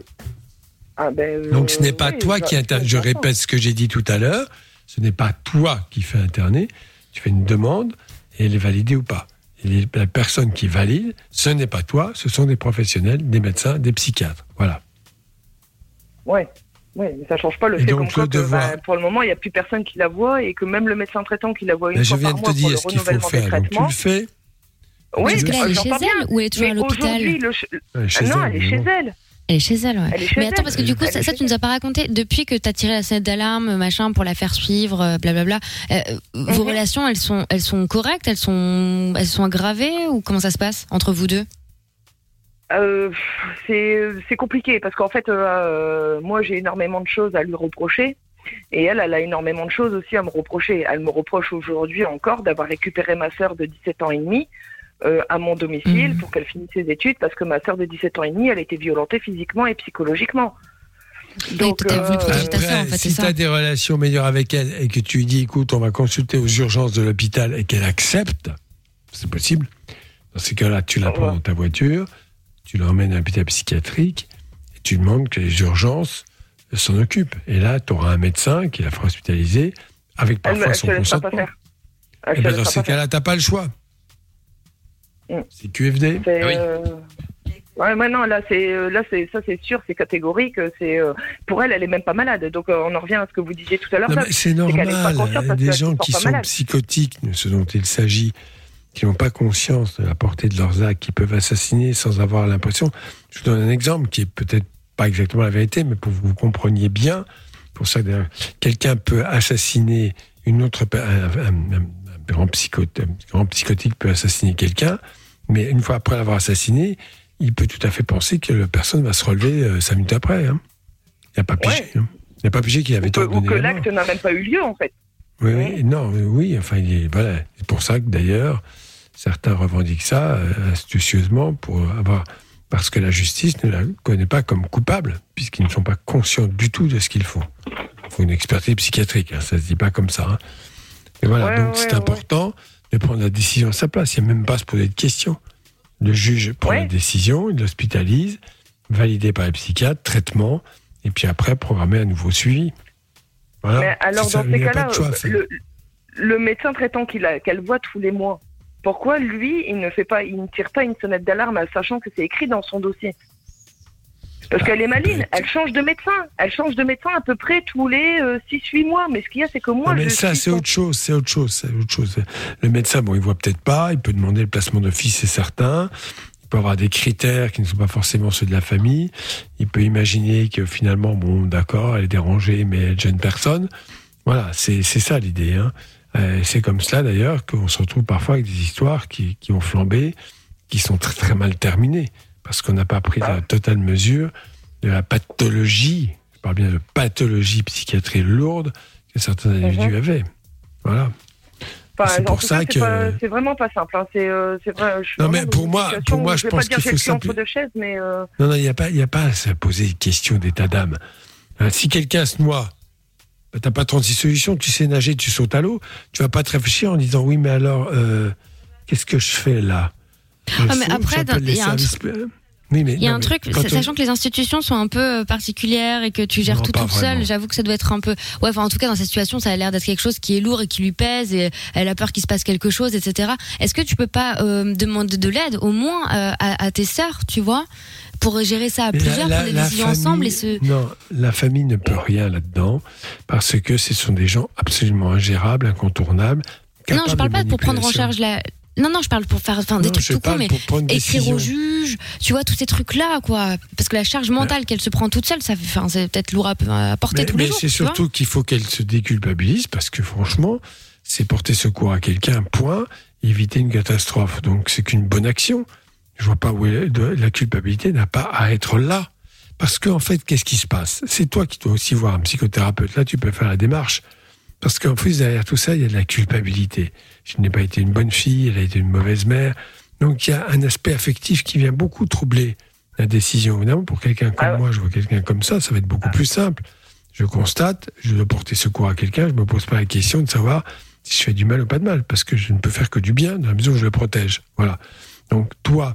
Ah, ben, euh, Donc ce n'est pas oui, toi je- qui inter... je répète ce que j'ai dit tout à l'heure. Ce n'est pas toi qui fais interner. Tu fais une demande et elle est validée ou pas. Les- la personne qui valide, ce n'est pas toi, ce sont des professionnels, des médecins, des psychiatres. Voilà. Ouais. Ouais, mais ça change pas le Et fait donc, le que, devoir- bah, pour le moment, il n'y a plus personne qui la voit et que même le médecin traitant qui la voit une je fois viens par de mois te pour dire le ce qu'il faut renouvellement des faire. Donc tu le fais. Oui, Est-ce que là, elle est chez bien. elle ou elle est toujours à l'hôpital ch- Ah non, elle, est chez bon. elle. Elle est chez elle, ouais. Elle est chez mais attends, elle. parce que du coup, ça, ça, tu nous as pas raconté. Depuis que tu as tiré la sonnette d'alarme, machin, pour la faire suivre, euh, blablabla, euh, vos Mhm. relations, elles sont, elles sont correctes, elles sont, elles sont aggravées ou comment ça se passe entre vous deux? Euh, c'est c'est compliqué parce qu'en fait, euh, moi, j'ai énormément de choses à lui reprocher. Et elle, elle a énormément de choses aussi à me reprocher. Elle me reproche aujourd'hui encore d'avoir récupéré ma sœur de 17 ans et demi euh, à mon domicile pour qu'elle finisse ses études parce que ma sœur de 17 ans et demi, elle a été violentée physiquement et psychologiquement. Donc, euh, Après, si tu as des relations meilleures avec elle et que tu lui dis, écoute, on va consulter aux urgences de l'hôpital et qu'elle accepte, c'est possible. Dans ces cas-là, tu la prends dans ta voiture, tu l'emmènes à un hôpital psychiatrique et tu demandes que les urgences s'en occupent. Et là, tu auras un médecin qui la fera hospitaliser avec elle, parfois elle son se laissera pas consentement. faire. Elle Eh ben, dans ces cas-là, t'as pas le choix. Mm. C'est QFD. C'est, euh, Ouais, ouais, non, là, c'est, euh, là, c'est, ça, c'est sûr, c'est catégorique. C'est, euh, pour elle, elle est même pas malade. Donc, euh, on en revient à ce que vous disiez tout à l'heure. Mais c'est est normal. parce Des gens qui sont malade. psychotiques, ce dont il s'agit, qui n'ont pas conscience de la portée de leurs actes, qui peuvent assassiner sans avoir l'impression. Je vous donne un exemple qui est peut-être pas exactement la vérité, mais pour que vous compreniez bien, pour ça, quelqu'un peut assassiner une autre, un, un- un- un grand, psychote, un grand psychotique peut assassiner quelqu'un, mais une fois après l'avoir assassiné, il peut tout à fait penser que la personne va se relever euh, cinq minutes après. hein. Il n'y a pas pigé. hein. Il n'y a pas pigé qu'il avait tort de ou que l'acte n'a même pas eu lieu, en fait. Oui, oui, non, euh, oui, enfin, il voilà. C'est pour ça que d'ailleurs, certains revendiquent ça euh, astucieusement pour avoir, parce que la justice ne la connaît pas comme coupable, puisqu'ils ne sont pas conscients du tout de ce qu'ils font. Il faut une expertise psychiatrique, hein, ça se dit pas comme ça. hein. Et voilà, Ouais, donc ouais, c'est ouais. important de prendre la décision à sa place. Il n'y a même pas à se poser de questions. Le juge prend la décision, il l'hospitalise, validé par les psychiatres, traitement, et puis après programmer un nouveau suivi. Voilà. Mais alors, ça, dans ces cas-là, le, le médecin traitant qu'il a- qu'elle voit tous les mois, pourquoi lui, il ne fait pas, il ne tire pas une sonnette d'alarme, sachant que c'est écrit dans son dossier Parce qu'elle est maline, elle change de médecin, elle change de médecin à peu près tous les 6-8 mois. Mais ce qu'il y a, c'est que moi, Non, mais je ça, c'est autre chose, c'est autre chose, c'est autre chose. Le médecin, bon, il voit peut-être pas, il peut demander le placement d'office, c'est certain. Il peut avoir des critères qui ne sont pas forcément ceux de la famille. Il peut imaginer que finalement, bon, d'accord, elle est dérangée, mais elle jeune personne. Voilà, c'est c'est ça l'idée. Hein. Euh, c'est comme cela d'ailleurs qu'on se retrouve parfois avec des histoires qui, qui ont flambé, qui sont très très mal terminées, parce qu'on n'a pas pris la totale mesure de la pathologie, je parle bien de pathologie psychiatrique lourde que certains individus Mhm. avaient. Voilà. Enfin, c'est pour ça cas, que- c'est vraiment pas simple. hein. C'est euh, c'est vrai. je Non, mais pour une moi- pour moi, je vais pense qu'il que faut je simpli- deux chaises, mais euh, Non, non, il n'y a, pas- il y a pas à se poser de questions d'état d'âme. Hein, si quelqu'un se noie, bah, t'as pas 36 solutions, tu sais nager, tu sautes à l'eau, tu vas pas te réfléchir en disant oui, mais alors, euh, qu'est-ce que je fais là? Je Ah, mais après, il y a un truc- Oui, mais Il y a non, un truc, on- sachant que les institutions sont un peu euh, particulières et que tu gères Non, tout toute seule, j'avoue que ça doit être un peu. Ouais, enfin, en tout cas, dans cette situation, ça a l'air d'être quelque chose qui est lourd et qui lui pèse et elle a peur qu'il se passe quelque chose, etc. Est-ce que tu peux pas euh, demander de l'aide, au moins euh, à, à tes sœurs, tu vois, pour gérer ça à Mais plusieurs, la- prendre des décisions famille- ensemble et se. Non, la famille ne peut rien là-dedans parce que ce sont des gens absolument ingérables, incontournables. Non, je capables parle pas pour prendre en charge la. Non, non, je parle pour faire enfin, des Non, trucs tout con, mais écrire au juge, tu vois, tous ces trucs-là, quoi. Parce que la charge mentale qu'elle se prend toute seule, ça enfin, c'est peut-être lourd à, porter Mais, tous mais c'est surtout qu'il faut qu'elle se déculpabilise parce que franchement, c'est porter secours à quelqu'un, point, éviter une catastrophe. Donc c'est qu'une bonne action. Je vois pas où est la culpabilité n'a pas à être là. Parce qu'en fait, qu'est-ce qui se passe? C'est toi qui dois aussi voir un psychothérapeute. Là, tu peux faire la démarche. Parce qu'en plus, derrière tout ça, il y a de la culpabilité. Je n'ai pas été une bonne fille, elle a été une mauvaise mère. Donc il y a un aspect affectif qui vient beaucoup troubler la décision. Évidemment, pour quelqu'un comme Ah ouais. moi, je vois quelqu'un comme ça, ça va être beaucoup plus simple. Je constate, je dois porter secours à quelqu'un, je me pose pas la question de savoir si je fais du mal ou pas de mal, parce que je ne peux faire que du bien dans la mesure où je le protège. Voilà. Donc toi,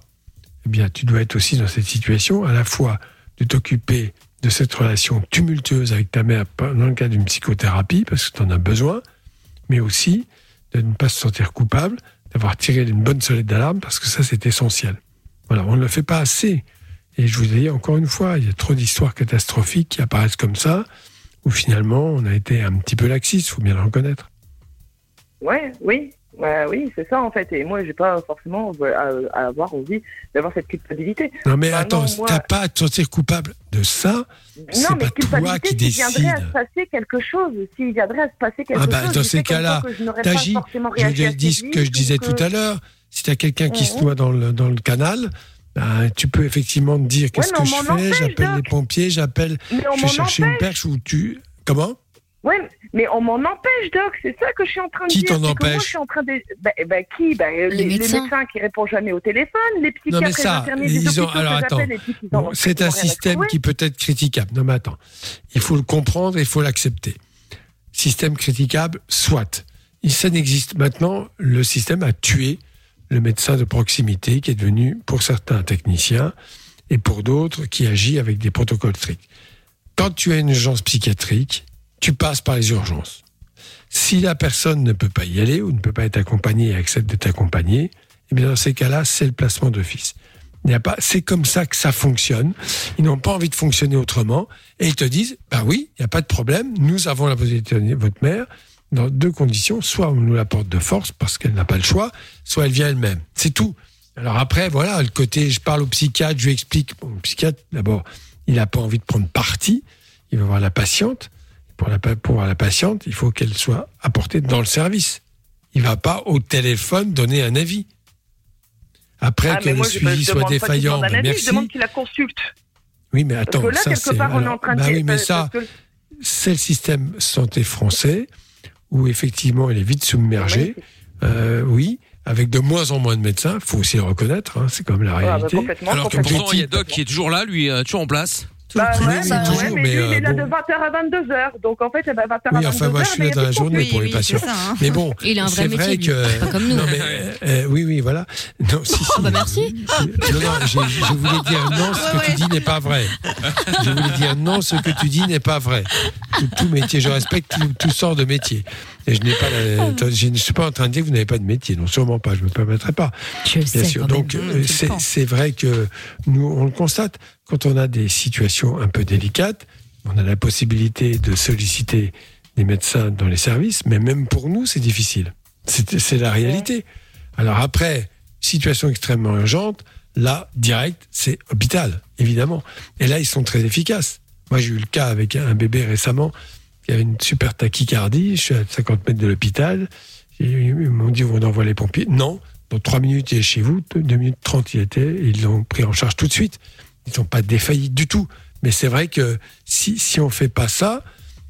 eh bien, tu dois être aussi dans cette situation, à la fois de t'occuper de cette relation tumultueuse avec ta mère dans le cadre d'une psychothérapie, parce que tu en as besoin, mais aussi de ne pas se sentir coupable, d'avoir tiré une bonne sonnette d'alarme, parce que ça, c'est essentiel. Voilà, on ne le fait pas assez. Et je vous ai dit encore une fois, il y a trop d'histoires catastrophiques qui apparaissent comme ça, où finalement, on a été un petit peu laxiste, faut bien le reconnaître. Ouais, oui, ouais, oui, c'est ça en fait. Et moi, j'ai pas forcément euh, à, à avoir envie d'avoir cette culpabilité. Non mais attends, moi- t'as pas à te sentir coupable de ça? Non, mais pas culpabilité, qui s'il viendrait à décide. se passer quelque chose, s'il viendrait à se passer quelque Ah bah, chose, dans ces cas-là, t'agis. forcément Je dis ce que je disais ou tout à l'heure. Si t'as quelqu'un qui se Mhm. noie dans le, dans le canal, ben, tu peux effectivement te dire qu'est-ce que je fais? J'appelle les pompiers, j'appelle, je vais chercher une perche ou tu. Comment? Ouais, mais on m'en empêche, Doc. C'est ça que je suis en train de Qui dire. t'en c'est que Moi, empêche je suis en train de. Bah, bah, qui bah, les, les médecins. médecins. qui répondent jamais au téléphone, les psychiatres, Non mais les ça, des ils ont. Alors attends, Bon, c'est un système qui peut être critiquable. Non mais attends, il faut le comprendre et il faut l'accepter. Système critiquable, soit. Il- Ça n'existe maintenant. Le système a tué le médecin de proximité qui est devenu, pour certains, technicien et pour d'autres, qui agit avec des protocoles stricts. Quand tu as une urgence psychiatrique, tu passes par les urgences. Si la personne ne peut pas y aller ou ne peut pas être accompagnée et accepte d'être accompagnée, eh bien dans ces cas-là, c'est le placement d'office. Il n'y a pas, c'est comme ça que ça fonctionne. Ils n'ont pas envie de fonctionner autrement et ils te disent, bah oui, il n'y a pas de problème. Nous avons la possibilité de votre mère dans deux conditions. Soit on nous la porte de force parce qu'elle n'a pas le choix, soit elle vient elle-même. C'est tout. Alors après, voilà, le côté, je parle au psychiatre, je lui explique. Le psychiatre, d'abord, il n'a pas envie de prendre parti. Il va voir la patiente. Pour, la, pour voir la patiente, il faut qu'elle soit apportée dans le service. Il va pas au téléphone donner un avis. Après Ah, que le moi, je, je suivi soit défaillant, ben avis, merci. Je demande qu'il la consulte. Oui, mais attends, Parce que là, ça quelque c'est. part, on est en train de bah dire- oui, mais ça, que- c'est le système santé français où effectivement il est vite submergé. Euh, oui, avec de moins en moins de médecins, faut aussi le reconnaître, hein, c'est comme la bah, réalité. complètement, Alors que pourtant, il y a Doc qui est toujours là, lui, euh, toujours en place. Bah Oui, ouais, oui, bah toujours, ouais, mais, mais, lui, il est euh, là bon. de 20h à 22h. Donc en fait, eh ben, 20h à 22h. Oui, enfin, moi, je suis là dans la journée pour les patients. hein. Mais bon, Il a un vrai c'est métier, que. Pas comme nous. Non, mais, euh, euh, oui, oui, voilà. Non, si, si. bah merci. Non, non, j'ai- je voulais dire non, ce que tu dis n'est pas vrai. Je voulais dire non, ce que tu dis n'est pas vrai. Tout, tout métier, je respecte tout, tout sort de métier. Et je n'ai pas, la- je ne suis pas en train de dire que vous n'avez pas de métier. Non, sûrement pas. Je ne me permettrai pas. Je Bien sais sûr. Donc, même. euh, c'est vrai que nous, on le constate. Quand on a des situations un peu délicates, on a la possibilité de solliciter des médecins dans les services, mais même pour nous, c'est difficile. C'est c'est la réalité. Alors après, situation extrêmement urgente, là, direct, c'est hôpital, évidemment. Et là, ils sont très efficaces. Moi, j'ai eu le cas avec un bébé récemment qui avait une super tachycardie. Je suis à 50 mètres de l'hôpital. Ils m'ont dit, on envoie les pompiers. Non, dans 3 minutes, il est chez vous. 2 minutes 30, il était. Ils l'ont pris en charge tout de suite. Ils n'ont pas défailli du tout. Mais c'est vrai que si, si on fait pas ça,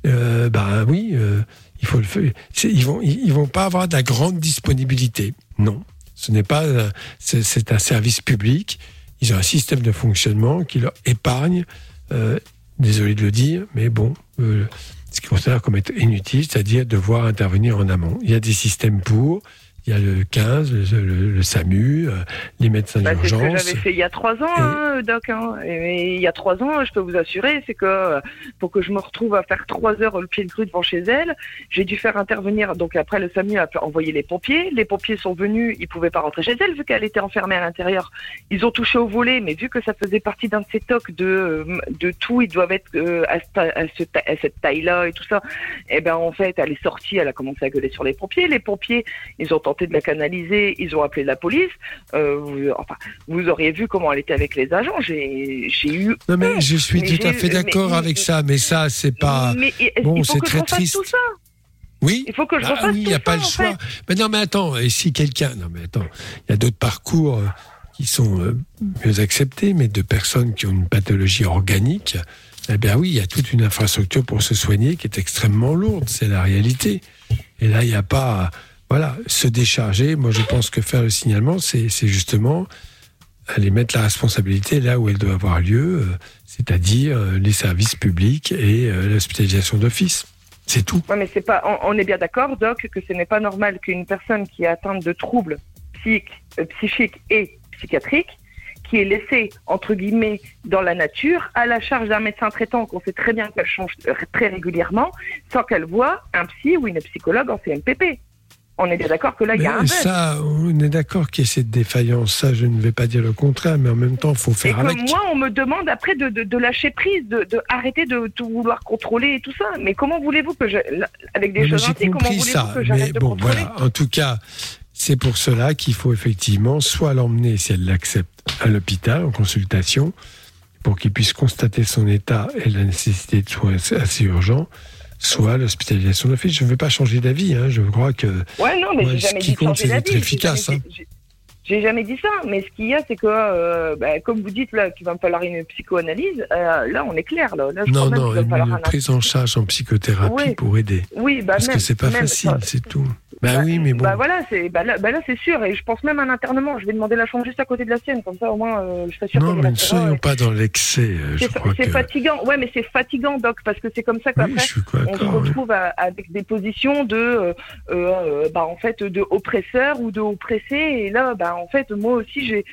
ben oui, euh, il faut le faire. Ils vont, ils, vont pas avoir de la grande disponibilité. Non, ce n'est pas. euh, C'est un service public. Ils ont un système de fonctionnement qui leur épargne. désolé de le dire, mais bon, ce qu'ils considèrent comme être inutile, c'est-à-dire devoir intervenir en amont. Il y a des systèmes pour. Il y a le 15, le, le- le SAMU, euh, les médecins Bah, c'est ce que d'urgence. j'avais fait il y a trois ans, hein, Doc. Hein. Et il y a trois ans, je peux vous assurer, c'est que euh, pour que je me retrouve à faire trois heures le pied de grue devant chez elle, j'ai dû faire intervenir. Donc après, le SAMU a envoyé les pompiers. Les pompiers sont venus, ils pouvaient pas rentrer chez elle vu qu'elle était enfermée à l'intérieur. Ils ont touché au volet, mais vu que ça faisait partie d'un de ces tocs de euh, de tout, ils doivent être euh, à, à ce ta- à cette taille-là et tout ça. Et ben en fait, elle est sortie, elle a commencé à gueuler sur les pompiers. Les pompiers, ils ont tenté de la canaliser, ils ont appelé la police. Euh, vous, enfin, vous auriez vu comment elle était avec les agents. J'ai j'ai eu. Non mais je suis Mais tout à fait d'accord mais- avec ça, mais ça c'est pas mais bon, c'est très triste. tout ça. Oui. Il faut que je Ah refasse oui, il n'y a ça, pas le en choix. fait. Mais non, mais attends, et si quelqu'un, non mais attends, il y a d'autres parcours euh, qui sont euh, mieux acceptés, mais de personnes qui ont une pathologie organique, eh bien oui, il y a toute une infrastructure pour se soigner qui est extrêmement lourde, c'est la réalité. Et là, il n'y a pas voilà, se décharger. Moi, je pense que faire le signalement, c'est justement aller mettre la responsabilité là où elle doit avoir lieu, euh, c'est-à-dire euh, les services publics et euh, l'hospitalisation d'office. C'est tout. Mais c'est pas. On, est bien d'accord, Doc, que ce n'est pas normal qu'une personne qui est atteinte de troubles psychiques, psychiques et psychiatriques, qui est laissée entre guillemets dans la nature, à la charge d'un médecin traitant qu'on sait très bien qu'elle change très régulièrement, sans qu'elle voit un psy ou une psychologue en CMPP. On est bien d'accord que là, il y a un Mais bug. ça, on est d'accord qu'il y a cette défaillance. Ça, je ne vais pas dire le contraire, mais en même temps, il faut Et faire que avec. moi, on me demande après de, de, de lâcher prise, de, de arrêter de tout vouloir contrôler et tout ça. Mais comment voulez-vous que je, avec des mais choses ainsi, comment voulez-vous ça, que mais j'arrête de bon, contrôler voilà. En tout cas, c'est pour cela qu'il faut effectivement soit l'emmener, si elle l'accepte, à l'hôpital en consultation, pour qu'il puisse constater son état et la nécessité de soins assez urgents, soit l'hospitalisation d'office. Je ne veux pas changer d'avis. Hein. Je crois que Ouais, non, mais moi, j'ai ce qui compte, c'est d'être efficace. hein. j'ai- jamais dit ça, mais ce qu'il y a, c'est que, euh, bah, comme vous dites là, qu'il va me falloir une psychoanalyse. euh, là, on est clair là. là je Non, même non, qu'il va une un prise en charge en psychothérapie Oui. pour aider. Oui, bah Parce même, que c'est pas même, facile, ça- c'est tout. Bah, oui, mais bon. Bah voilà, c'est bah là, bah là c'est sûr, et je pense même à un internement. Je vais demander la chambre juste à côté de la sienne, comme ça au moins euh, je serai sûr non, mais ne soyons pas dans l'excès. euh, Je C'est que. fatigant, ouais, mais c'est fatigant, Doc, parce que c'est comme ça qu'après on se retrouve à- avec des positions de, euh, euh, bah en fait, de oppresseur ou de oppressé. Et là, bah en fait, moi aussi, j'ai,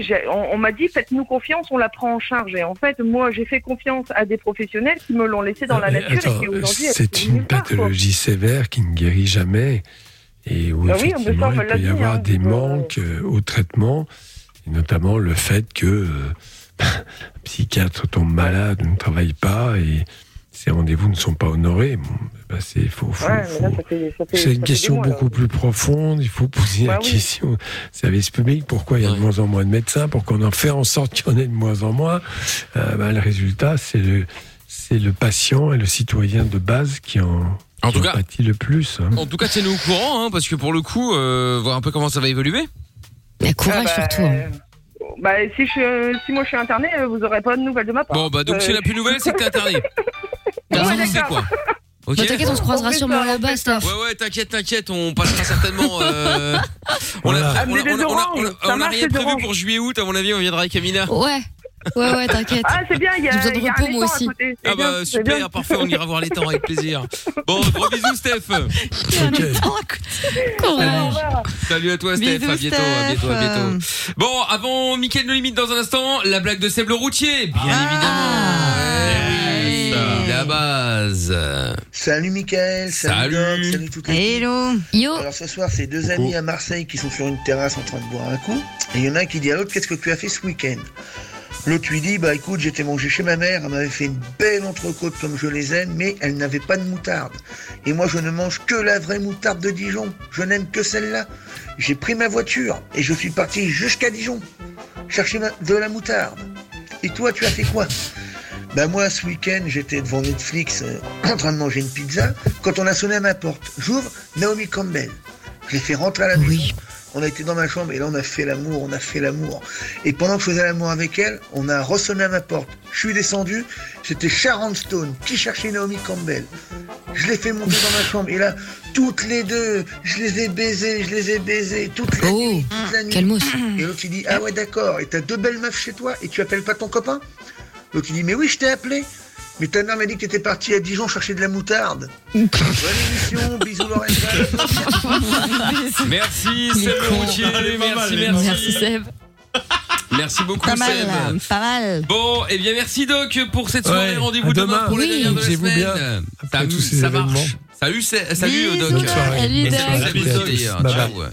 j'ai- on, on m'a dit faites-nous confiance, on la prend en charge. Et en fait, moi, j'ai fait confiance à des professionnels qui me l'ont laissé dans la nature attends, et qui aujourd'hui c'est une part, pathologie sévère qui ne guérit jamais et où Bah oui, effectivement il peut y avoir hein, des manques euh, au traitement, et notamment le fait que euh, un psychiatre tombe malade, ne travaille pas et ses rendez-vous ne sont pas honorés. Bon, bah c'est faut, faut- Ouais, faut- une question mois, là. beaucoup plus profonde. Il faut poser Bah la oui. question au service public. Pourquoi il y a de moins en moins de médecins? Pourquoi on en fait en sorte qu'il y en ait de moins en moins Euh, bah, Le résultat, c'est le, c'est le patient et le citoyen de base qui en, En qui tout en cas- pâtit le plus. hein. En tout cas, tiens-nous au courant, hein, parce que pour le coup, euh, voir un peu comment ça va évoluer. Mais courage Ah bah, surtout. hein. Bah, si, je, si moi je suis interné, vous aurez pas de nouvelles de ma part. Bon, bah donc Euh, si la plus nouvelle, c'est que t'es interné. Ça, on sait quoi. Ok Bah, t'inquiète, on se croisera sûrement là-bas, Steph. Ouais, ouais, t'inquiète, t'inquiète, on passera certainement. euh, On a, on a- on a- on a- oranges, on a- ça on a marche, rien prévu pour juillet-août, à mon avis, on viendra avec Amina. Ouais. Ouais, ouais, t'inquiète. Ah, c'est bien, il y a, J'ai besoin de il y a un repos, moi étang à aussi. côté. Ah bah super, parfait, on ira voir les temps avec plaisir. Bon, gros bisous Steph. Ok. Courage. Salut à toi Steph, Bisous, à bientôt, à bientôt, à Steph. bientôt. Bon, avant Mickaël No Limite dans un instant, la blague de Seb le routier, bien Ah. évidemment. La base. Salut Mickaël, salut, Salut. Doc, salut toute l'équipe. Hello. Yo. Alors ce soir, c'est deux amis à Marseille qui sont sur une terrasse en train de boire un coup. Et il y en a un qui dit à l'autre, qu'est-ce que tu as fait ce week-end? L'autre lui dit, bah écoute, j'étais mangé chez ma mère, elle m'avait fait une belle entrecôte comme je les aime, mais elle n'avait pas de moutarde. Et moi, je ne mange que la vraie moutarde de Dijon. Je n'aime que celle-là. J'ai pris ma voiture et je suis parti jusqu'à Dijon chercher de la moutarde. Et toi, tu as fait quoi? Bah moi, ce week-end, j'étais devant Netflix euh, en train de manger une pizza quand on a sonné à ma porte. J'ouvre, Naomi Campbell. Je l'ai fait rentrer à la maison. On a été dans ma chambre et là on a fait l'amour, on a fait l'amour. Et pendant que je faisais l'amour avec elle, on a ressonné à ma porte. Je suis descendu, c'était Sharon Stone qui cherchait Naomi Campbell? Je l'ai fait monter dans ma chambre et là, toutes les deux, je les ai baisées, je les ai baisées, toute la nuit, toute la nuit. Calmos. Et l'autre il dit Ah ouais d'accord, et t'as deux belles meufs chez toi et tu appelles pas ton copain? L'autre il dit Mais oui, je t'ai appelé. Mais ta mère m'a dit que t'étais parti à Dijon chercher de la moutarde. Bonne émission, bisous Lorenza. Merci Seb le routier, merci, merci. Merci Seb. Merci beaucoup Pas mal, Seb. pas mal. Bon, et bien merci Doc pour cette soirée. Ouais, Rendez-vous demain, demain. pour les Oui. dernières de la semaine. bien, après ça, tous ces ça événements. marche. Salut, salut Doc. Doc. Salut, Doc. salut, Salut, Doc.